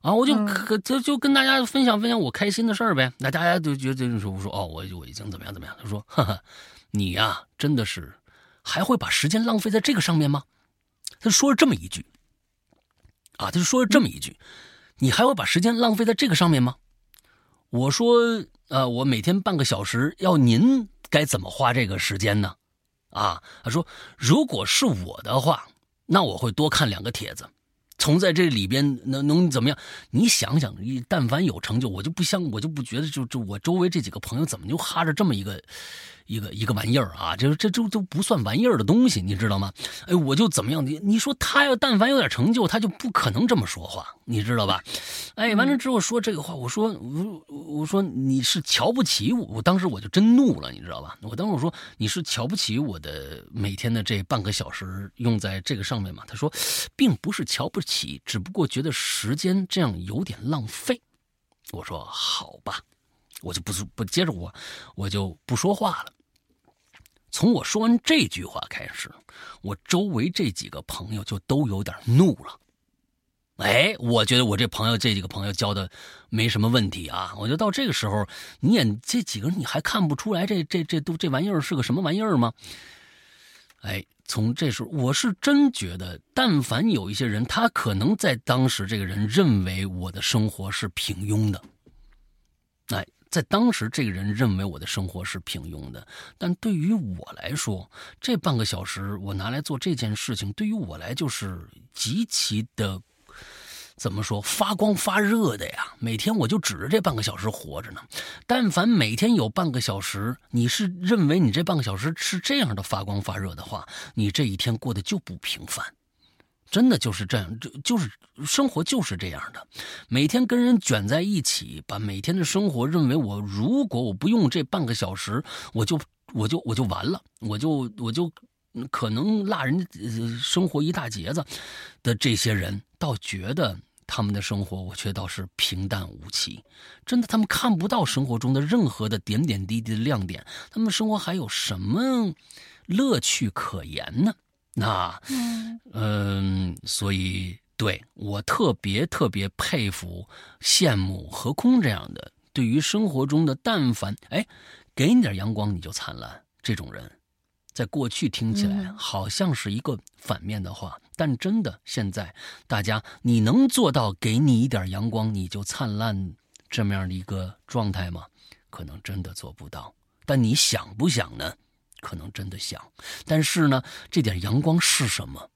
啊，我就可就就跟大家分享分享我开心的事儿呗。那大家就觉得说我说哦，我我已经怎么样怎么样？他说：“哈哈，你呀真的是。”还会把时间浪费在这个上面吗？他说了这么一句，啊，他就说了这么一句，你还会把时间浪费在这个上面吗？我说，呃，我每天半个小时，要您该怎么花这个时间呢？啊，他说，如果是我的话，那我会多看两个帖子，从在这里边能能怎么样？你想想，你但凡有成就，我就不相，我就不觉得，就就我周围这几个朋友怎么就哈着这么一个。一个一个玩意儿啊，就是这这都不算玩意儿的东西，你知道吗？哎，我就怎么样？你你说他要但凡有点成就，他就不可能这么说话，你知道吧？哎，完了之后说这个话，我说我我说你是瞧不起我，我当时我就真怒了，你知道吧？我当时我说你是瞧不起我的每天的这半个小时用在这个上面嘛？他说，并不是瞧不起，只不过觉得时间这样有点浪费。我说好吧。我就不不接着我，我就不说话了。从我说完这句话开始，我周围这几个朋友就都有点怒了。哎，我觉得我这朋友这几个朋友交的没什么问题啊。我觉得到这个时候，你也这几个人你还看不出来这这这都这玩意儿是个什么玩意儿吗？哎，从这时候我是真觉得，但凡有一些人，他可能在当时这个人认为我的生活是平庸的，哎。在当时，这个人认为我的生活是平庸的，但对于我来说，这半个小时我拿来做这件事情，对于我来就是极其的怎么说发光发热的呀？每天我就指着这半个小时活着呢。但凡每天有半个小时，你是认为你这半个小时是这样的发光发热的话，你这一天过得就不平凡。真的就是这样，就就是生活就是这样的。每天跟人卷在一起，把每天的生活认为我如果我不用这半个小时，我就我就我就完了，我就我就可能落人家生活一大截子的这些人，倒觉得他们的生活，我却倒是平淡无奇。真的，他们看不到生活中的任何的点点滴滴的亮点，他们生活还有什么乐趣可言呢？那，嗯，所以对我特别特别佩服、羡慕何空这样的，对于生活中的但凡哎，给你点阳光你就灿烂这种人，在过去听起来好像是一个反面的话，但真的现在大家你能做到给你一点阳光你就灿烂这么样的一个状态吗？可能真的做不到，但你想不想呢？可能真的想，但是呢，这点阳光是什么？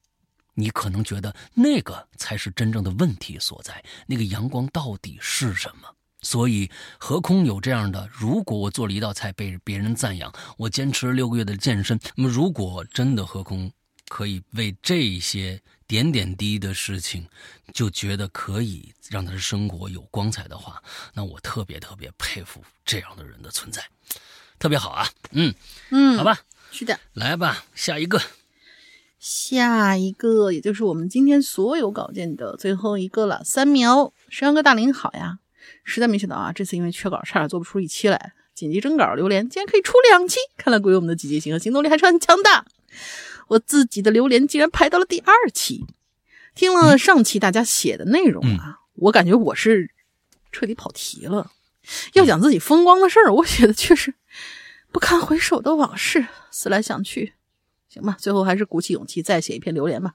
你可能觉得那个才是真正的问题所在。那个阳光到底是什么？所以，何空有这样的？如果我做了一道菜被别人赞扬，我坚持了六个月的健身，那么如果真的何空可以为这些点点滴滴的事情，就觉得可以让他的生活有光彩的话，那我特别特别佩服这样的人的存在。特别好啊，嗯。嗯，好吧，是的，来吧，下一个，下一个，也就是我们今天所有稿件的最后一个了。三苗，山哥大林好呀，实在没想到啊，这次因为缺稿，差点做不出一期来，紧急征稿，榴莲竟然可以出两期，看来鬼友们的积极性和行动力还是很强大。我自己的榴莲竟然排到了第二期，听了上期大家写的内容啊，我感觉我是彻底跑题了。要讲自己风光的事儿，我写的却是不堪回首的往事。思来想去，行吧，最后还是鼓起勇气再写一篇榴莲吧。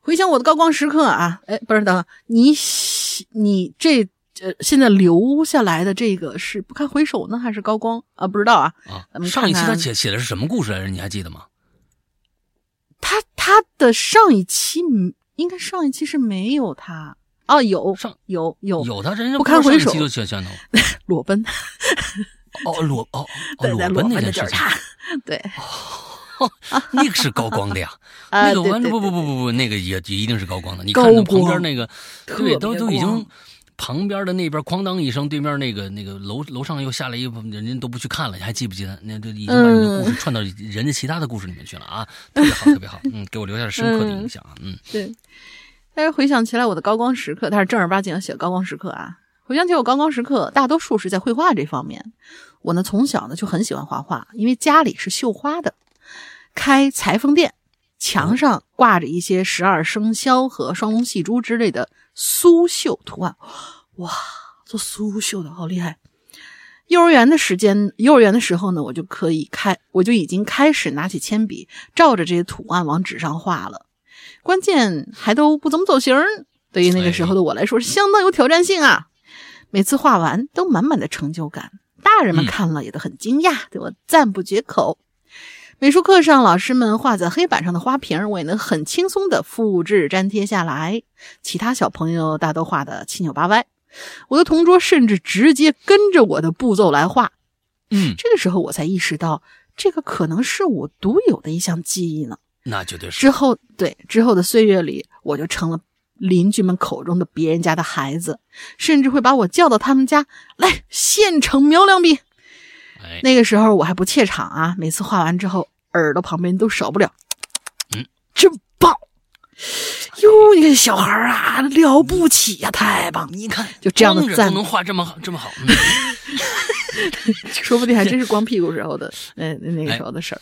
回想我的高光时刻啊，哎，不是等你，你这呃现在留下来的这个是不堪回首呢，还是高光啊？不知道啊。啊，咱们上一期他写写的是什么故事来着？你还记得吗？他他的上一期嗯应该上一期是没有他哦，有上有有有他，人家不堪回首就写相同。裸奔，哦，裸哦裸裸奔那件事情，他，对，那个是高光的呀。啊那个完不不不不不，那个也也一定是高光的。你看那旁边那个，对，都都已经旁边的那边哐当一声，对面那个那个楼楼上又下来一部分人家都不去看了，你还记不记得？那都已经把你的故事串到人家其他的故事里面去了啊，特别好，特别好，嗯，给我留下了深刻的印象啊，嗯对，但是回想起来，我的高光时刻，他是正儿八经写高光时刻啊。回想起我高光时刻，大多数是在绘画这方面。我呢，从小呢就很喜欢画画，因为家里是绣花的，开裁缝店，墙上挂着一些十二生肖和双龙戏珠之类的苏绣图案。哇，做苏绣的好厉害！幼儿园的时间，幼儿园的时候呢，我就可以开，我就已经开始拿起铅笔，照着这些图案往纸上画了。关键还都不怎么走形，对于那个时候的我来说是相当有挑战性啊！每次画完都满满的成就感，大人们看了也都很惊讶，对我赞不绝口。美术课上，老师们画在黑板上的花瓶，我也能很轻松的复制粘贴下来。其他小朋友大都画的七扭八歪，我的同桌甚至直接跟着我的步骤来画。嗯，这个时候我才意识到，这个可能是我独有的一项技艺呢。那绝对是之后，对之后的岁月里，我就成了邻居们口中的别人家的孩子，甚至会把我叫到他们家来现场描两笔。哎，那个时候我还不怯场啊，每次画完之后，耳朵旁边都少不了，嗯，真棒！哟，你看小孩啊，了不起呀、太棒！你看，就这样的赞光着都能画这么好，这么好，嗯 说不定还真是光屁股时候的，呃，那个时候的事儿，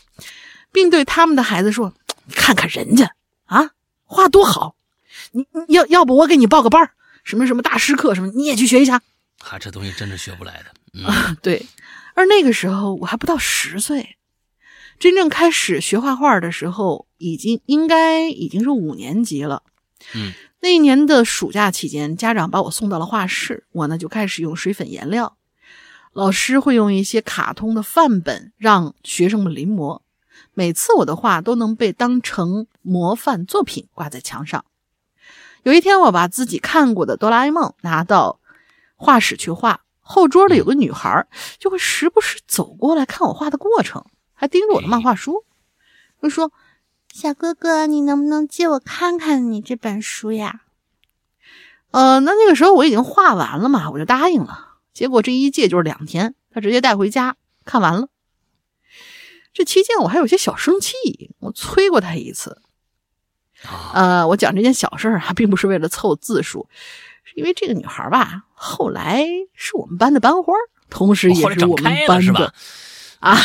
并对他们的孩子说：“你看看人家啊，画多好！你你要要不我给你报个班儿什么什么大师课什么，你也去学一下。哈，这东西真是学不来的，嗯，”对，而那个时候我还不到十岁，真正开始学画画的时候，已经应该已经是五年级了。嗯，那一年的暑假期间，家长把我送到了画室，我呢就开始用水粉颜料。老师会用一些卡通的范本让学生们临摹，每次我的画都能被当成模范作品挂在墙上。有一天，我把自己看过的哆啦 A 梦拿到画室去画，后桌里有个女孩就会时不时走过来看我画的过程，还盯着我的漫画书，就说：“小哥哥，你能不能借我看看你这本书呀？”呃，那那个时候我已经画完了嘛，我就答应了。结果这一借就是两天，他直接带回家看完了。这期间我还有些小生气，我催过他一次。呃，我讲这件小事儿啊，并不是为了凑字数，是因为这个女孩吧，后来是我们班的班花，同时也是我们班的啊，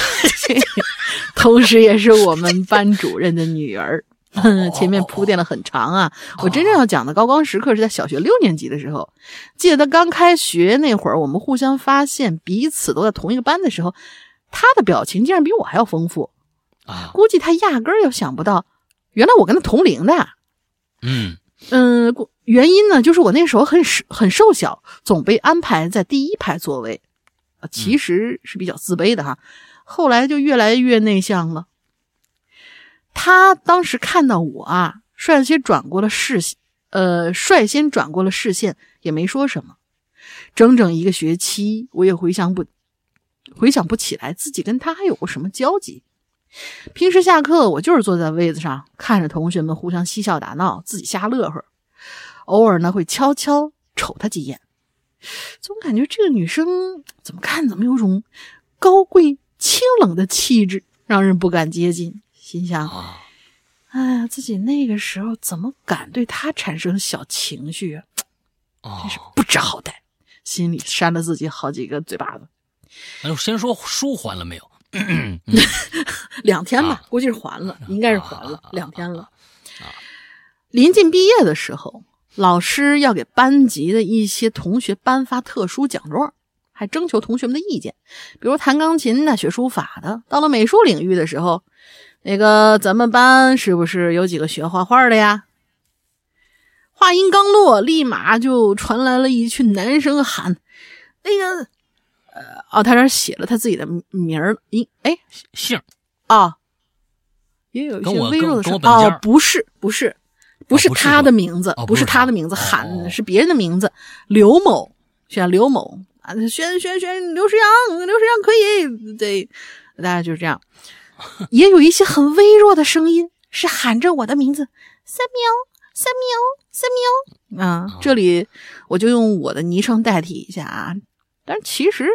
同时也是我们班主任的女儿。前面铺垫了很长啊，我真正要讲的高光时刻是在小学六年级的时候，记得刚开学那会儿，我们互相发现彼此都在同一个班的时候，他的表情竟然比我还要丰富啊！估计他压根儿就想不到，原来我跟他同龄的。嗯嗯，原因呢，就是我那时候很很瘦小，总被安排在第一排座位，啊，其实是比较自卑的哈。后来就越来越内向了。他当时看到我啊，率先转过了视线，呃，率先转过了视线，也没说什么。整整一个学期，我也回想不，回想不起来自己跟他还有过什么交集。平时下课，我就是坐在位子上，看着同学们互相嬉笑打闹，自己瞎乐呵。偶尔呢，会悄悄瞅她几眼，总感觉这个女生怎么看怎么有种高贵清冷的气质，让人不敢接近。心想，哎呀，自己那个时候怎么敢对她产生小情绪啊？真是不知好歹，心里扇了自己好几个嘴巴子。那就先说书还了没有？两天吧，估计是还了，应该是还了两天了。临近毕业的时候，老师要给班级的一些同学颁发特殊奖状，还征求同学们的意见，比如弹钢琴的、学书法的。到了美术领域的时候。那个，咱们班是不是有几个学画画的呀？话音刚落，立马就传来了一群男生喊：“那个，呃，哦，他这写了他自己的名儿，一哎姓啊，也有一些微弱的声哦，不是，不是，不是他的名字，不是他的名字，喊是别人的名字，刘某选刘某啊，选选选刘诗阳，刘诗阳可以，对，大家就是这样。”也有一些很微弱的声音是喊着我的名字，三喵，三喵，三喵。啊，这里我就用我的昵称代替一下啊。但是其实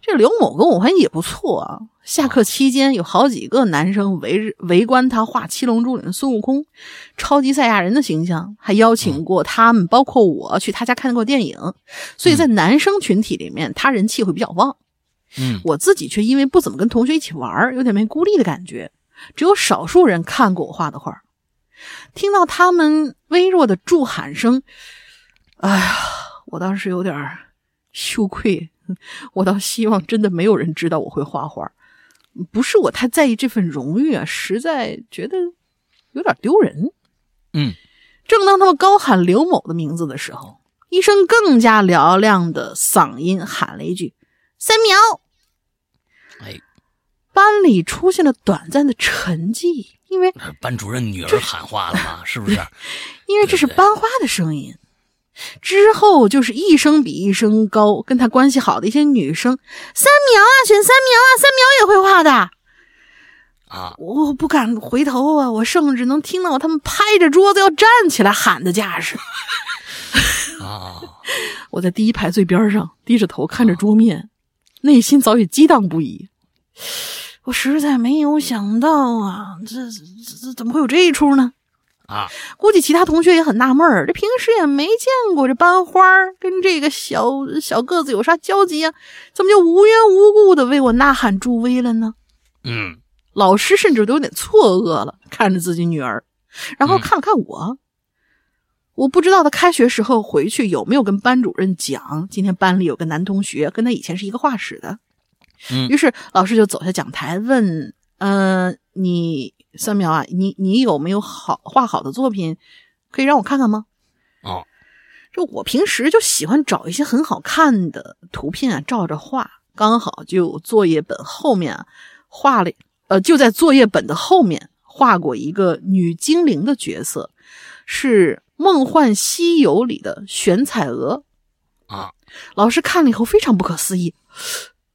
这刘某跟我关系也不错啊。下课期间有好几个男生围围观他画《七龙珠》里的孙悟空、超级赛亚人的形象，还邀请过他们，包括我去他家看过电影。所以在男生群体里面，他人气会比较旺。嗯，我自己却因为不怎么跟同学一起玩，有点没孤立的感觉。只有少数人看过我画的画，听到他们微弱的助喊声，哎呀，我当时有点羞愧。我倒希望真的没有人知道我会画画，不是我太在意这份荣誉啊，实在觉得有点丢人。嗯，正当他们高喊刘某的名字的时候，一声更加嘹亮的嗓音喊了一句。三秒，哎，班里出现了短暂的沉寂，因为班主任女儿喊话了嘛？是不是？因为这是班花的声音。之后就是一声比一声高，跟他关系好的一些女生，三苗啊，选三苗啊，三苗也会画的啊！我不敢回头啊，我甚至能听到他们拍着桌子要站起来喊的架势。啊！我在第一排最边上，低着头看着桌面。内心早已激荡不已，我实在没有想到啊，这这这怎么会有这一出呢？啊，估计其他同学也很纳闷儿，这平时也没见过这班花跟这个小小个子有啥交集啊？怎么就无缘无故的为我呐喊助威了呢？嗯，老师甚至都有点错愕了，看着自己女儿，然后看了看我。我不知道他开学时候回去有没有跟班主任讲，今天班里有个男同学跟他以前是一个画室的。嗯，于是老师就走下讲台问：“嗯，你三苗啊，你你有没有好画好的作品，可以让我看看吗？”哦，就我平时就喜欢找一些很好看的图片啊，照着画。刚好就作业本后面画了，呃，就在作业本的后面画过一个女精灵的角色，是。梦幻西游》里的玄彩娥啊。老师看了以后非常不可思议，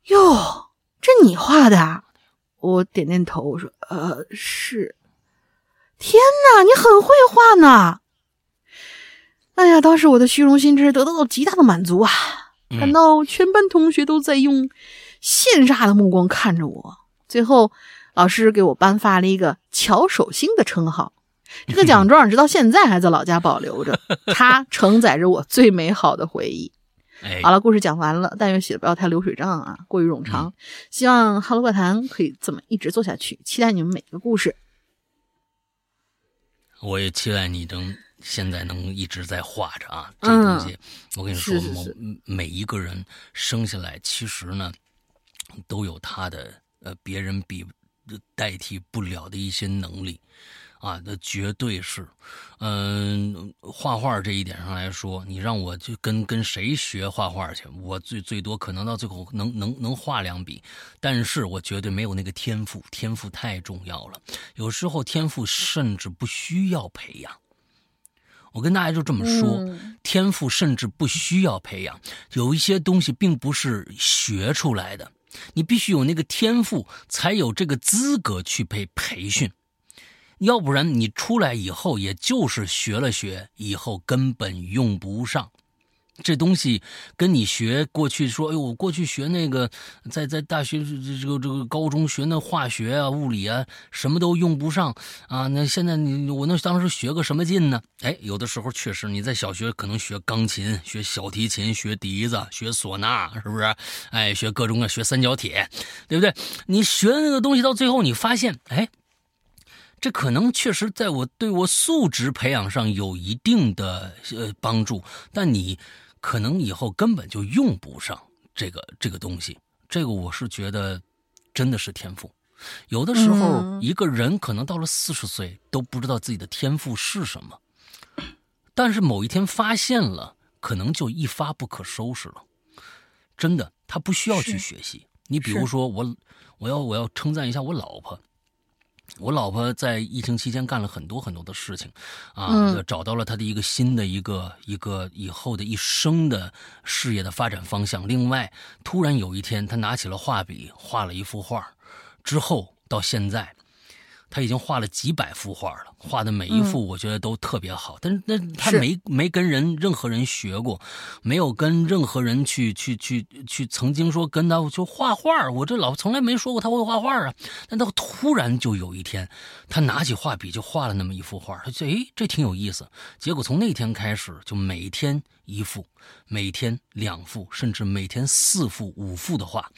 哟，这你画的？我点点头我说：“呃，是。”天哪，你很会画呢！哎呀，当时我的虚荣心真是得到了极大的满足啊！看到全班同学都在用羡煞的目光看着我，最后老师给我颁发了一个“巧手星”的称号。这个奖状直到现在还在老家保留着，它承载着我最美好的回忆。好了，故事讲完了，但愿写的不要太流水账啊，过于冗长。希望《哈喽怪谈》可以这么一直做下去，期待你们每个故事。我也期待你能现在能一直在画着啊，这东西，我跟你说，每每一个人生下来其实呢，都有他的呃别人比代替不了的一些能力。啊，那绝对是，嗯，画画这一点上来说，你让我去跟跟谁学画画去，我最最多可能到最后能能能画两笔，但是我绝对没有那个天赋，天赋太重要了。有时候天赋甚至不需要培养，我跟大家就这么说，天赋甚至不需要培养，有一些东西并不是学出来的，你必须有那个天赋，才有这个资格去被培训。要不然你出来以后，也就是学了学，以后根本用不上。这东西跟你学过去说，哎呦，我过去学那个，在在大学这个这个高中学那化学啊、物理啊，什么都用不上啊。那现在你我那当时学个什么劲呢？哎，有的时候确实你在小学可能学钢琴、学小提琴、学笛子、学唢呐，是不是？哎，学各种的，学三角铁，对不对？你学那个东西到最后，你发现，哎。这可能确实在我对我素质培养上有一定的呃帮助，但你可能以后根本就用不上这个这个东西。这个我是觉得真的是天赋。有的时候一个人可能到了四十岁都不知道自己的天赋是什么，但是某一天发现了，可能就一发不可收拾了。真的，他不需要去学习。你比如说我，我要我要称赞一下我老婆。我老婆在疫情期间干了很多很多的事情，啊，找到了她的一个新的一个一个以后的一生的事业的发展方向。另外，突然有一天，她拿起了画笔，画了一幅画，之后到现在。他已经画了几百幅画了，画的每一幅我觉得都特别好。但是那他没没跟人任何人学过，没有跟任何人去去去去曾经说跟他就画画。我这老从来没说过他会画画啊。但他突然就有一天，他拿起画笔就画了那么一幅画，他觉得哎这挺有意思。结果从那天开始就每天一幅，每天两幅，甚至每天四幅五幅的画。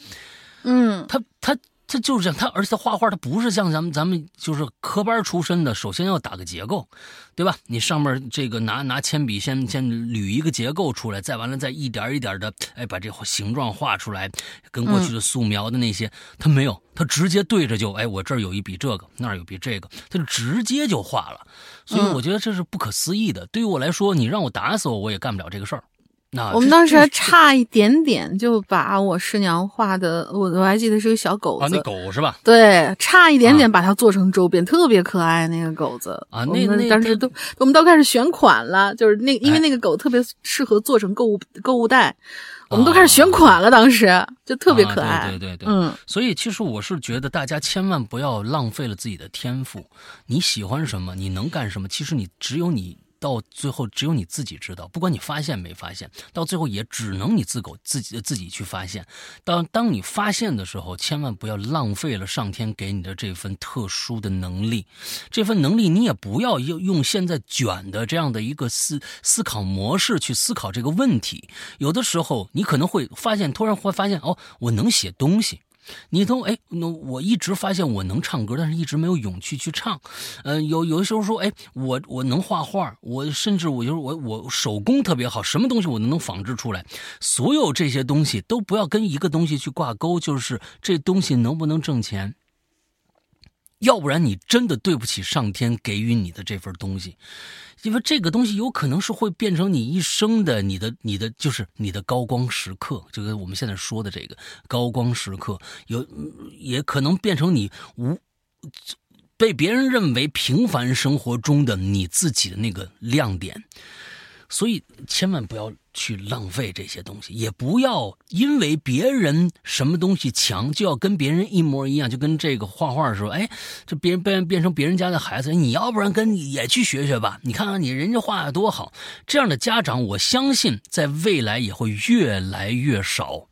嗯，他他。他就是这样，他而且他画画，他不是像咱们咱们就是科班出身的，首先要打个结构，对吧？你上面这个拿拿铅笔先先捋一个结构出来，再完了再一点一点的，哎，把这形状画出来，跟过去的素描的那些，他没有，他直接对着就，哎，我这儿有一笔这个，那儿有笔这个，他就直接就画了，所以我觉得这是不可思议的。对于我来说，你让我打死我，我也干不了这个事儿。我们当时还差一点点就把我师娘画的，我我还记得是个小狗子，啊，那狗是吧？对，差一点点把它做成周边，特别可爱那个狗子啊。那那当时都我们都开始选款了，就是那因为那个狗特别适合做成购物购物袋，我们都开始选款了。当时就特别可爱，对对对，嗯。所以其实我是觉得大家千万不要浪费了自己的天赋，你喜欢什么，你能干什么，其实你只有你。到最后，只有你自己知道。不管你发现没发现，到最后也只能你自狗自己自己去发现。当当你发现的时候，千万不要浪费了上天给你的这份特殊的能力。这份能力，你也不要用用现在卷的这样的一个思思考模式去思考这个问题。有的时候，你可能会发现，突然会发现，哦，我能写东西。你都哎，那我一直发现我能唱歌，但是一直没有勇气去唱。嗯，有有的时候说，哎，我我能画画，我甚至我就是我我手工特别好，什么东西我都能仿制出来。所有这些东西都不要跟一个东西去挂钩，就是这东西能不能挣钱。要不然你真的对不起上天给予你的这份东西。因为这个东西有可能是会变成你一生的，你的、你的就是你的高光时刻，就跟我们现在说的这个高光时刻，有也可能变成你无被别人认为平凡生活中的你自己的那个亮点。所以千万不要去浪费这些东西，也不要因为别人什么东西强就要跟别人一模一样，就跟这个画画的时候，哎，这别人变变成别人家的孩子，你要不然跟你也去学学吧，你看看你人家画的多好。这样的家长，我相信在未来也会越来越少，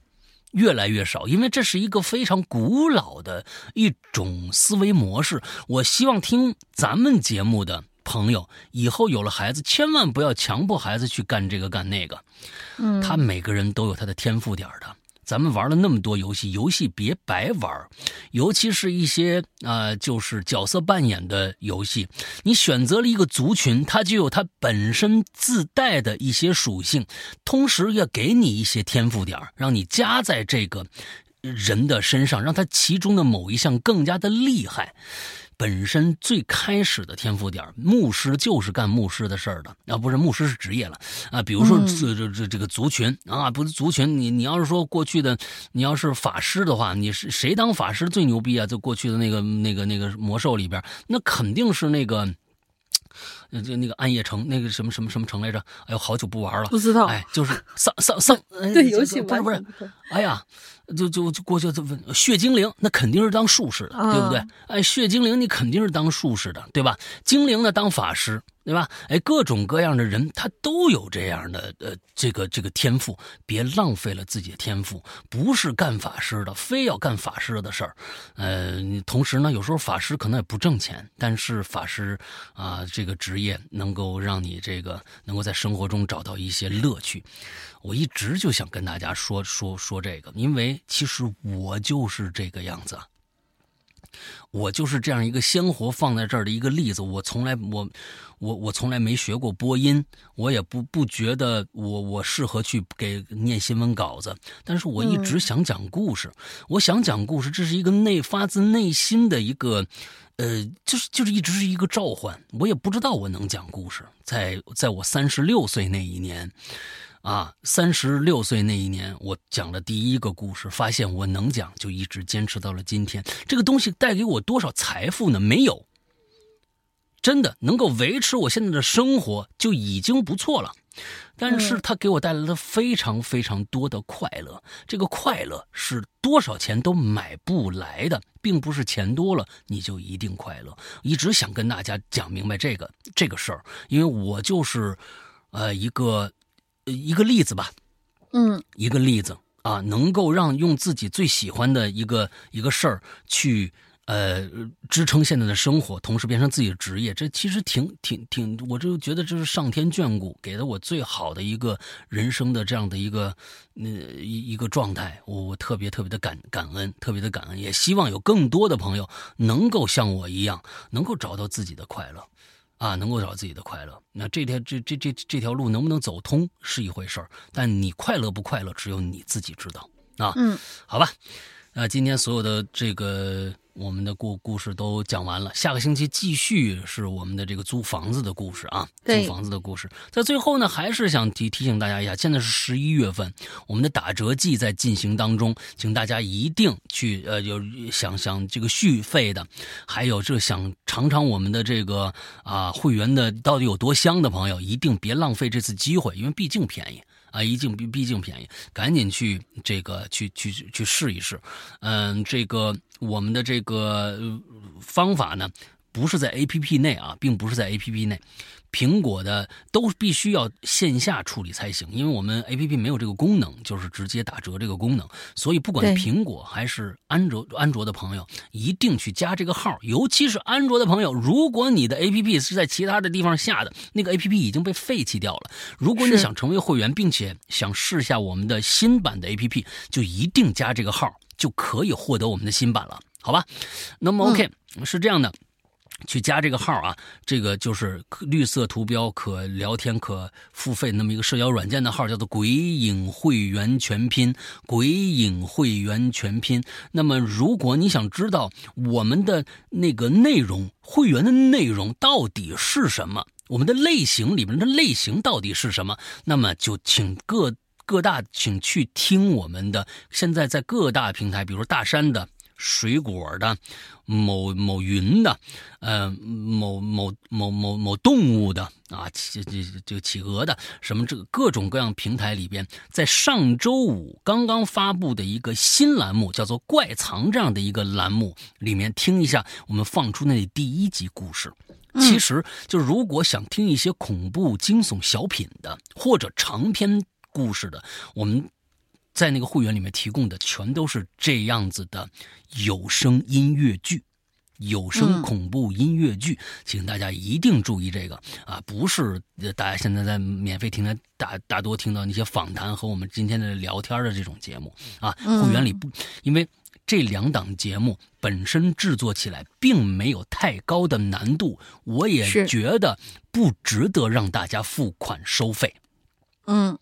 越来越少，因为这是一个非常古老的一种思维模式。我希望听咱们节目的。朋友，以后有了孩子，千万不要强迫孩子去干这个干那个。嗯，他每个人都有他的天赋点的。咱们玩了那么多游戏，游戏别白玩，尤其是一些啊，就是角色扮演的游戏。你选择了一个族群，它就有它本身自带的一些属性，同时也给你一些天赋点，让你加在这个人的身上，让他其中的某一项更加的厉害。本身最开始的天赋点，牧师就是干牧师的事儿的啊，不是牧师是职业了啊。比如说这这这这个族群啊，不是族群，你你要是说过去的，你要是法师的话，你是谁当法师最牛逼啊？就过去的那个那个那个魔兽里边，那肯定是那个，就那个暗夜城那个什么什么什么城来着？哎呦，好久不玩了，不知道。哎，就是丧丧丧，对游戏不是不是，哎呀。就就就过去就问血精灵，那肯定是当术士的，对不对？哎，血精灵你肯定是当术士的，对吧？精灵呢当法师，对吧？哎，各种各样的人他都有这样的呃这个这个天赋，别浪费了自己的天赋，不是干法师的，非要干法师的事儿。呃，同时呢，有时候法师可能也不挣钱，但是法师啊这个职业能够让你这个能够在生活中找到一些乐趣。我一直就想跟大家说说说这个，因为其实我就是这个样子，我就是这样一个鲜活放在这儿的一个例子。我从来我我我从来没学过播音，我也不不觉得我我适合去给念新闻稿子，但是我一直想讲故事。我想讲故事，这是一个内发自内心的一个，呃，就是就是一直是一个召唤。我也不知道我能讲故事，在在我三十六岁那一年。啊，三十六岁那一年，我讲了第一个故事，发现我能讲，就一直坚持到了今天。这个东西带给我多少财富呢？没有，真的能够维持我现在的生活就已经不错了。但是它给我带来了非常非常多的快乐，这个快乐是多少钱都买不来的，并不是钱多了你就一定快乐。一直想跟大家讲明白这个这个事儿，因为我就是，呃，一个。一个例子吧，嗯，一个例子啊，能够让用自己最喜欢的一个一个事儿去呃支撑现在的生活，同时变成自己的职业，这其实挺挺挺，我就觉得这是上天眷顾，给了我最好的一个人生的这样的一个那一一个状态，我我特别特别的感感恩，特别的感恩，也希望有更多的朋友能够像我一样，能够找到自己的快乐。啊，能够找到自己的快乐，那这条这这这这条路能不能走通是一回事儿，但你快乐不快乐，只有你自己知道啊。嗯，好吧，那今天所有的这个。我们的故故事都讲完了，下个星期继续是我们的这个租房子的故事啊，租房子的故事。在最后呢，还是想提提醒大家一下，现在是十一月份，我们的打折季在进行当中，请大家一定去呃，有想想这个续费的，还有这想尝尝我们的这个啊会员的到底有多香的朋友，一定别浪费这次机会，因为毕竟便宜。啊，一定毕毕竟便宜，赶紧去这个去去去试一试。嗯，这个我们的这个方法呢，不是在 A P P 内啊，并不是在 A P P 内。苹果的都必须要线下处理才行，因为我们 A P P 没有这个功能，就是直接打折这个功能。所以不管苹果还是安卓，安卓的朋友一定去加这个号。尤其是安卓的朋友，如果你的 A P P 是在其他的地方下的，那个 A P P 已经被废弃掉了。如果你想成为会员，并且想试下我们的新版的 A P P，就一定加这个号，就可以获得我们的新版了，好吧？那么 OK 是这样的。去加这个号啊，这个就是绿色图标、可聊天、可付费那么一个社交软件的号，叫做“鬼影会员全拼”。鬼影会员全拼。那么，如果你想知道我们的那个内容，会员的内容到底是什么，我们的类型里面的类型到底是什么，那么就请各各大请去听我们的。现在在各大平台，比如大山的。水果的、某某云的、呃某某某某某动物的啊，这这这企鹅的，什么这个各种各样平台里边，在上周五刚刚发布的一个新栏目，叫做“怪藏”这样的一个栏目里面，听一下我们放出那第一集故事。其实就如果想听一些恐怖惊悚小品的，或者长篇故事的，我们在那个会员里面提供的全都是这样子的有声音乐剧，有声恐怖音乐剧，请大家一定注意这个啊，不是大家现在在免费听的大大多听到那些访谈和我们今天的聊天的这种节目啊，会员里不因为。这两档节目本身制作起来并没有太高的难度，我也觉得不值得让大家付款收费。嗯。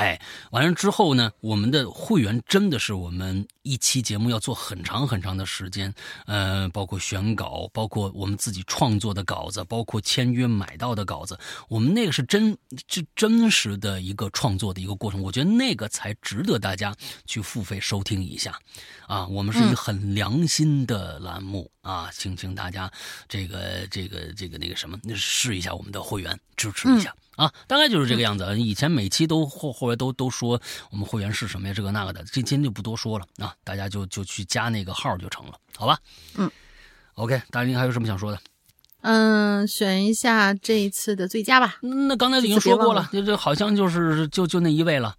哎，完了之后呢，我们的会员真的是我们一期节目要做很长很长的时间，呃，包括选稿，包括我们自己创作的稿子，包括签约买到的稿子，我们那个是真，是真实的一个创作的一个过程，我觉得那个才值得大家去付费收听一下，啊，我们是一个很良心的栏目啊，请请大家这个这个这个那个什么，试一下我们的会员，支持一下。啊，大概就是这个样子。以前每期都后后来都都说我们会员是什么呀，这个那个的，今天就不多说了啊，大家就就去加那个号就成了，好吧？嗯，OK，大林还有什么想说的？嗯，选一下这一次的最佳吧。那刚才已经说过了，就这好像就是就就那一位了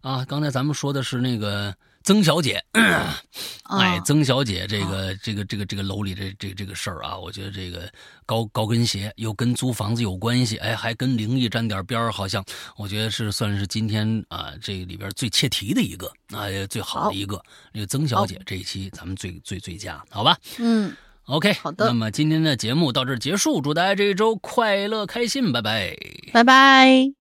啊。刚才咱们说的是那个。曾小姐，哎，曾小姐，这个这个这个这个楼里这这这个事儿啊，我觉得这个高高跟鞋又跟租房子有关系，哎，还跟灵异沾点边儿，好像我觉得是算是今天啊这里边最切题的一个啊最好的一个。那个曾小姐这一期咱们最最最佳，好吧？嗯，OK，好的。那么今天的节目到这儿结束，祝大家这一周快乐开心，拜拜，拜拜。